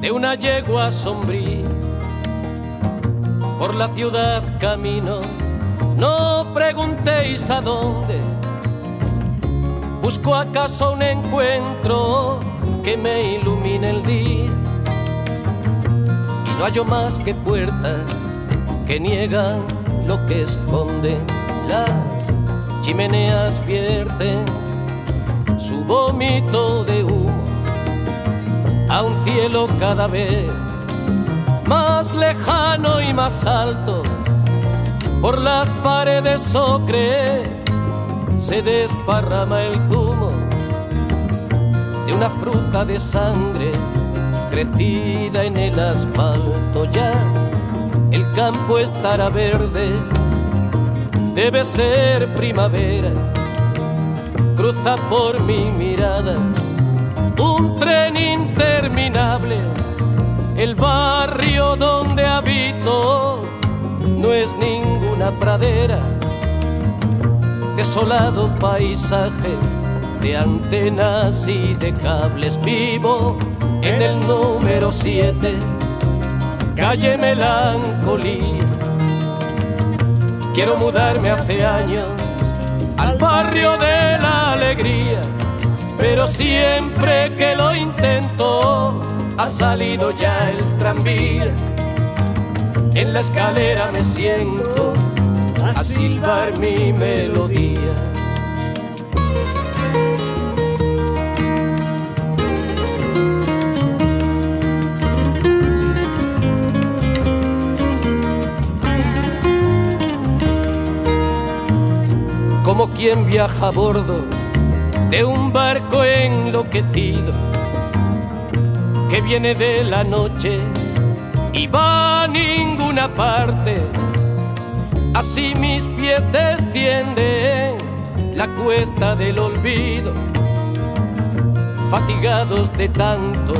de una yegua sombría. Por la ciudad camino, no preguntéis a dónde. Busco acaso un encuentro que me ilumine el día. No hallo más que puertas que niegan lo que esconden. Las chimeneas vierten su vómito de humo a un cielo cada vez más lejano y más alto. Por las paredes ocre se desparrama el zumo de una fruta de sangre crecida en el asfalto. Ya el campo estará verde, debe ser primavera cruza por mi mirada un tren interminable. El barrio donde habito no es ninguna pradera, desolado paisaje de antenas y de cables. Vivo en el número 7, calle Melancolía. Quiero mudarme hace años al barrio de la alegría, pero siempre que lo intento ha salido ya el tranvía. En la escalera me siento a silbar mi melodía. Quien viaja a bordo de un barco enloquecido que viene de la noche y va a ninguna parte. Así mis pies descienden la cuesta del olvido, fatigados de tanto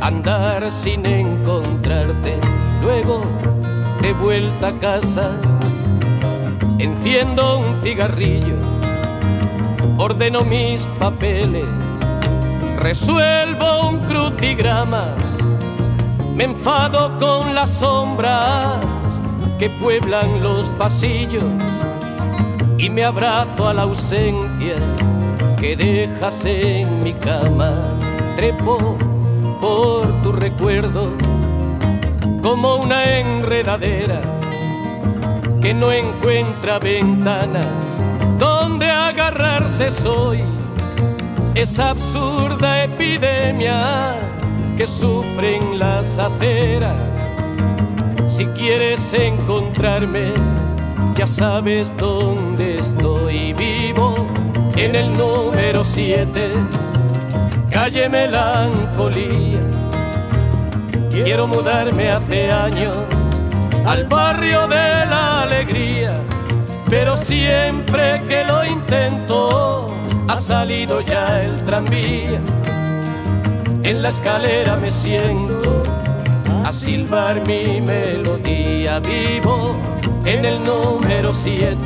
andar sin encontrarte. Luego de vuelta a casa Enciendo un cigarrillo, ordeno mis papeles, resuelvo un crucigrama, me enfado con las sombras que pueblan los pasillos y me abrazo a la ausencia que dejas en mi cama. Trepo por tu recuerdo como una enredadera que no encuentra ventanas donde agarrarse soy esa absurda epidemia que sufren las aceras. Si quieres encontrarme, ya sabes dónde estoy vivo en el número 7, calle Melancolía. Quiero mudarme hace años al barrio de la alegría, pero siempre que lo intento ha salido ya el tranvía. En la escalera me siento a silbar mi melodía. Vivo en el número 7,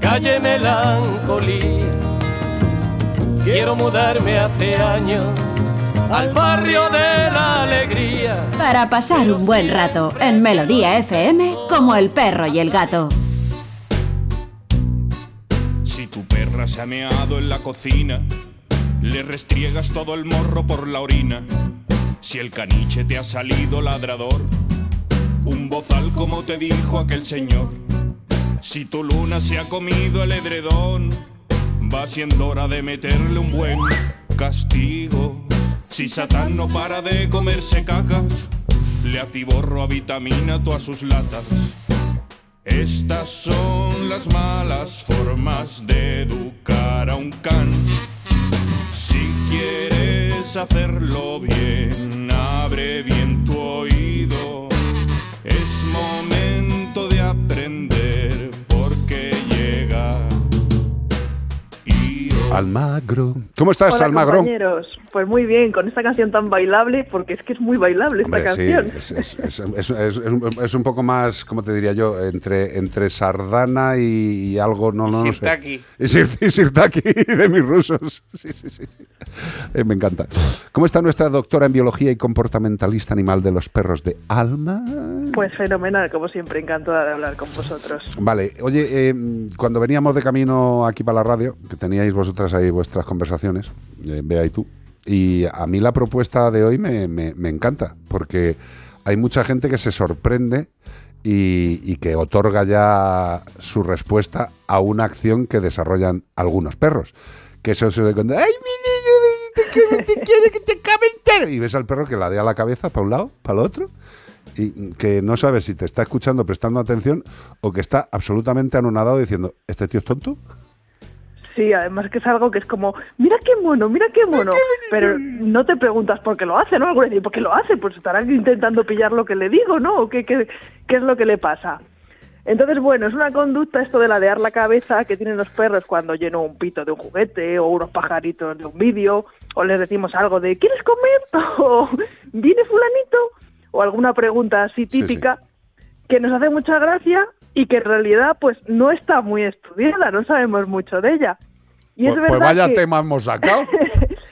calle Melancolía. Quiero mudarme hace años al barrio de la alegría. Para pasar un buen rato en Melodía FM como el perro y el gato. Si tu perra se ha meado en la cocina, le restriegas todo el morro por la orina. Si el caniche te ha salido ladrador, un bozal como te dijo aquel señor. Si tu luna se ha comido el edredón, va siendo hora de meterle un buen castigo. Si Satán no para de comerse cacas, le atiborro a vitamina todas sus latas. Estas son las malas formas de educar a un can. Si quieres hacerlo bien, abre bien tu oído. Es momento Almagro. ¿Cómo estás, Hola, Almagro? compañeros. Pues muy bien, con esta canción tan bailable, porque es que es muy bailable esta Hombre, canción. es, es- es- es- es- es un- es un poco más, ¿cómo te diría yo? Entre, entre sardana y, y algo, no, no, no sé. Sirtaki. Y sir- y sirtaki *laughs* de mis rusos. Sí, sí, sí. Eh, me encanta. ¿Cómo está nuestra doctora en biología y comportamentalista animal de los perros de Alma? Pues fenomenal, como siempre, encantada de hablar con vosotros. Vale, oye, eh, cuando veníamos de camino aquí para la radio, que teníais ahí vuestras conversaciones, eh, Bea y tú, y a mí la propuesta de hoy me, me- me encanta, porque hay mucha gente que se sorprende y, y que otorga ya su respuesta a una acción que desarrollan algunos perros. Que eso se de cuando, ¡ay, mi niño, te te quiero que te cabe entero! Y ves al perro que ladea la cabeza para un lado, para el otro, y que no sabes si te está escuchando, prestando atención, o que está absolutamente anonadado diciendo, ¿este tío es tonto? Sí, además que es algo que es como, mira qué mono, mira qué mono. Pero no te preguntas por qué lo hace, ¿no? Algunos dicen, ¿por qué lo hace? Pues estarán intentando pillar lo que le digo, ¿no? ¿O qué, qué, qué es lo que le pasa? Entonces, bueno, es una conducta esto de ladear la cabeza que tienen los perros cuando lleno un pito de un juguete o unos pajaritos de un vídeo o les decimos algo de ¿quieres comer? *laughs* o ¿viene fulanito? o alguna pregunta así típica que nos hace mucha gracia y que en realidad pues no está muy estudiada, no sabemos mucho de ella. Y es Pues, pues verdad vaya que- tema hemos sacado. *laughs*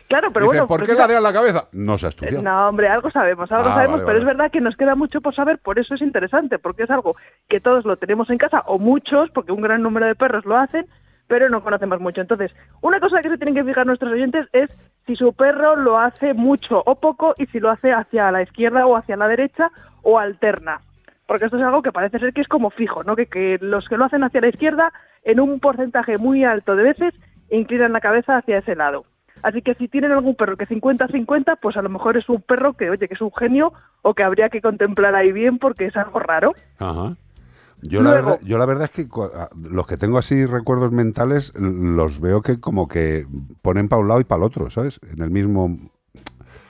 Claro, pero bueno, ¿por pues qué mira- ladea la cabeza? No se ha estudiado. no, hombre, algo sabemos, algo Ah, sabemos, vale, pero vale. es verdad que nos queda mucho por saber, por eso es interesante, porque es algo que todos lo tenemos en casa, o muchos, porque un gran número de perros lo hacen, pero no conocemos mucho. Entonces, una cosa que se tienen que fijar nuestros oyentes es si su perro lo hace mucho o poco y si lo hace hacia la izquierda o hacia la derecha o alterna. Porque esto es algo que parece ser que es como fijo, ¿no? Que, que los que lo hacen hacia la izquierda, en un porcentaje muy alto de veces, inclinan la cabeza hacia ese lado. Así que si tienen algún perro que 50-50, pues a lo mejor es un perro que, oye, que es un genio o que habría que contemplar ahí bien porque es algo raro. Ajá. Yo la, verdad, yo la verdad es que cua- a- los que tengo así recuerdos mentales los veo que como que ponen para un lado y para el otro, ¿sabes? En el mismo...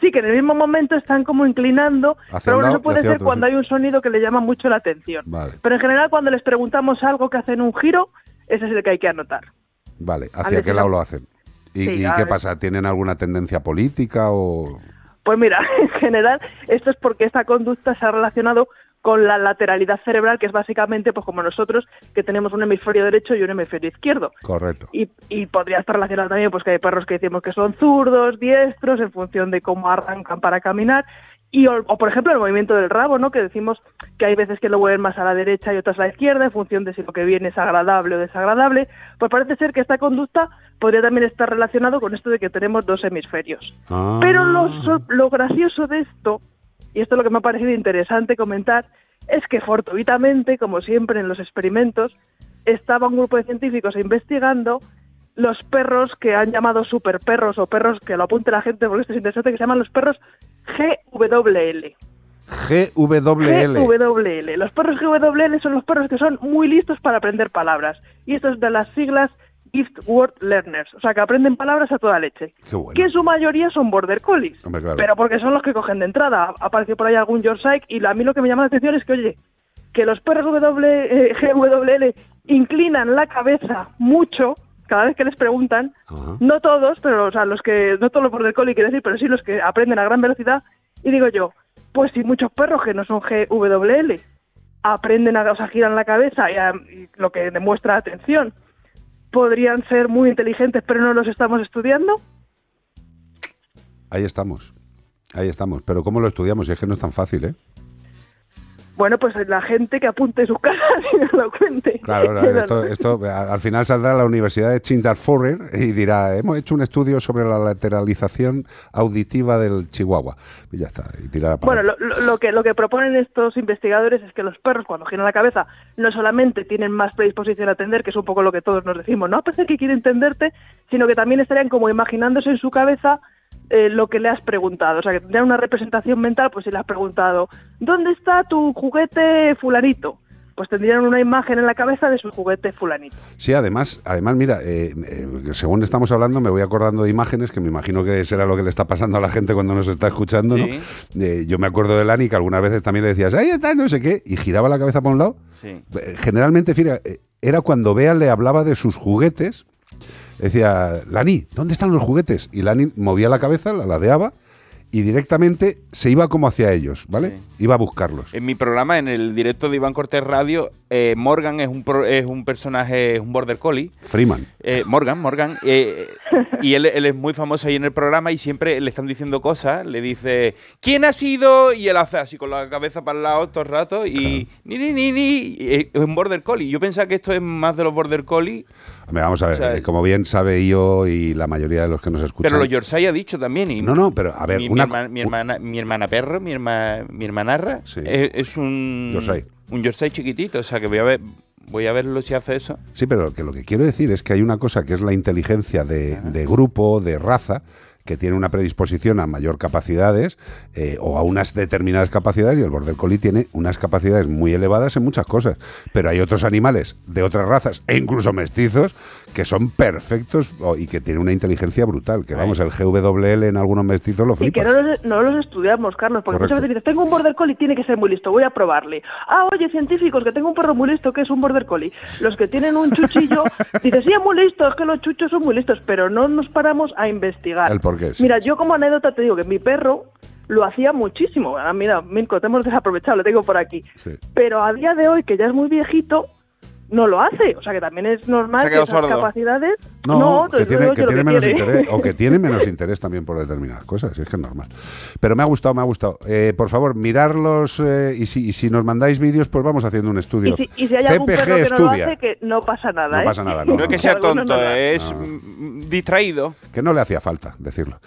Sí, que en el mismo momento están como inclinando, Hacia pero bueno, eso puede ser otro, cuando sí. hay un sonido que le llama mucho la atención. Vale, Pero en general cuando les preguntamos algo que hacen un giro, ese es el que hay que anotar. vale. ¿Hacia qué lado lo hacen? ¿Y, Sí, y qué pasa? ¿Tienen alguna tendencia política o...? Pues mira, *laughs* en general esto es porque esta conducta se ha relacionado con la lateralidad cerebral, que es básicamente pues como nosotros, que tenemos un hemisferio derecho y un hemisferio izquierdo. Correcto. Y, y podría estar relacionado también pues que hay perros que decimos que son zurdos, diestros, en función de cómo arrancan para caminar. Y, o, o, por ejemplo el movimiento del rabo, ¿no? Que decimos que hay veces que lo mueven más a la derecha y otras a la izquierda, en función de si lo que viene es agradable o desagradable. Pues parece ser que esta conducta podría también estar relacionado con esto de que tenemos dos hemisferios. Ah. Pero lo, lo gracioso de esto, y esto es lo que me ha parecido interesante comentar, es que fortuitamente, como siempre en los experimentos, estaba un grupo de científicos investigando los perros que han llamado superperros o perros que lo apunte la gente porque esto es interesante, que se llaman los perros GWL. GWL. GWL. Los perros GWL son los perros que son muy listos para aprender palabras. Y esto es de las siglas Gift Word Learners. O sea, que aprenden palabras a toda leche. Qué bueno. Que en su mayoría son Border Collies. Hombre, claro. Pero porque son los que cogen de entrada. Ha aparecido por ahí algún Yorkshire y a mí lo que me llama la atención es que, oye, que los perros W, eh, *laughs* GWL inclinan la cabeza mucho cada vez que les preguntan, no todos, pero o sea, los que, no todos los border collie quiero decir, pero sí los que aprenden a gran velocidad, y digo yo, Pues si muchos perros que no son GWL aprenden a, o sea, giran la cabeza y, a- y lo que demuestra atención, podrían ser muy inteligentes, pero no los estamos estudiando. Ahí estamos. Ahí estamos. Pero ¿cómo lo estudiamos? Si es que no es tan fácil, ¿eh? Bueno, pues la gente que apunte sus caras *laughs* y nos lo cuente. Claro, esto, al final saldrá la Universidad de Chindarforer y dirá, hemos hecho un estudio sobre la lateralización auditiva del Chihuahua. Y ya está, y tirará para Bueno, lo que, lo que proponen estos investigadores es que los perros cuando giran la cabeza no solamente tienen más predisposición a atender, que es un poco lo que todos nos decimos, no a pesar que quiere entenderte, sino que también estarían como imaginándose en su cabeza eh, lo que le has preguntado. O sea, que tendrían una representación mental, pues si le has preguntado, ¿dónde está tu juguete fulanito? Pues tendrían una imagen en la cabeza de su juguete fulanito. Sí, además, además mira, eh, eh, según estamos hablando, me voy acordando de imágenes que me imagino que será lo que le está pasando a la gente cuando nos está escuchando, ¿no? Sí. Eh, yo me acuerdo de Lani que algunas veces también le decías, ahí está, no sé qué, y giraba la cabeza para un lado. Sí. Generalmente, fíjate, eh, era cuando Bea le hablaba de sus juguetes, decía, Lani, ¿dónde están los juguetes? Y Lani movía la cabeza, la ladeaba, y directamente se iba como hacia ellos, ¿vale? Iba a buscarlos. En mi programa, en el directo de Iván Cortés Radio, eh, Morgan es un, pro- es un personaje, es un border collie. Freeman. Eh, Morgan, Morgan. eh, y él, él es muy famoso ahí en el programa y siempre le están diciendo cosas. Le dice, ¿quién ha sido? Y él hace así con la cabeza para el lado todo el rato y ni, ni, ni, ni. Es un border collie. Yo pensaba que esto es más de los border collie, vamos a ver, O sea, eh, como bien sabe yo y la mayoría de los que nos escuchan. pero los Yorkshire ha dicho también. Y No, no, pero a ver, una- hermana, mi, hermana, mi hermana perro, mi, herma, mi hermanarra, es, es un Yorkshire. un Yorkshire chiquitito. O sea que voy a ver, voy a verlo si hace eso. Sí, pero que lo que quiero decir es que hay una cosa que es la inteligencia de, de grupo, de raza, que tiene una predisposición a mayor capacidades eh, o a unas determinadas capacidades y el border collie tiene unas capacidades muy elevadas en muchas cosas. Pero hay otros animales de otras razas e incluso mestizos que son perfectos y que tienen una inteligencia brutal. Que vamos, el GWL en algunos mestizos lo Y que flipas. no los, no los estudiamos, Carlos, porque Correcto. muchas veces dices, tengo un border collie, tiene que ser muy listo, voy a probarle. Ah, oye, científicos, que tengo un perro muy listo, que es un border collie. Los que tienen un chuchillo, *laughs* dices, sí, es muy listo, es que los chuchos son muy listos, pero no nos paramos a investigar. El por qué. Mira, yo como anécdota te digo que mi perro lo hacía muchísimo. Ah, mira, Mirko, te hemos desaprovechado, lo tengo por aquí. Sí. Pero a día de hoy, que ya es muy viejito, no lo hace. O sea, que también es normal que esas sordo. capacidades... No, que desde tiene, que tiene menos quiere. interés, o que tiene menos *laughs* interés también por determinadas cosas, es que es normal. Pero me ha gustado, me ha gustado. Eh, por favor, mirarlos eh, y, si, y si nos mandáis vídeos, pues vamos haciendo un estudio. Y si, y si hay algún CPG que no lo estudia. hace, que no pasa nada. No ¿eh? pasa nada, no. No es que *laughs* sea tonto, no es No. distraído. Que no le hacía falta decirlo.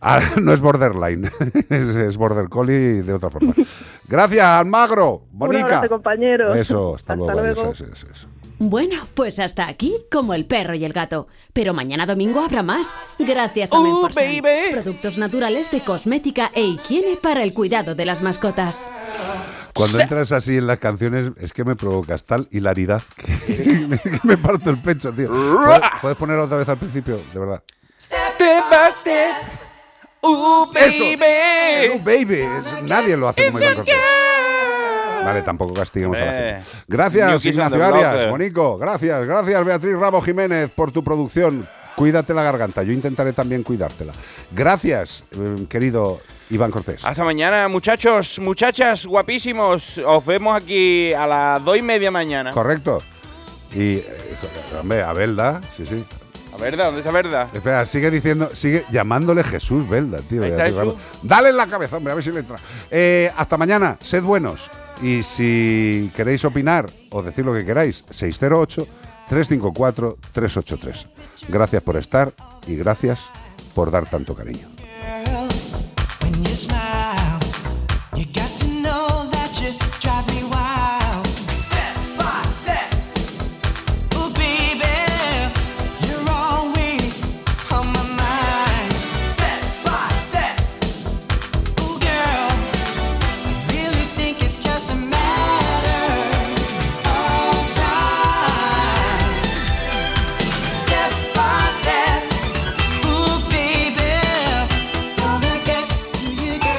Ah, *laughs* no es borderline, *laughs* es, es border collie de otra forma. *laughs* Gracias, Almagro. Un Bonica. abrazo, compañeros. Eso, hasta, luego. adiós, luego. eso, eso, eso. Bueno, pues hasta aquí, como el perro y el gato. Pero mañana domingo habrá más. Gracias a Menforsan. Productos naturales de cosmética e higiene para el cuidado de las mascotas. Cuando entras así en las canciones, es que me provocas tal hilaridad que, que me parto el pecho, tío. ¿Puedes, puedes ponerlo otra vez al principio? De verdad. Step by step. Uh, baby. Eso. Uh, baby. Es- nadie lo hace como Iván Cortés. Vale, tampoco castiguemos a la gente. Gracias, New Ignacio Arias, eh. Bonico. Gracias, gracias, Beatriz Ramos Jiménez, por tu producción. Cuídate la garganta, yo intentaré también cuidártela. Gracias, eh, querido Iván Cortés. Hasta mañana, muchachos, muchachas, guapísimos. Os vemos aquí a las dos y media mañana. Correcto. Y, eh, hombre, a Belda, sí, sí. Verda, ¿dónde está Verda? Espera, sigue diciendo, sigue llamándole Jesús Belda, tío. Ahí está Beatriz Jesús. Ramos. Dale en la cabeza, hombre, a ver si le entra. Eh, hasta mañana, sed buenos. Y si queréis opinar o decir lo que queráis, 608-354-383. Gracias por estar y gracias por dar tanto cariño.